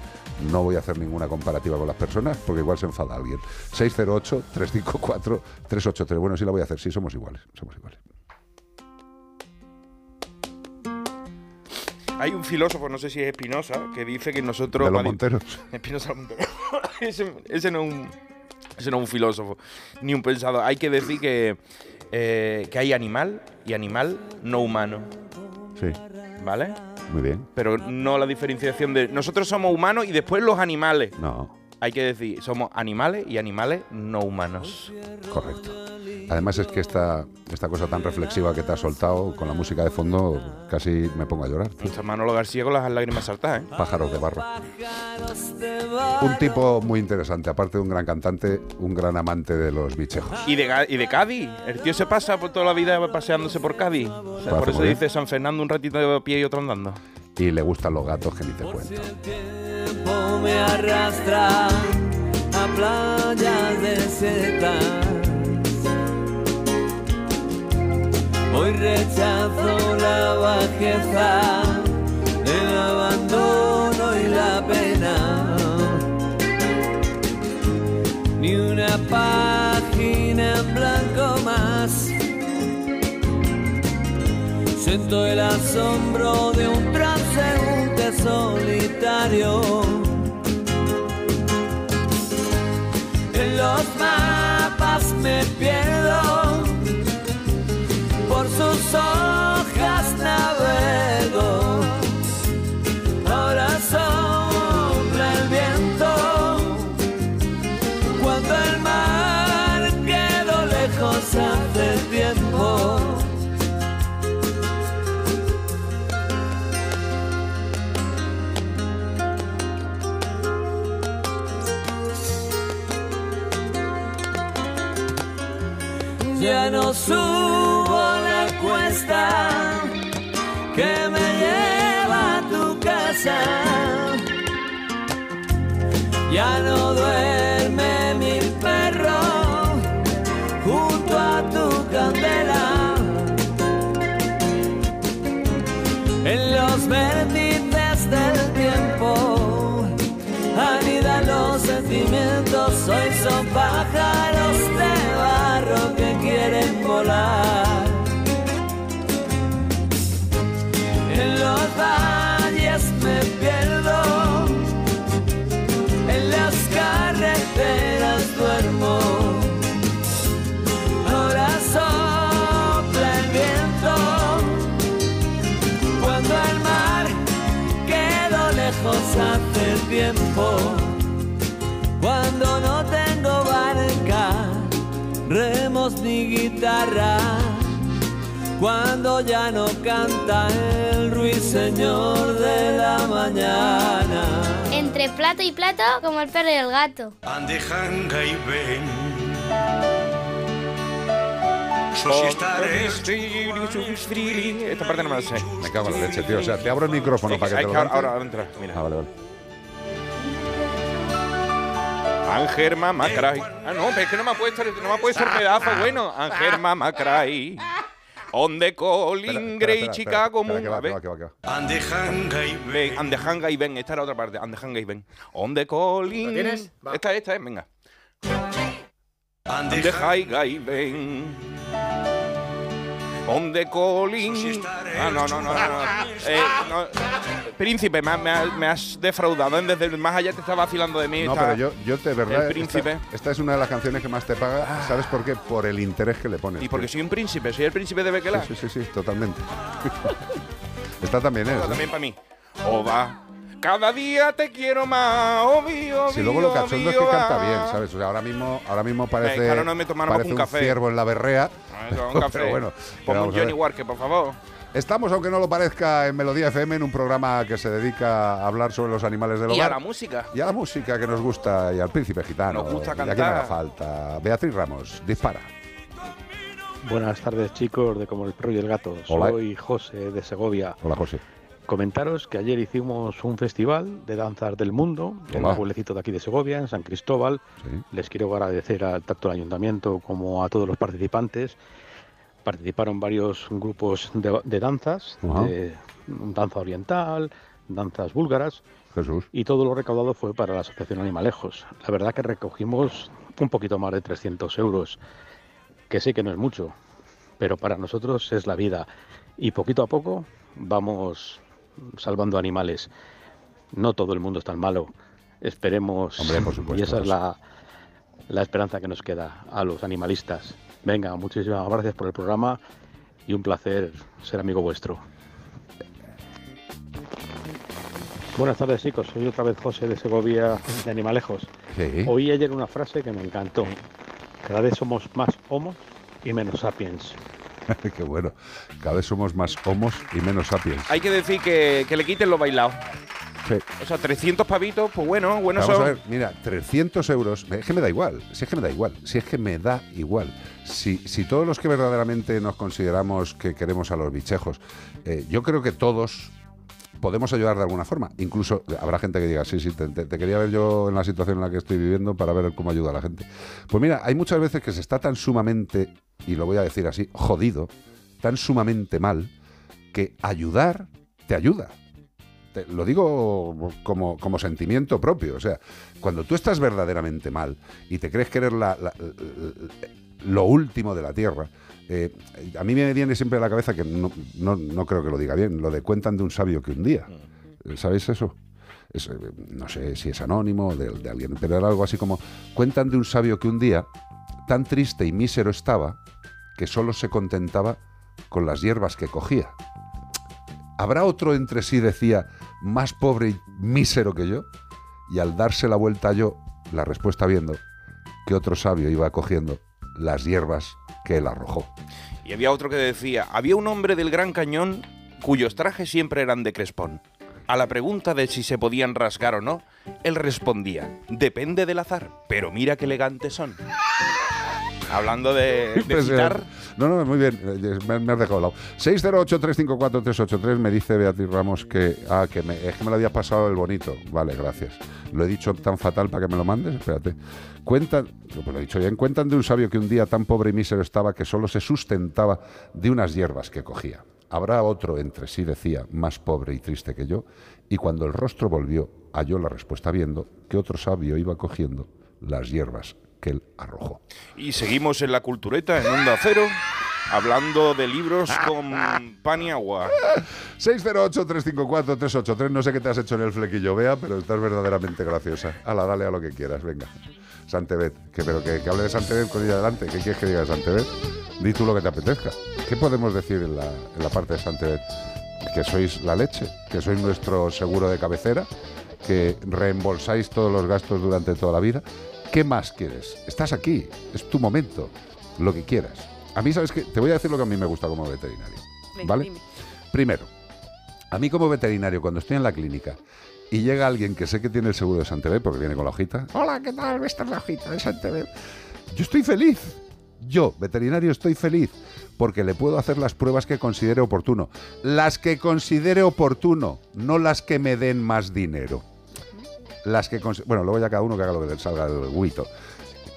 No voy a hacer ninguna comparativa con las personas porque igual se enfada alguien. 608-354-383. Bueno, sí la voy a hacer, sí, somos iguales. Somos iguales. Hay un filósofo, no sé si es Espinosa, que dice que nosotros. De los Monteros. Espinosa Montero. ese, ese no es un. Ese no es un filósofo, ni un pensador. Hay que decir que, eh, que hay animal y animal no humano. Sí, ¿Vale? Muy bien. Pero no la diferenciación de. Nosotros somos humanos y después los animales. No, Hay que decir, somos animales y animales no humanos. correcto. Además es que esta, esta cosa tan reflexiva que te has soltado con la música de fondo, casi me pongo a llorar. Está Manolo García con las lágrimas saltadas, ¿eh? Pájaros de barro. Un tipo muy interesante, aparte de un gran cantante, un gran amante de los bichejos. Y de, y de Cádiz. El tío se pasa por toda la vida paseándose por Cádiz. O sea, Parece por eso dice San Fernando un ratito de pie y otro andando. Y le gustan los gatos que ni te cuento. me arrastra a playas desiertas. Hoy rechazo la bajeza, el abandono y la pena. Ni una página en blanco más. Siento el asombro de un transeúnte solitario. En los mapas me pierdo, Ya no subo la cuesta que me lleva a tu casa. Ya no duerme volar. Remos ni guitarra. Cuando ya no canta el ruiseñor de la mañana. Entre plato y plato, como el perro y el gato. Ande janga y ven. Esta parte no me la sé. Me cago en la leche, tío. O sea, te abro el micrófono Sí, para que te lo ahora- ahora entra, mira. Ah, vale, vale. Ángel Mama Cry. Ah, no, pero es que no me ha puesto, el- no me ha puesto el pedazo bueno. Ángel Mama Cry. On the Espera, Grey Chicago Moon. que va, A que ver. va, que va, que va. Ande janga y Ven, and the hanga y ven. Esta era otra parte. And the hanga y ven. On the. ¿Lo tienes? Va. Esta, esta es, venga. Ande And the hanga y ven. On the calling. Ah, no, no, no, no. no. Eh, no. Príncipe, me, me me has defraudado. ¿eh? Desde el más allá te está vacilando de mí. No, pero yo, yo de verdad. El príncipe. Esta, esta es una de las canciones que más te paga. ¿Sabes por qué? Por el interés que le pones. Y porque tío. soy un príncipe, soy el príncipe de Bequelá. Sí, sí, sí, sí, totalmente. Esta también es. Esta ¿eh? también para mí. Oba. Cada día te quiero más, obvio, Si luego lo cachondo es que canta bien, ¿sabes? O sea, ahora mismo, ahora mismo parece, que ahora no me parece un un café. ciervo en la berrea. Un café. Pero bueno, pero un. Johnny Walker, por favor. Estamos, aunque no lo parezca, en Melodía FM, en un programa que se dedica a hablar sobre los animales del Y hogar. a la música. Y a la música que nos gusta, y al príncipe gitano. Nos gusta Y a quien haga falta. Beatriz Ramos, dispara. Buenas tardes chicos de Como el Perro y el Gato. Hola. Soy José de Segovia. Hola, José. Comentaros que ayer hicimos un festival de danzas del mundo en Hola. un pueblecito de aquí de Segovia, en San Cristóbal. Les quiero agradecer al tanto del ayuntamiento como a todos los participantes. Participaron varios grupos de, de danzas, de danza oriental, danzas búlgaras. Jesús. Y todo lo recaudado fue para la Asociación Animalejos. La verdad que recogimos un poquito más de 300 euros, que sé que no es mucho, pero para nosotros es la vida. Y poquito a poco vamos salvando animales. No todo el mundo es tan malo. Esperemos. Hombre, por supuesto, y esa es José. la, la esperanza que nos queda a los animalistas. Venga, muchísimas gracias por el programa y un placer ser amigo vuestro. Buenas tardes chicos, soy otra vez José de Segovia de Animalejos. Sí. Oí ayer una frase que me encantó. Cada vez somos más homos y menos sapiens. Qué bueno. Cada vez somos más homos y menos sapiens. Hay que decir que, que le quiten lo bailado. Sí. O sea, 300 pavitos, pues bueno, bueno Vamos son. a ver, mira, 300 euros, es que me da igual, si es que me da igual, si es que me da igual. Si, si todos los que verdaderamente nos consideramos que queremos a los bichejos, eh, yo creo que todos podemos ayudar de alguna forma. Incluso habrá gente que diga, sí, sí, te, te- te quería ver yo en la situación en la que estoy viviendo para ver cómo ayuda a la gente. Pues mira, hay muchas veces que se está tan sumamente, y lo voy a decir así, jodido, tan sumamente mal, que ayudar te ayuda. Lo digo como, como sentimiento propio. O sea, cuando tú estás verdaderamente mal y te crees que eres lo último de la tierra, eh, a mí me viene siempre a la cabeza que no, no- no creo que lo diga bien, lo de cuentan de un sabio que un día. ¿Sabéis eso? Es, eh, no sé si es anónimo de, de alguien, pero era algo así como, cuentan de un sabio que un día tan triste y mísero estaba que solo se contentaba con las hierbas que cogía. ¿Habrá otro entre sí, decía, más pobre y mísero que yo? Y al darse la vuelta yo, la respuesta viendo que otro sabio iba cogiendo las hierbas que él arrojó. Y había otro que decía, había un hombre del Gran Cañón cuyos trajes siempre eran de crespón. A la pregunta de si se podían rasgar o no, él respondía, depende del azar, pero mira qué elegantes son. Hablando de, de No, no, muy bien, eh, me, me has dejado de lado. 608-354-383 me dice Beatriz Ramos que, ah, que me, es que me lo había pasado el bonito. Vale, gracias. Lo he dicho tan fatal para que me lo mandes, espérate. Cuentan, pues lo he dicho bien, cuentan de un sabio que un día tan pobre y mísero estaba que solo se sustentaba de unas hierbas que cogía. Habrá otro entre sí, decía, más pobre y triste que yo, y cuando el rostro volvió, halló la respuesta viendo que otro sabio iba cogiendo las hierbas que él arrojó. y seguimos en la cultureta, en Onda Cero, hablando de libros con pan y agua. 608-354-383. No sé qué te has hecho en el flequillo, Bea, pero estás verdaderamente graciosa. Ala, dale a lo que quieras, venga. Santebet, que, pero que, que hable de Santebet con ella adelante. ¿Qué quieres que diga de Santebet? Di tú lo que te apetezca. ¿Qué podemos decir en la, en la parte de Santebet? Que sois la leche, que sois nuestro seguro de cabecera, que reembolsáis todos los gastos durante toda la vida. ¿Qué más quieres? Estás aquí, es tu momento, lo que quieras. A mí, ¿sabes qué? Te voy a decir lo que a mí me gusta como veterinario. ¿Vale? dime. Primero, a mí como veterinario, cuando estoy en la clínica y llega alguien que sé que tiene el seguro de Santebet, porque viene con la hojita, hola, ¿qué tal? Esta es la hojita de Santebet. Yo estoy feliz. Yo, veterinario, estoy feliz porque le puedo hacer las pruebas que considere oportuno. Las que considere oportuno, no las que me den más dinero. Las que bueno, luego ya cada uno que haga lo que salga del guito.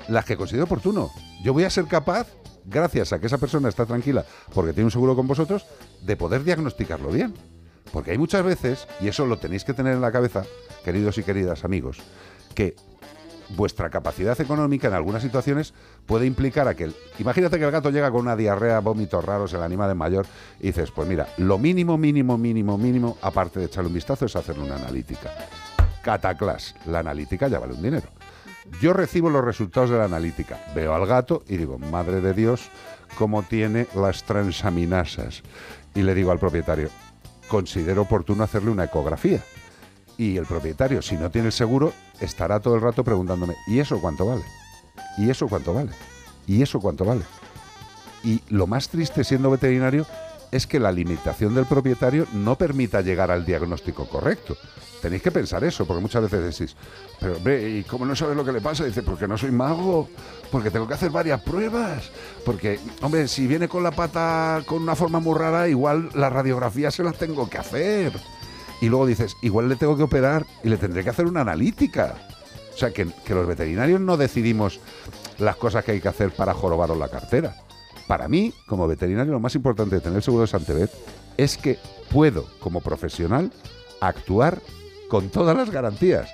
Las que considere oportuno. Yo voy a ser capaz, gracias a que esa persona está tranquila porque tiene un seguro con vosotros, de poder diagnosticarlo bien. Porque hay muchas veces, y eso lo tenéis que tener en la cabeza, queridos y queridas amigos, que vuestra capacidad económica en algunas situaciones puede implicar a que... el- imagínate que el gato llega con una diarrea, vómitos raros, el animal es mayor, y dices, pues mira, lo mínimo, mínimo, mínimo, mínimo, aparte de echarle un vistazo, es hacerle una analítica. Cataclas, la analítica ya vale un dinero. Yo recibo los resultados de la analítica, veo al gato y digo, madre de Dios, cómo tiene las transaminasas. Y le digo al propietario, considero oportuno hacerle una ecografía. Y el propietario, si no tiene el seguro, estará todo el rato preguntándome, ¿y eso cuánto vale? ¿Y eso cuánto vale? ¿Y eso cuánto vale? Y lo más triste siendo veterinario es que la limitación del propietario no permita llegar al diagnóstico correcto. Tenéis que pensar eso, porque muchas veces decís, pero hombre, ¿y cómo no sabes lo que le pasa? Dice, porque no soy mago, porque tengo que hacer varias pruebas, porque, hombre, si viene con la pata con una forma muy rara, igual las radiografías se las tengo que hacer. Y luego dices, igual le tengo que operar y le tendré que hacer una analítica. O sea, que, que los veterinarios no decidimos las cosas que hay que hacer para jorobaros la cartera. Para mí, como veterinario, lo más importante de tener seguro de Santebet es que puedo, como profesional, actuar con todas las garantías.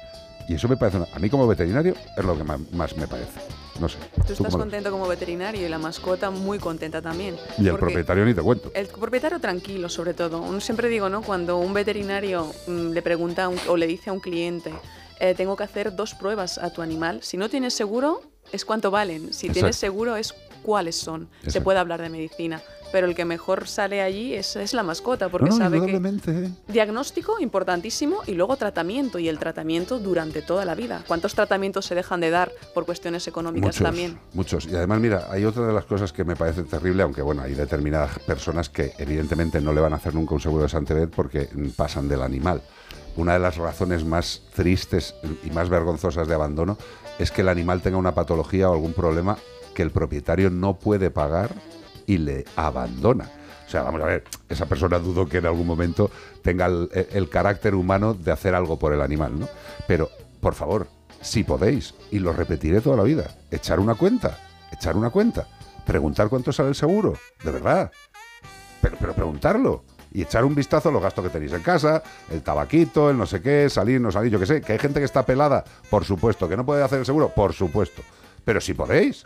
Y eso me parece, a mí como veterinario, es lo que más, me parece. No sé. Tú ¿tú estás lo- contento como veterinario y la mascota muy contenta también. Y el propietario ni te cuento. El propietario tranquilo, sobre todo. Siempre digo, ¿no? Cuando un veterinario mm, le pregunta un- o le dice a un cliente, eh, tengo que hacer dos pruebas a tu animal. Si no tienes seguro, es cuánto valen. Si tienes seguro, es cuáles son. Se puede hablar de medicina. Pero el que mejor sale allí es, es la mascota, porque No, no, sabe que ¿eh? diagnóstico importantísimo y luego tratamiento y el tratamiento durante toda la vida. ¿Cuántos tratamientos se dejan de dar por cuestiones económicas Muchos, también? muchos. Y además, mira, hay otra de las cosas que me parece terrible, aunque bueno, hay determinadas personas que evidentemente no le van a hacer nunca un seguro de Santebet porque pasan del animal. Una de las razones más tristes y más vergonzosas de abandono es que el animal tenga una patología o algún problema que el propietario no puede pagar y le abandona. O sea, vamos a ver, esa persona dudo que en algún momento tenga el, el carácter humano de hacer algo por el animal, ¿no? Pero, por favor, si podéis, y lo repetiré toda la vida, echar una cuenta, echar una cuenta, preguntar cuánto sale el seguro, de verdad. Pero, pero preguntarlo. y echar un vistazo a los gastos que tenéis en casa, el tabaquito, el no sé qué, salir, no salir, yo qué sé, que hay gente que está pelada, por supuesto, que no puede hacer el seguro, por supuesto. Pero si podéis,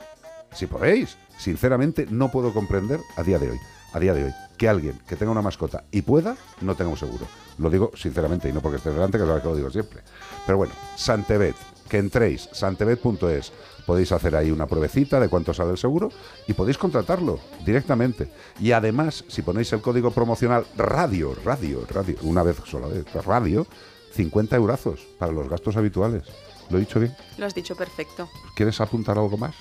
si podéis, sinceramente no puedo comprender a día de hoy, a día de hoy, que alguien que tenga una mascota y pueda no tenga un seguro. Lo digo sinceramente y no porque esté delante, que es lo que lo digo siempre. Pero bueno, Santebet, que entréis, santebet.es, podéis hacer ahí una pruebecita de cuánto sale el seguro y podéis contratarlo directamente. Y además, si ponéis el código promocional radio, radio, radio, una vez sola, vez, radio, 50 eurazos para los gastos habituales. ¿Lo he dicho bien? Lo has dicho perfecto. ¿Quieres apuntar algo más?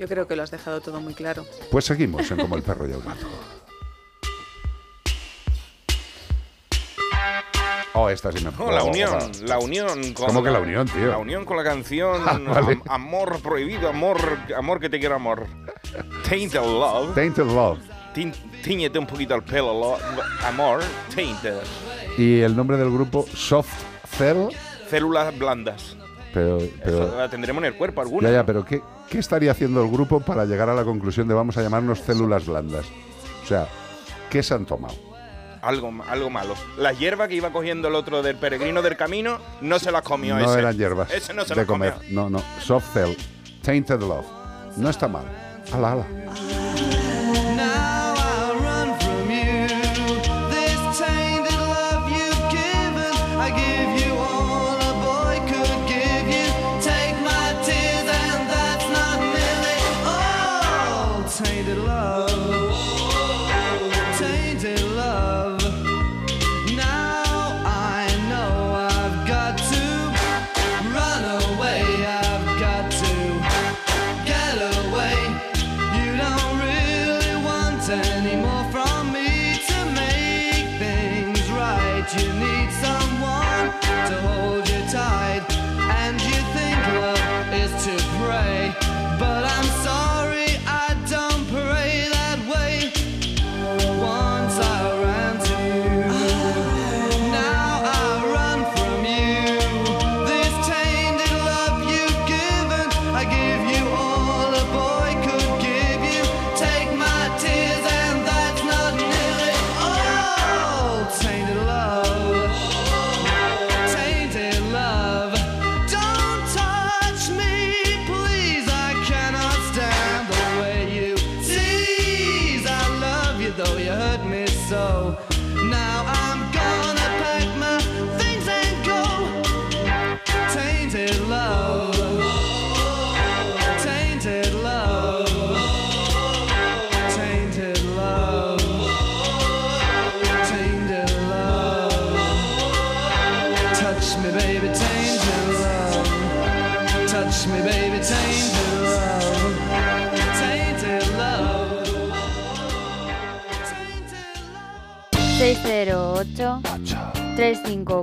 Yo creo que lo has dejado todo muy claro. Pues seguimos en Como el perro y el gato. Oh, esta sí me No, la unión, la unión con ¿Cómo que la unión, tío? La unión con la canción Ah, vale. Am- Amor prohibido, amor, amor que te quiero amor. Tainted love. Tainted Love. Tíñete un poquito el pelo, lo- amor, tainted. Y el nombre del grupo Soft Cell, Células blandas. Pero, Eso pero la tendremos en el cuerpo alguna. ya, ya, pero ¿qué, ¿qué estaría haciendo el grupo para llegar a la conclusión de vamos a llamarnos células blandas? O sea, ¿qué se han tomado? Algo, algo malo. La hierba que iba cogiendo el otro del peregrino del camino no se las comió no ese. eran hierbas Ese no se de las comió. comer. No, no. Soft Cell, Tainted Love. No está mal. Ala, ala.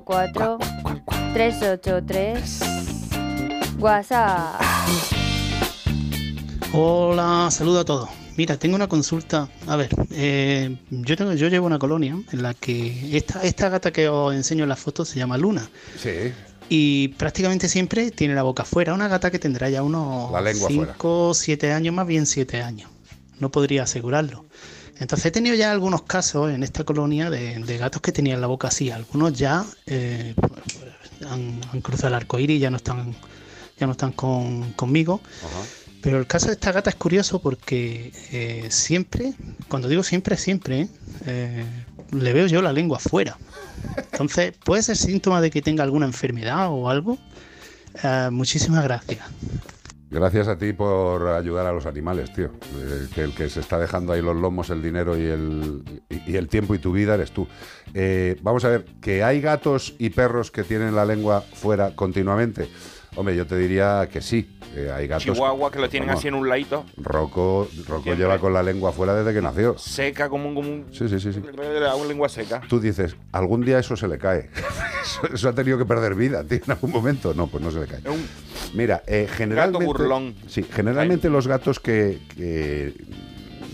354 383 WhatsApp. Hola, saludo a todos. Mira, tengo una consulta. A ver, eh, yo tengo, yo llevo una colonia en la que esta, esta gata que os enseño en la foto se llama Luna. Sí. Y prácticamente siempre tiene la boca fuera. Una gata que tendrá ya unos La lengua fuera. 5, 7 años, más bien 7 años. No podría asegurarlo. Entonces he tenido ya algunos casos en esta colonia de, de gatos que tenían la boca así. Algunos ya eh, han, han cruzado el arco iris y ya no están, ya no están con- conmigo. Pero el caso de esta gata es curioso porque eh, siempre, cuando digo siempre, siempre, ¿eh? Le veo yo la lengua afuera. Entonces, ¿puede ser síntoma de que tenga alguna enfermedad o algo? Eh, muchísimas gracias. Gracias a ti por ayudar a los animales, tío. Eh, que el que se está dejando ahí los lomos, el dinero y el, y, y el tiempo y tu vida eres tú. Eh, vamos a ver, que hay gatos y perros que tienen la lengua fuera continuamente. Hombre, yo te diría que sí. Eh, hay gatos. Chihuahua que lo tienen así en un ladito, Rocco, Rocco lleva con la lengua fuera desde que nació. seca como un, como un Sí, sí, sí, sí. una lengua seca. Tú dices, algún día eso se le cae. eso, eso ha tenido que perder vida, tío, en algún momento. No, pues no se le cae. Mira, eh, generalmente. burlón. Sí, generalmente los gatos que, que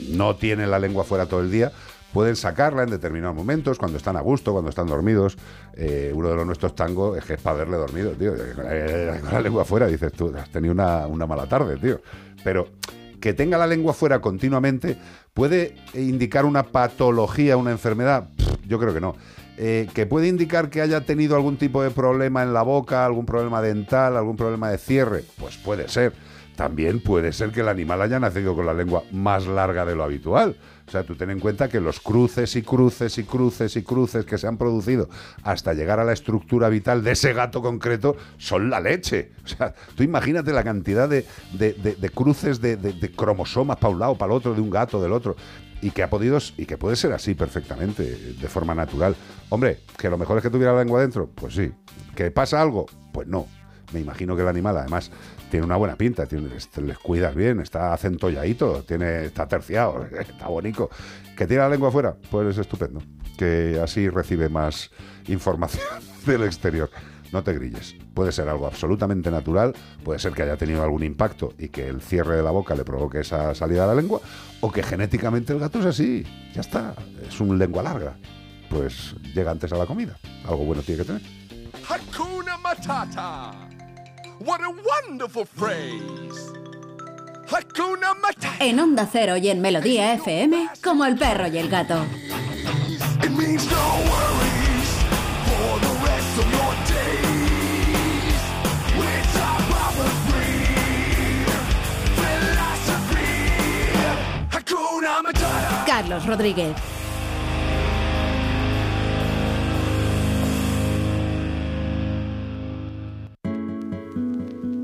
no tienen la lengua fuera todo el día pueden sacarla en determinados momentos, cuando están a gusto, cuando están dormidos. Eh, uno de los nuestros tangos es que es para verle dormido, tío. Con la lengua fuera, dices tú, has tenido una, una mala tarde, tío. Pero que tenga la lengua fuera continuamente puede indicar una patología, una enfermedad. Yo creo que no. Eh, ¿Que puede indicar que haya tenido algún tipo de problema en la boca, algún problema dental, algún problema de cierre? Pues puede ser. También puede ser que el animal haya nacido con la lengua más larga de lo habitual. O sea, tú ten en cuenta que los cruces y cruces y cruces y cruces que se han producido hasta llegar a la estructura vital de ese gato concreto son la leche. O sea, tú imagínate la cantidad de, cruces de cromosomas para un lado, para el otro, de un gato, del otro. Y que ha podido, y que puede ser así perfectamente, de forma natural. Hombre, que lo mejor es que tuviera la lengua dentro, pues sí. ¿Que pasa algo? Pues no. Me imagino que el animal, además, tiene una buena pinta, tiene, les cuidas bien, está acentolladito, tiene, está terciado, está bonito. ¿Que tiene la lengua afuera? Pues es estupendo. Que así recibe más información del exterior. No te grilles. Puede ser algo absolutamente natural, puede ser que haya tenido algún impacto y que el cierre de la boca le provoque esa salida de la lengua, o que genéticamente el gato es así. Ya está, es un lengua larga. Pues llega antes a la comida. Algo bueno tiene que tener. Hakuna Matata. What a wonderful phrase. Hakuna Matata. En Onda Cero y en Melodía FM, como el perro y el gato. It means no worries for the rest of your days. Philosophy. Hakuna Matata. Carlos Rodríguez.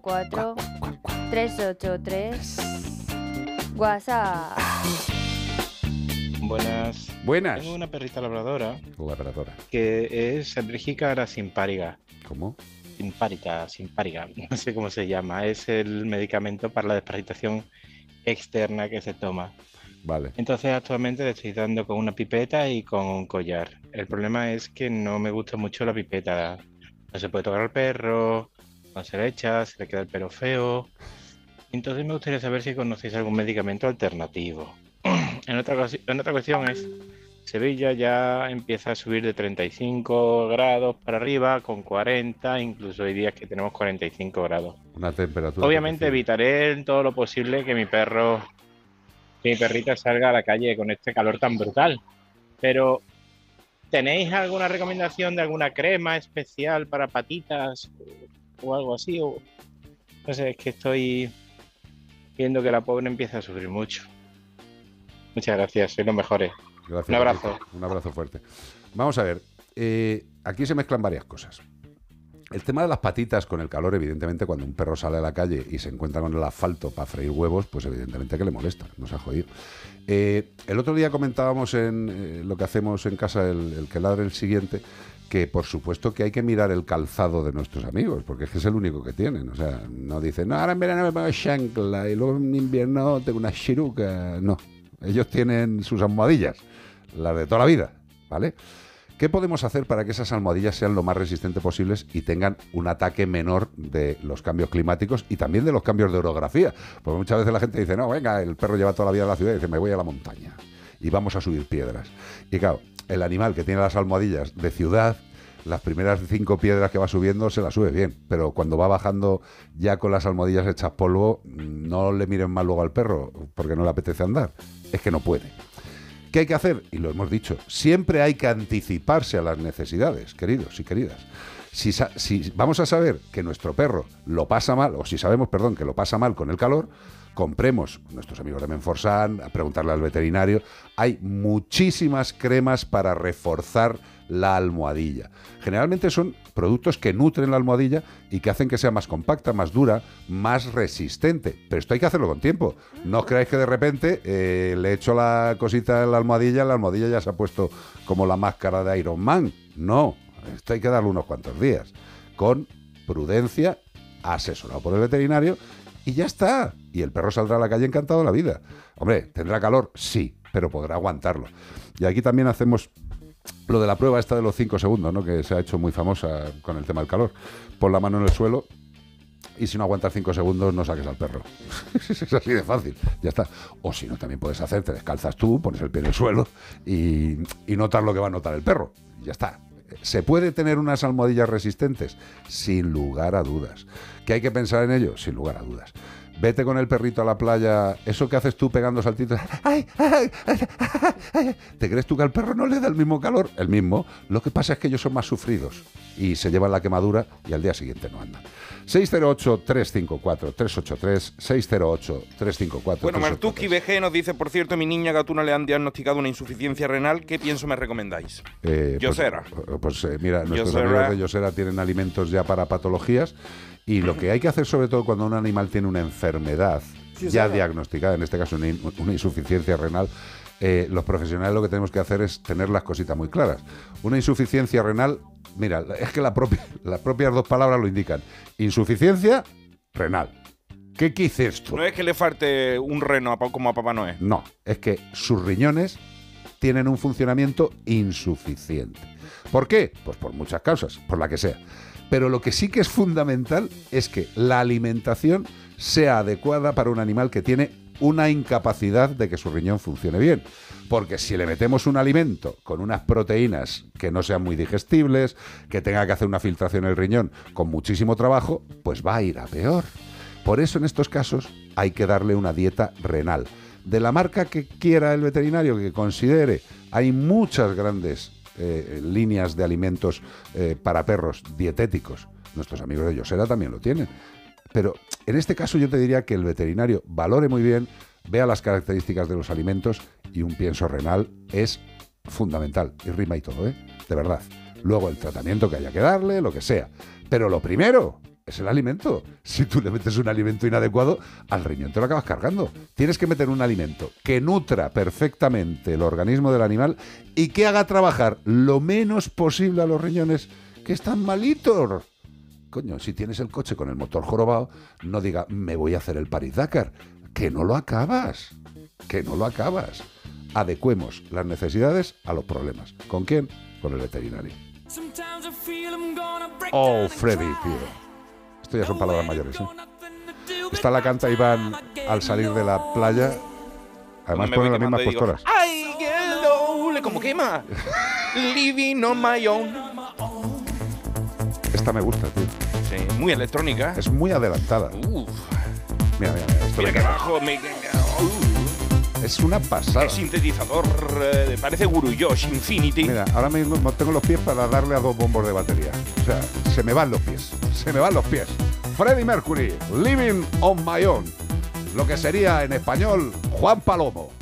...354... ...383... WhatsApp... Buenas. Buenas. Tengo una perrita labradora Labradora. que es alérgica a la simpáriga. ¿Cómo? Simpárica, simpáriga, no sé cómo se llama. Es el medicamento para la desparasitación externa que se toma. Vale. Entonces actualmente le estoy dando con una pipeta y con un collar. El problema es que no me gusta mucho la pipeta. No se puede tocar al perro, no se le echa, se le queda el pelo feo. Entonces me gustaría saber si conocéis algún medicamento alternativo. en otra, en otra cuestión es, Sevilla ya empieza a subir de 35 grados para arriba, con 40, incluso hay días que tenemos 45 grados. Una temperatura. Obviamente evitaré en todo lo posible que mi perro, que mi perrita salga a la calle con este calor tan brutal. Pero, ¿tenéis alguna recomendación de alguna crema especial para patitas o algo así? O, no sé, es que estoy viendo que la pobre empieza a sufrir mucho. Muchas gracias, sois los mejores. Gracias, Un abrazo. Un abrazo fuerte. Vamos a ver, eh, aquí se mezclan varias cosas. El tema de las patitas con el calor, evidentemente, cuando un perro sale a la calle y se encuentra con el asfalto para freír huevos, pues evidentemente que le molesta, nos ha jodido. Eh, el otro día comentábamos en eh, lo que hacemos en casa, el, el que ladre el siguiente, que por supuesto que hay que mirar el calzado de nuestros amigos, porque es que es el único que tienen. O sea, no dicen, no, ahora en verano me pongo chancla y luego en invierno tengo una chiruca. No, ellos tienen sus almohadillas, las de toda la vida, ¿vale? ¿Qué podemos hacer para que esas almohadillas sean lo más resistentes posibles y tengan un ataque menor de los cambios climáticos y también de los cambios de orografía? Porque muchas veces la gente dice, no, venga, el perro lleva toda la vida a la ciudad y dice, me voy a la montaña y vamos a subir piedras. Y claro, el animal que tiene las almohadillas de ciudad, las primeras cinco piedras que va subiendo se las sube bien, pero cuando va bajando ya con las almohadillas hechas polvo, no le miren mal luego al perro porque no le apetece andar, es que no puede. ¿Qué hay que hacer? Y lo hemos dicho, siempre hay que anticiparse a las necesidades, queridos y queridas. Si, si vamos a saber que nuestro perro lo pasa mal, o si sabemos, perdón, que lo pasa mal con el calor, compremos nuestros amigos de Menforsan, a preguntarle al veterinario. Hay muchísimas cremas para reforzar la almohadilla. Generalmente son productos que nutren la almohadilla y que hacen que sea más compacta, más dura, más resistente. Pero esto hay que hacerlo con tiempo. No os creáis que de repente eh, le echo la cosita en la almohadilla, la almohadilla ya se ha puesto como la máscara de Iron Man. No, esto hay que darle unos cuantos días. Con prudencia, asesorado por el veterinario y ya está. Y el perro saldrá a la calle encantado de la vida. Hombre, ¿tendrá calor? Sí, pero podrá aguantarlo. Y aquí también hacemos lo de la prueba esta de los 5 segundos, ¿no? que se ha hecho muy famosa con el tema del calor. Pon la mano en el suelo y si no aguantas 5 segundos no saques al perro. es así de fácil, ya está. O si no, también puedes hacer, te descalzas tú, pones el pie en el suelo y, y notas lo que va a notar el perro. Ya está. ¿Se puede tener unas almohadillas resistentes? Sin lugar a dudas. ¿Que hay que pensar en ello? Sin lugar a dudas. Vete con el perrito a la playa, eso que haces tú pegando saltitos. ¡Ay! ¿Te crees tú que al perro no le da el mismo calor? El mismo. Lo que pasa es que ellos son más sufridos y se llevan la quemadura y al día siguiente no andan. 608-354-383, 608-354-383. Bueno, Martuski BG nos dice, por cierto, mi niña gatuna le han diagnosticado una insuficiencia renal. ¿Qué pienso me recomendáis? Eh, pues- Yosera. Pues, eh, mira, nuestros Yosera. amigos de Yosera tienen alimentos ya para patologías y lo que hay que hacer sobre todo cuando un animal tiene una enfermedad ya diagnosticada, en este caso una, in- una insuficiencia renal, eh, los profesionales lo que tenemos que hacer es tener las cositas muy claras. Una insuficiencia renal, mira, es que la propia- las propias dos palabras lo indican. Insuficiencia renal. ¿Qué quise esto? No es que le falte un reno a como a Papá Noé. No, es que sus riñones tienen un funcionamiento insuficiente. ¿Por qué? Pues por muchas causas, por la que sea. Pero lo que sí que es fundamental es que la alimentación sea adecuada para un animal que tiene una incapacidad de que su riñón funcione bien. Porque si le metemos un alimento con unas proteínas que no sean muy digestibles, que tenga que hacer una filtración en el riñón con muchísimo trabajo, pues va a ir a peor. Por eso en estos casos hay que darle una dieta renal. De la marca que quiera el veterinario, que considere, hay muchas grandes eh, líneas de alimentos eh, para perros dietéticos. Nuestros amigos de Yosera también lo tienen. Pero en este caso yo te diría que el veterinario valore muy bien, vea las características de los alimentos y un pienso renal es fundamental. Y rima y todo, ¿eh? De verdad. Luego el tratamiento que haya que darle, lo que sea. Pero lo primero es el alimento. Si tú le metes un alimento inadecuado, al riñón te lo acabas cargando. Tienes que meter un alimento que nutra perfectamente el organismo del animal y que haga trabajar lo menos posible a los riñones que están malitos. Coño, si tienes el coche con el motor jorobado, no diga, me voy a hacer el Paris-Dakar. Que no lo acabas. Que no lo acabas. Adecuemos las necesidades a los problemas. ¿Con quién? Con el veterinario. Oh, Freddy, tío. Esto ya son palabras mayores, ¿eh? Esta la canta Iván al salir de la playa Además me ponen las mismas digo, posturas. ¡Ay, hello! Le como quema. Living on my own. Esta me gusta, tío. Sí, muy electrónica. Es muy adelantada. Uf. Mira, mira, mira. esto Mira me que caga. bajo me... Es una pasada. el sintetizador eh, parece Guru Josh Infinity. Mira, ahora mismo tengo los pies para darle a dos bombos de batería. O sea, se me van los pies. Se me van los pies. Freddie Mercury, Living on My Own. Lo que sería en español Juan Palomo.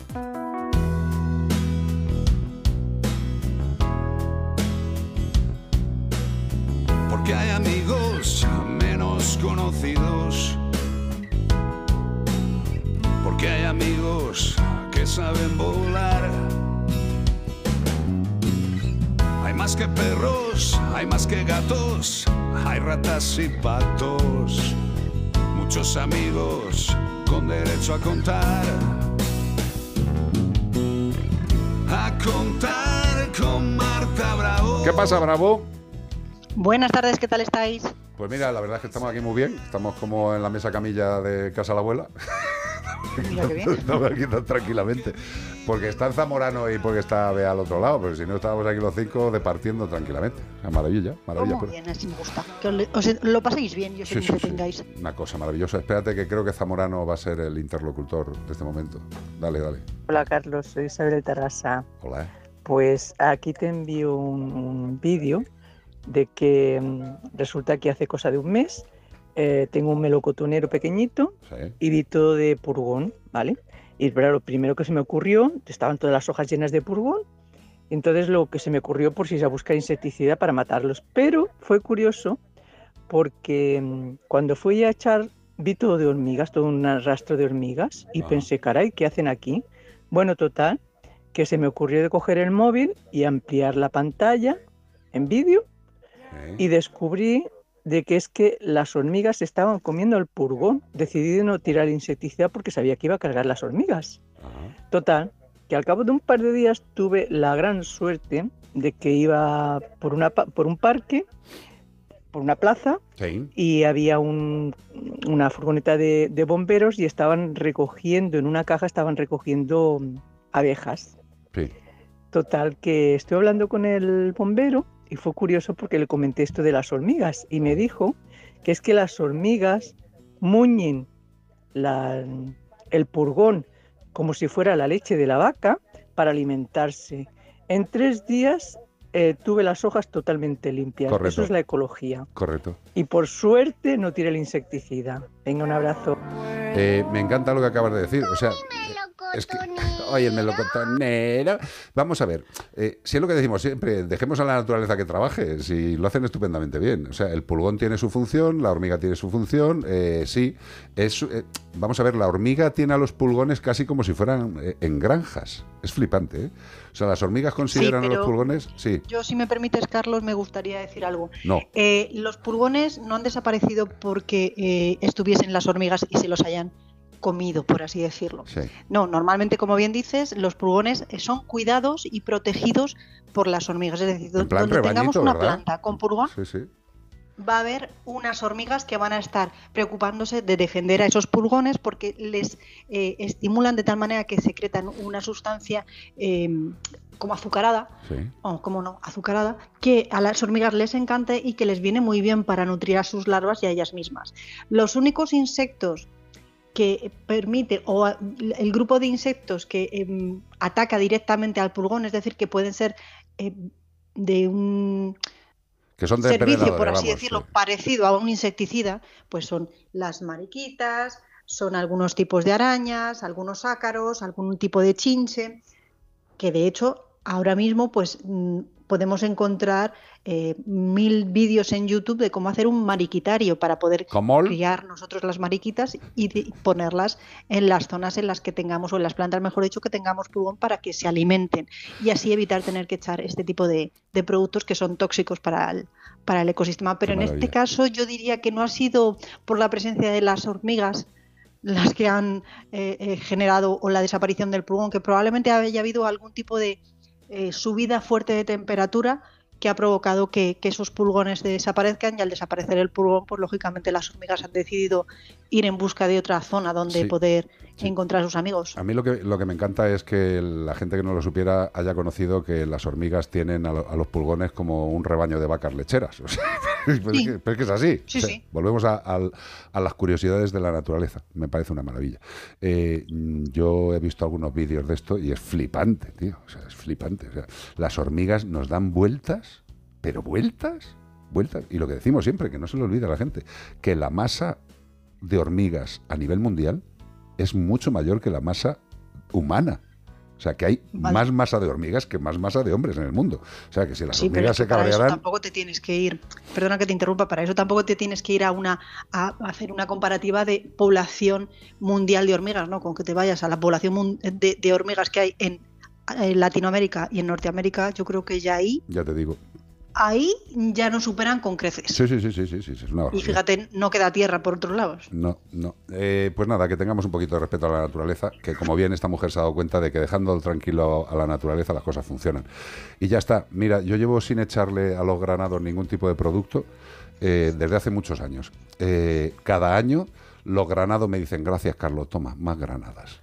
Pasa, Bravo? Buenas tardes, ¿qué tal estáis? Pues mira, la verdad es que estamos aquí muy bien. Estamos como en la mesa camilla de casa de la abuela. Mira qué bien. Estamos aquí tan tranquilamente. Porque está en Zamorano y porque está Bea al otro lado. Pero si no, estábamos aquí los cinco departiendo tranquilamente. Es maravilla, maravilla. Muy pura. bien, así me gusta. Que os, le- os lo paséis bien y os Sí, sí, sí. entretengáis. Una cosa maravillosa. Espérate que creo que Zamorano va a ser el interlocutor de este momento. Dale, dale. Hola Carlos, soy Isabel de Terrassa. Hola. Pues aquí te envío un, un vídeo de que mm, resulta que hace cosa de un mes eh, tengo un melocotonero pequeñito Sí. y vi todo de purgón, ¿vale? Y lo primero que se me ocurrió, estaban todas las hojas llenas de purgón, entonces lo que se me ocurrió por si se buscar insecticida para matarlos. Pero fue curioso porque mm, cuando fui a echar vi todo de hormigas, todo un rastro de hormigas y pensé, caray, ¿qué hacen aquí? Bueno, total, que se me ocurrió de coger el móvil y ampliar la pantalla en vídeo y descubrí de que es que las hormigas estaban comiendo el purgón. Decidí no tirar insecticida porque sabía que iba a cargar las hormigas. Total, que al cabo de un par de días tuve la gran suerte de que iba por, una, por un parque, por una plaza, Sí. y había un- una furgoneta de, de bomberos y estaban recogiendo, en una caja estaban recogiendo abejas. Sí. Total, que estoy hablando con el bombero y fue curioso porque le comenté esto de las hormigas y me dijo que es que las hormigas muñen la- el purgón como si fuera la leche de la vaca para alimentarse. En tres días eh, tuve las hojas totalmente limpias. Correcto. Eso es la ecología. Correcto. Y por suerte no tiré el insecticida. Venga, un abrazo. Eh, me encanta lo que acabas de decir. O sea, es que, oye, el melocotonero. Vamos a ver, eh, si es lo que decimos siempre, dejemos a la naturaleza que trabaje, si lo hacen estupendamente bien. O sea, el pulgón tiene su función, la hormiga tiene su función, eh, sí. Es, eh, vamos a ver, la hormiga tiene a los pulgones casi como si fueran eh, en granjas. Es flipante, ¿eh? O sea, las hormigas consideran a los pulgones, sí. Yo, si me permites, Carlos, me gustaría decir algo. No. Los pulgones no han desaparecido porque estuviesen las hormigas y se los hayan comido, por así decirlo. Sí. No, normalmente, como bien dices, los pulgones eh, son cuidados y protegidos por las hormigas. Es decir, donde tengamos una ¿verdad? planta con pulgón, Sí, sí. va a haber unas hormigas que van a estar preocupándose de defender a esos pulgones porque les eh, estimulan de tal manera que secretan una sustancia eh, como azucarada, Sí. o como no, azucarada, que a las hormigas les encanta y que les viene muy bien para nutrir a sus larvas y a ellas mismas. Los únicos insectos que permite, o el grupo de insectos que em, ataca directamente al pulgón, es decir, que pueden ser eh, de un Que son servicio, depredadores, por así vamos, decirlo, sí. parecido a un insecticida, pues son las mariquitas, son algunos tipos de arañas, algunos ácaros, algún tipo de chinche, que de hecho ahora mismo pues mm, podemos encontrar eh, mil vídeos en YouTube de cómo hacer un mariquitario para poder ¿Cómo? criar nosotros las mariquitas y de- ponerlas en las zonas en las que tengamos, o en las plantas, mejor dicho, que tengamos pulgón para que se alimenten y así evitar tener que echar este tipo de, de productos que son tóxicos para el, para el ecosistema. Pero en este caso yo diría que no ha sido por la presencia de las hormigas las que han eh, eh, generado o la desaparición del pulgón, que probablemente haya habido algún tipo de eh, subida fuerte de temperatura que ha provocado que, que esos pulgones desaparezcan y al desaparecer el pulgón, pues lógicamente las hormigas han decidido ir en busca de otra zona donde Sí, poder encontrar a sus amigos. A mí lo que, lo que me encanta es que la gente que no lo supiera haya conocido que las hormigas tienen a, lo- a los pulgones como un rebaño de vacas lecheras. O sea, es, Sí. que, pero es que es así. Sí, O sea, sí. Volvemos a, al- a las curiosidades de la naturaleza. Me parece una maravilla. Eh, yo he visto algunos vídeos de esto y es flipante, tío. O sea, es flipante. O sea, las hormigas nos dan vueltas, pero vueltas, vueltas. Y lo que decimos siempre, que no se le olvida a la gente, que la masa de hormigas a nivel mundial es mucho mayor que la masa humana. O sea, que hay Vale. más masa de hormigas que más masa de hombres en el mundo. O sea, que si las Sí, pero hormigas que se para eso cabrearan... tampoco te tienes que ir, perdona que te interrumpa, para eso tampoco te tienes que ir a una a hacer una comparativa de población mundial de hormigas, ¿no? Con que te vayas a la población de, de hormigas que hay en, en Latinoamérica y en Norteamérica, yo creo que ya ahí, Ya te digo. Ahí ya nos superan con creces. Sí, sí, sí, sí, sí, sí, es una Y fíjate, no queda tierra por otros lados. No, no. Eh, pues nada, que tengamos un poquito de respeto a la naturaleza, que como bien esta mujer se ha dado cuenta de que dejando tranquilo a la naturaleza las cosas funcionan. Y ya está. Mira, yo llevo sin echarle a los granados ningún tipo de producto eh, desde hace muchos años. Eh, cada año los granados me dicen, gracias Carlos, toma, más granadas.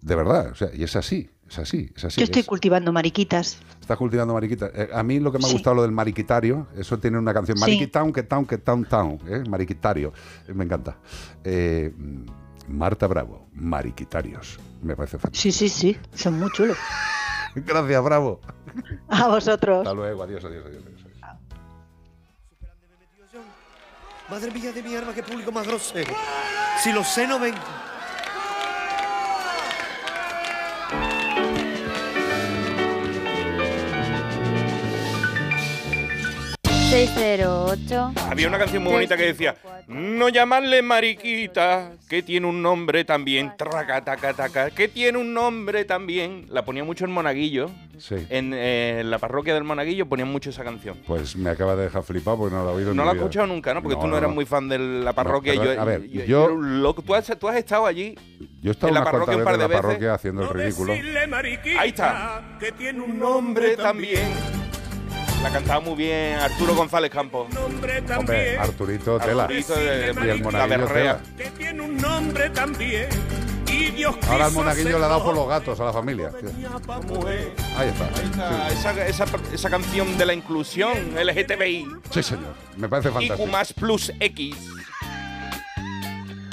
De verdad, o sea, y es así, es así, es así. Yo estoy es- cultivando mariquitas. Estás cultivando mariquitas. Eh, a mí lo que me ha Sí. gustado lo del mariquitario, eso tiene una canción, Sí. Mariquitown, que town, que town, town, ¿eh? mariquitario, Eh, me encanta. Eh, Marta Bravo, mariquitarios, me parece fantástico. Sí, sí, sí, son muy chulos. Gracias, Bravo. A vosotros. Hasta luego, adiós, adiós, adiós. adiós. Madre mía de mi arma, qué público más grosero. Si los sé, no ven. 608. Había una canción muy bonita que decía, no llamarle mariquita, que tiene un nombre también, traca, taca, taca, que tiene un nombre también. La ponía mucho en Monaguillo. Sí. En eh, la parroquia del Monaguillo ponían mucho esa canción. Pues me acaba de dejar flipado porque no lo he oído en No la has vida. escuchado nunca, ¿no? Porque No, tú no, no, eras no. muy fan de la parroquia. y pero, yo, a ver, yo- yo- yo loco. ¿Tú has, tú has estado allí Yo he estado en la parroquia un par veces de en la veces. parroquia haciendo el ridículo. Ahí está. Que tiene un Nombre también. La cantaba muy bien Arturo González Campos. Hombre, Arturito Tela. Arturito de- y el la monaguillo. Tela. Que tiene un nombre también. Ahora el monaguillo le ha dado por los gatos a la familia. Ahí está. Esa, esa, esa, esa canción de la inclusión LGTBI. Sí, señor. Me parece IQ fantástico. más plus X.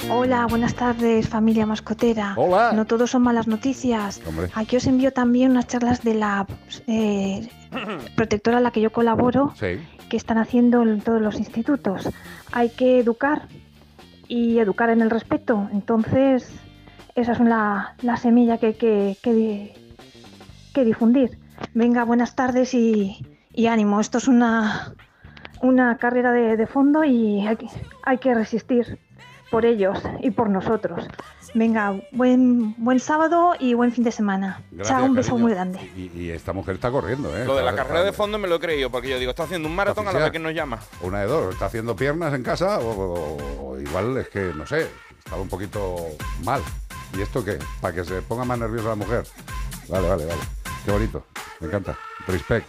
Hola, buenas tardes, familia mascotera. Hola. No todos son malas noticias. Hombre. Aquí os envío también unas charlas de la eh, protectora a la que yo colaboro, Sí. que están haciendo en todos los institutos. Hay que educar y educar en el respeto. Entonces, esa es la, la semilla que hay que, que di- que difundir. Venga, buenas tardes y, y ánimo. Esto es una, una carrera de, de fondo y hay hay que resistir por ellos y por nosotros. Venga, buen, buen sábado y buen fin de semana. Gracias, Chao, un beso cariño. muy grande. Y, y esta mujer está corriendo, ¿eh? Lo de la Está- carrera de fondo me lo he creído, porque yo digo, está haciendo un maratón a la vez que nos llama. Una de dos, está haciendo piernas en casa o, o- o igual es que, no sé, estaba un poquito mal. ¿Y esto qué? Para que se ponga más nerviosa la mujer. Vale, vale, vale. Qué bonito. Me encanta. Respect.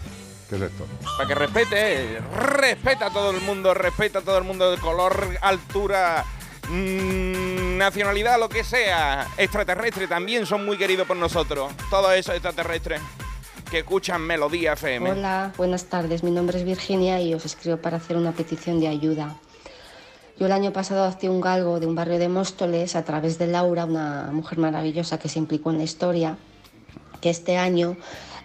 ¿Qué es esto? Para que respete, respeta a todo el mundo, respeta a todo el mundo de color, altura, mm, nacionalidad, lo que sea. Extraterrestre también son muy queridos por nosotros. Todos esos extraterrestres que escuchan Melodía FM. Hola, buenas tardes. Mi nombre es Virginia y os escribo para hacer una petición de ayuda. Yo el año pasado adopté un galgo de un barrio de Móstoles a través de Laura, una mujer maravillosa que se implicó en la historia, que este año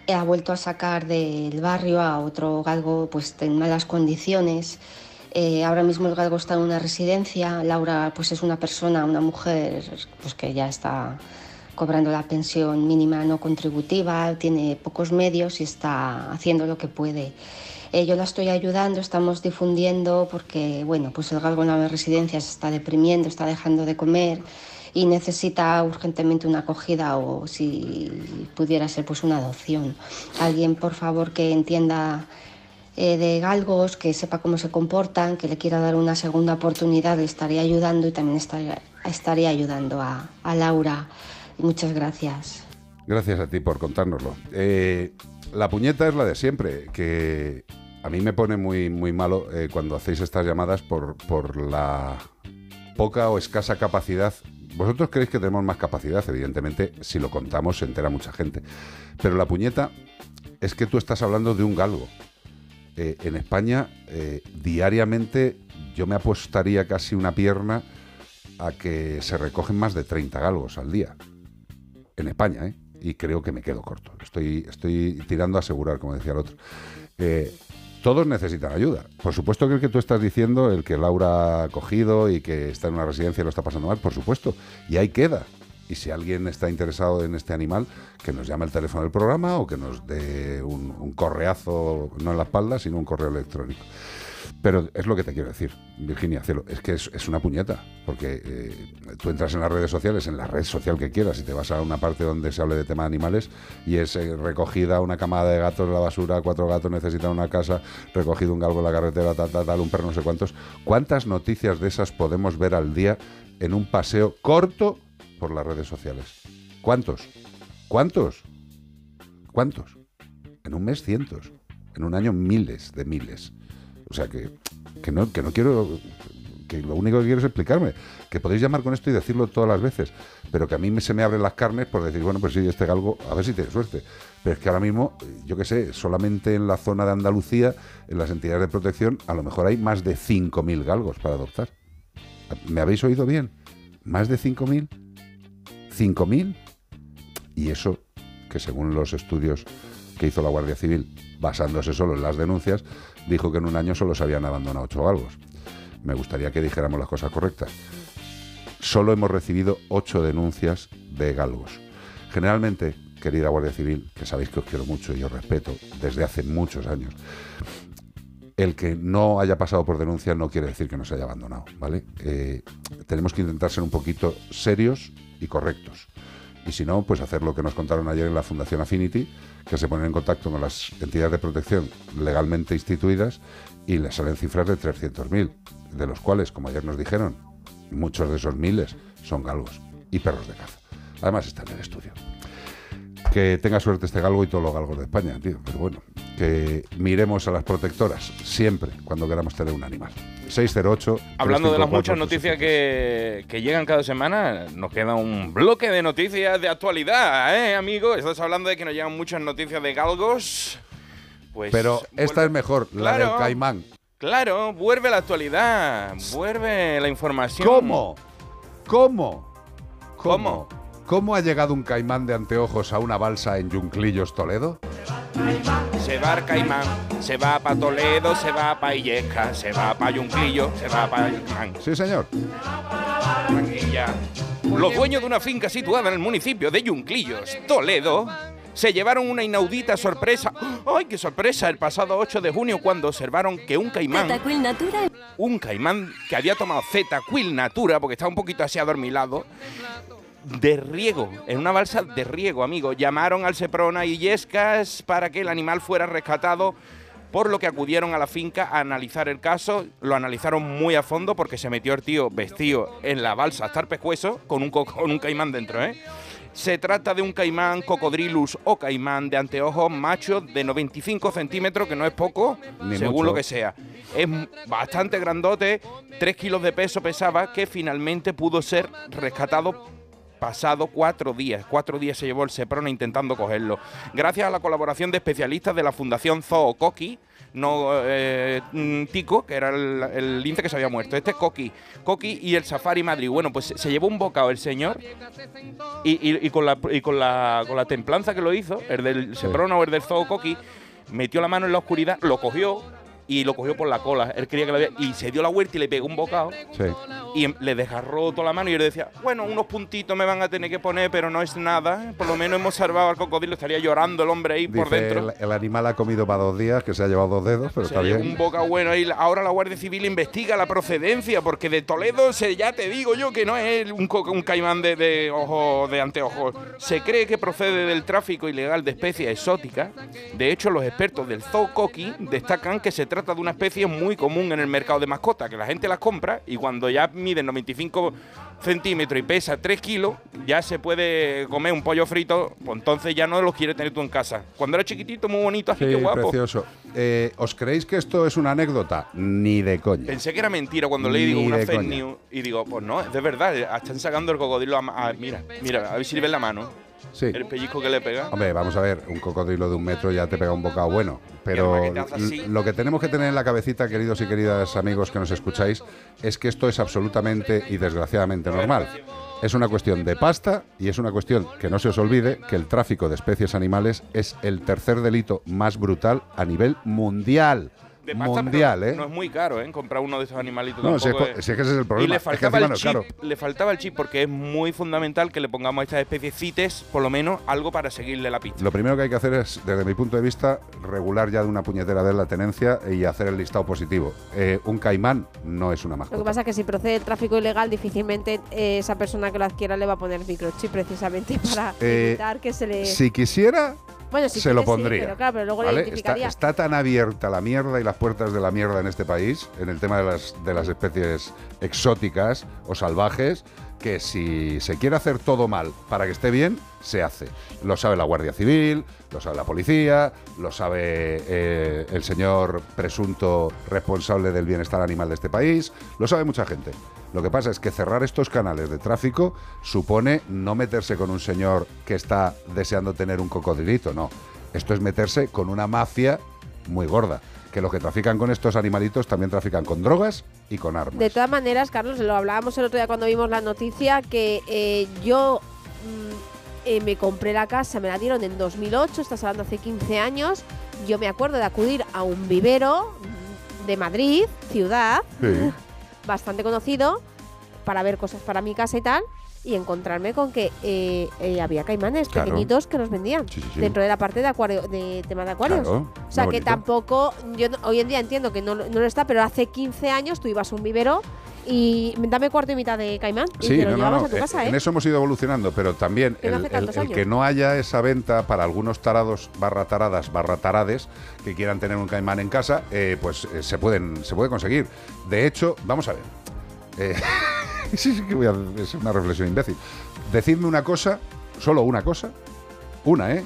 ha vuelto a sacar del barrio a otro galgo pues en malas condiciones. Eh, ahora mismo el galgo está en una residencia. Laura pues es una persona, una mujer pues que ya está cobrando la pensión mínima no contributiva, tiene pocos medios y está haciendo lo que puede. Eh, yo la estoy ayudando, estamos difundiendo porque, bueno, pues el galgo en la residencia se está deprimiendo, está dejando de comer y necesita urgentemente una acogida o si pudiera ser pues una adopción. Alguien, por favor, que entienda eh, de galgos, que sepa cómo se comportan, que le quiera dar una segunda oportunidad, le ayudando y también estaría, estaría ayudando a, a Laura. Muchas gracias. Gracias a ti por contárnoslo. Eh, la puñeta es la de siempre, que a mí me pone muy, muy malo eh, cuando hacéis estas llamadas por, por la poca o escasa capacidad. Vosotros creéis que tenemos más capacidad, evidentemente, si lo contamos se entera mucha gente. Pero la puñeta es que tú estás hablando de un galgo. Eh, en España, eh, diariamente, yo me apostaría casi una pierna a que se recogen más de 30 galgos al día en España, ¿eh? y creo que me quedo corto. Estoy, estoy tirando a asegurar, como decía el otro. Eh, todos necesitan ayuda. Por supuesto que el que tú estás diciendo, el que Laura ha cogido y que está en una residencia y lo está pasando mal, por supuesto. Y ahí queda. Y si alguien está interesado en este animal, que nos llame al teléfono del programa o que nos dé un, correazo, no en la espalda, sino un correo electrónico. Pero es lo que te quiero decir, Virginia Cielo, es que es, es una puñeta, porque eh, tú entras en las redes sociales, en la red social que quieras, y te vas a una parte donde se hable de tema de animales, y es eh, recogida una camada de gatos en la basura, cuatro gatos necesitan una casa, recogido un galgo en la carretera, tal, tal, tal, un perro no sé cuántos. ¿Cuántas noticias de esas podemos ver al día en un paseo corto por las redes sociales? ¿Cuántos? ¿Cuántos? ¿Cuántos? En un mes cientos, en un año miles de miles. O sea que, que, no, que no quiero, que lo único que quiero es explicarme, que podéis llamar con esto y decirlo todas las veces, pero que a mí me, se me abren las carnes por decir, bueno, pues sí, este galgo, a ver si tiene suerte. Pero es que ahora mismo, yo qué sé, solamente en la zona de Andalucía, en las entidades de protección, a lo mejor hay más de 5.000 galgos para adoptar. ¿Me habéis oído bien? ¿Más de 5.000? ¿5.000? Y eso, que según los estudios que hizo la Guardia Civil, basándose solo en las denuncias, dijo que en un año solo se habían abandonado ocho galgos. Me gustaría que dijéramos las cosas correctas. Solo hemos recibido ocho denuncias de galgos. Generalmente, querida Guardia Civil, que sabéis que os quiero mucho y os respeto desde hace muchos años, el que no haya pasado por denuncia no quiere decir que no se haya abandonado, ¿vale? Eh, tenemos que intentar ser un poquito serios y correctos. Y si no, pues hacer lo que nos contaron ayer en la Fundación Affinity, que se ponen en contacto con las entidades de protección legalmente instituidas y les salen cifras de 300.000, de los cuales, como ayer nos dijeron, muchos de esos miles son galgos y perros de caza. Además está en el estudio. Que tenga suerte este galgo y todos los galgos de España, tío. Pero bueno, que miremos a las protectoras siempre cuando queramos tener un animal. 608. Hablando de las 354, muchas noticias que, que llegan cada semana, nos queda un bloque de noticias de actualidad, ¿eh, amigo? Estás hablando de que nos llegan muchas noticias de galgos. Pues Pero esta es mejor, la Claro. del caimán. Claro, vuelve la actualidad, vuelve la información. ¿Cómo? ¿Cómo? ¿Cómo? ¿Cómo ha llegado un caimán de anteojos a una balsa en Yunclillos, Toledo? Se va al Caimán, se va para Toledo, se va para Illesca, se va para Yunquillo, se va para Caimán. Sí, señor. Los dueños de una finca situada en el municipio de Yunclillos, Toledo, se llevaron una inaudita sorpresa. ¡Ay, qué sorpresa! El pasado 8 de junio cuando observaron que un caimán, un caimán que había tomado Zetaquil Natura, porque estaba un poquito así adormilado, de riego, en una balsa de riego, amigo. Llamaron al Seprona y Yescas para que el animal fuera rescatado, por lo que acudieron a la finca a analizar el caso. Lo analizaron muy a fondo porque se metió el tío vestido en la balsa hasta el pescuezo con un, co- con un caimán dentro, ¿eh? Se trata de un caimán cocodrilus o caimán de anteojos macho de 95 centímetros, que no es poco, Ni según mucho. lo que sea. Es bastante grandote, 3 kilos de peso pesaba, que finalmente pudo ser rescatado pasado cuatro días. Cuatro días se llevó el Seprona intentando cogerlo. Gracias a la colaboración de especialistas de la Fundación Zoo Coqui, no eh, mm, Tico, que era el, lince que se había muerto. Este es Coqui. Coqui y el Safari Madrid. Bueno, pues se llevó un bocado el señor y, y- y con, la, y con, la, con la templanza que lo hizo, el del Seprona o el del Zoo Coqui, metió la mano en la oscuridad, lo cogió y lo cogió por la cola. Él creía que lo había. Y se dio la vuelta y le pegó un bocado Sí. y em- le desgarró toda la mano y él decía, bueno, unos puntitos me van a tener que poner, pero no es nada. Por lo menos hemos salvado al cocodrilo. Estaría llorando el hombre ahí por dentro. el, el animal ha comido para dos días, que se ha llevado dos dedos, pero Se está bien. un boca bueno ahí. Ahora la Guardia Civil investiga la procedencia, porque de Toledo se, ya te digo yo que no es un, un caimán de, de ojo de anteojos. Se cree que procede del tráfico ilegal de especies exóticas. De hecho, los expertos del Zoo Coqui destacan que se trata de una especie muy común en el mercado de mascotas, que la gente las compra y cuando ya miden 95 centímetros y pesa 3 kilos, ya se puede comer un pollo frito, pues entonces ya no los quiere tener tú en casa. Cuando era chiquitito, muy bonito, así Sí, que guapo. precioso. Eh, ¿Os creéis que esto es una anécdota? Ni de coña. Pensé que era mentira cuando leí digo una fake news y digo, pues no, es de verdad, están sacando el cocodrilo a- mira, mira, a ver si le ven la mano. Sí. El pellizco que le pega. Hombre, vamos a ver, un cocodrilo de un metro ya te pega un bocado bueno. Pero lo que tenemos que tener en la cabecita, queridos y queridas amigos que nos escucháis, es que esto es absolutamente y desgraciadamente normal. Es una cuestión de pasta y es una cuestión que no se os olvide que el tráfico de especies animales es el tercer delito más brutal a nivel mundial. De pasta, mundial, pero ¿eh? No es muy caro, ¿eh? Comprar uno de esos animalitos. No, si es co- si es que ese es el problema, Y le es que faltaba el no es chip, caro. le faltaba el chip porque es muy fundamental que le pongamos a estas especies CITES, por lo menos, algo para seguirle la pista. Lo primero que hay que hacer es, desde mi punto de vista, regular ya de una puñetera vez la tenencia y hacer el listado positivo. Eh, un caimán no es una Lo mascota. que pasa es que si procede el tráfico ilegal, difícilmente eh, esa persona que lo adquiera le va a poner microchip precisamente para Eh, evitar que se le. Si quisiera, Bueno, si se lo sí, pondría. pero claro, pero luego. Está, está tan abierta la mierda y las puertas de la mierda en este país, en el tema de las, de las especies exóticas o salvajes, que si se quiere hacer todo mal para que esté bien, se hace. Lo sabe la Guardia Civil, lo sabe la policía, lo sabe eh, el señor presunto responsable del bienestar animal de este país, lo sabe mucha gente. Lo que pasa es que cerrar estos canales de tráfico supone no meterse con un señor que está deseando tener un cocodrilito, no. Esto es meterse con una mafia muy gorda, que los que trafican con estos animalitos también trafican con drogas y con armas. De todas maneras, Carlos, lo hablábamos el otro día cuando vimos la noticia, que eh, yo mm, eh, me compré la casa, me la dieron en 2008, estás hablando hace 15 años. Yo me acuerdo de acudir a un vivero mm, de Madrid, ciudad, Sí. bastante conocido, para ver cosas para mi casa y tal, y encontrarme con que eh, eh, había caimanes Claro. pequeñitos que los vendían Sí, sí, sí. dentro de la parte de acuario, de tema de acuarios. Claro, o sea que bonito. tampoco, yo hoy en día entiendo que no, lo- no lo está, pero hace 15 años tú ibas a un vivero y dame cuarto y mitad de caimán y Sí, te lo no, no, llevabas no. a tu casa. En eso hemos ido evolucionando, pero también el, que no haya esa venta para algunos tarados barra taradas barra tarades que quieran tener un caimán en casa, eh, pues eh, se pueden se puede conseguir. De hecho, vamos a ver. Sí, sí que voy a es una reflexión imbécil. Decidme una cosa, solo una cosa, una, ¿eh?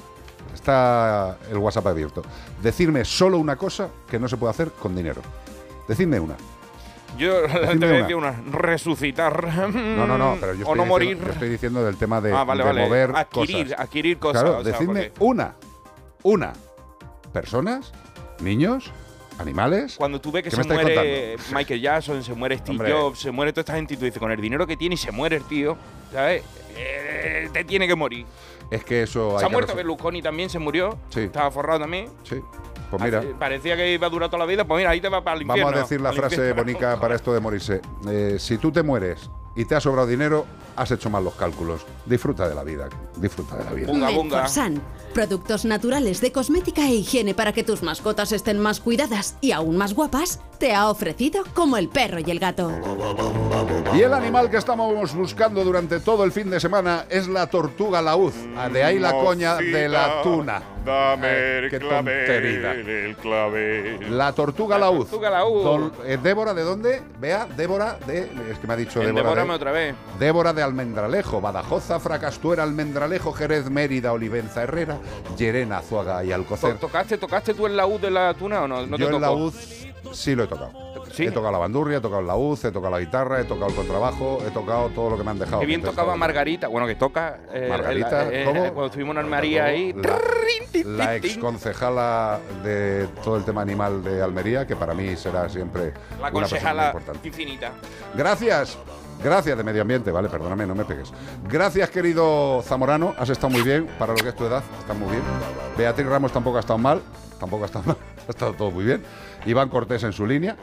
Está el WhatsApp abierto. Decirme solo una cosa que no se puede hacer con dinero. Decidme una. Yo Decidme te voy a decir una, resucitar. No, no, no, pero yo o no diciendo, morir. yo estoy diciendo del tema de, Ah, vale, de vale. mover Adquirir- cosas. adquirir cosas, Claro, o sea, decidme porque- una, una. Personas, niños, ¿Animales? Cuando tú ves que ¿Qué se muere contando? Michael Jackson, se muere Steve Hombre. Jobs, se muere toda esta gente y tú dices, con el dinero que tiene y se muere el tío, ¿sabes? Eh, te tiene que morir. Es que eso hay Se ha que muerto Berlusconi también, se murió. Sí. Estaba forrado también. Sí. Pues mira, Parecía que iba a durar toda la vida, pues mira, ahí te va para el infierno. vamos a decir la frase bonita para esto de morirse. Eh, si tú te mueres y te ha sobrado dinero, has hecho mal los cálculos. Disfruta de la vida. Disfruta de la vida. Menforsan, productos naturales de cosmética e higiene para que tus mascotas estén más cuidadas y aún más guapas, te ha ofrecido como el perro y el gato. Y el animal que estamos buscando durante todo el fin de semana es la tortuga laúd. De ahí la coña de la tuna. Dame Ay, el qué clavel, el clavel. La tortuga laúd. tortuga laúd. Dol- eh, Débora, ¿de dónde? Vea, Débora de. Es que me ha dicho En Débora. Devórame de- otra vez. Débora de Almendralejo, Badajoza, Fracastuera, Almendralejo, Jerez, Mérida, Olivenza, Herrera, Llerena, Azuaga y To- Alcocer. ¿Tocaste, ¿Tocaste tú el laúd de la tuna o no? ¿No Yo te en tocó? laúd sí lo he tocado. ¿Sí? He tocado la bandurria, he tocado el laúd, he tocado la guitarra, he tocado el contrabajo, he tocado todo lo que me han dejado. Qué bien tocaba todo- Margarita. Bueno, que toca. eh, Margarita, eh, ¿cómo? Cuando estuvimos en Almería ahí. La, la ex concejala de todo el tema animal de Almería, que para mí será siempre La una persona muy concejala importante. infinita. Gracias. Gracias de medio ambiente, vale, perdóname, no me pegues. Gracias, querido Zamorano, has estado muy bien para lo que es tu edad, está muy bien. Beatriz Ramos tampoco ha estado mal, tampoco ha estado mal, ha estado todo muy bien. Iván Cortés en su línea.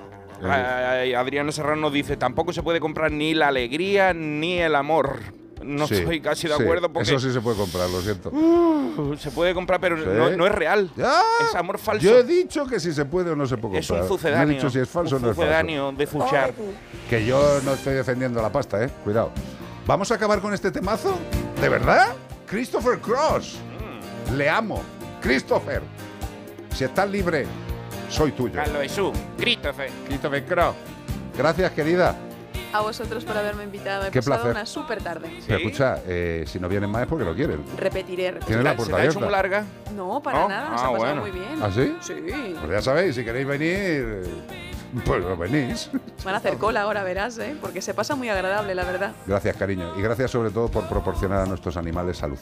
Eh, Ay, Adriano Serrano dice: tampoco se puede comprar ni la alegría ni el amor. No sí, estoy casi de sí, acuerdo porque. Eso sí se puede comprar, lo siento. Uh, se puede comprar, pero Sí. no, no es real. Ya. Es amor falso. Yo he dicho que si se puede o no se puede es comprar. un No he sucedáneo. dicho si es falso o un no es falso. sucedáneo de fuchar. Que yo no estoy defendiendo la pasta, eh. Cuidado. ¿Vamos a acabar con este temazo? ¿De verdad? Christopher Cross. Mm. Le amo. Christopher. Si estás libre, soy tuyo. Carlos Jesús, Christopher. Christopher Cross. Gracias, querida. A vosotros por haberme invitado. He Qué pasado placer. una súper tarde. Pero escucha, eh, si no vienen más es porque lo quieren. Repetiré, repetiré. Tienes la puerta ¿Se te ha hecho muy larga? No, para ¿No? nada. Ah, se ha pasado bueno. muy bien. ¿Ah, sí? Sí. Pues ya sabéis, si queréis venir, pues lo venís. Van a hacer cola ahora, verás, ¿eh? Porque se pasa muy agradable, la verdad. Gracias, cariño. Y gracias sobre todo por proporcionar a nuestros animales salud.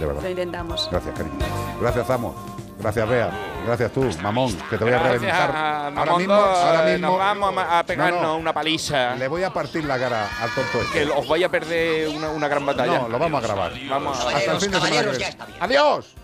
De verdad. Lo intentamos. Gracias, cariño. Gracias, Zamo. Gracias, Bea. Gracias tú, mamón, que te voy a Gracias, reventar. Ahora Mamondo, mismo, ahora eh, mismo. Nos vamos a a, pegarnos No, no. una paliza. Le voy a partir la cara al tonto este. Que os vaya a perder una, una gran batalla. No, lo vamos a grabar. Vamos a Hasta el fin de semana. que viene. ¡Adiós!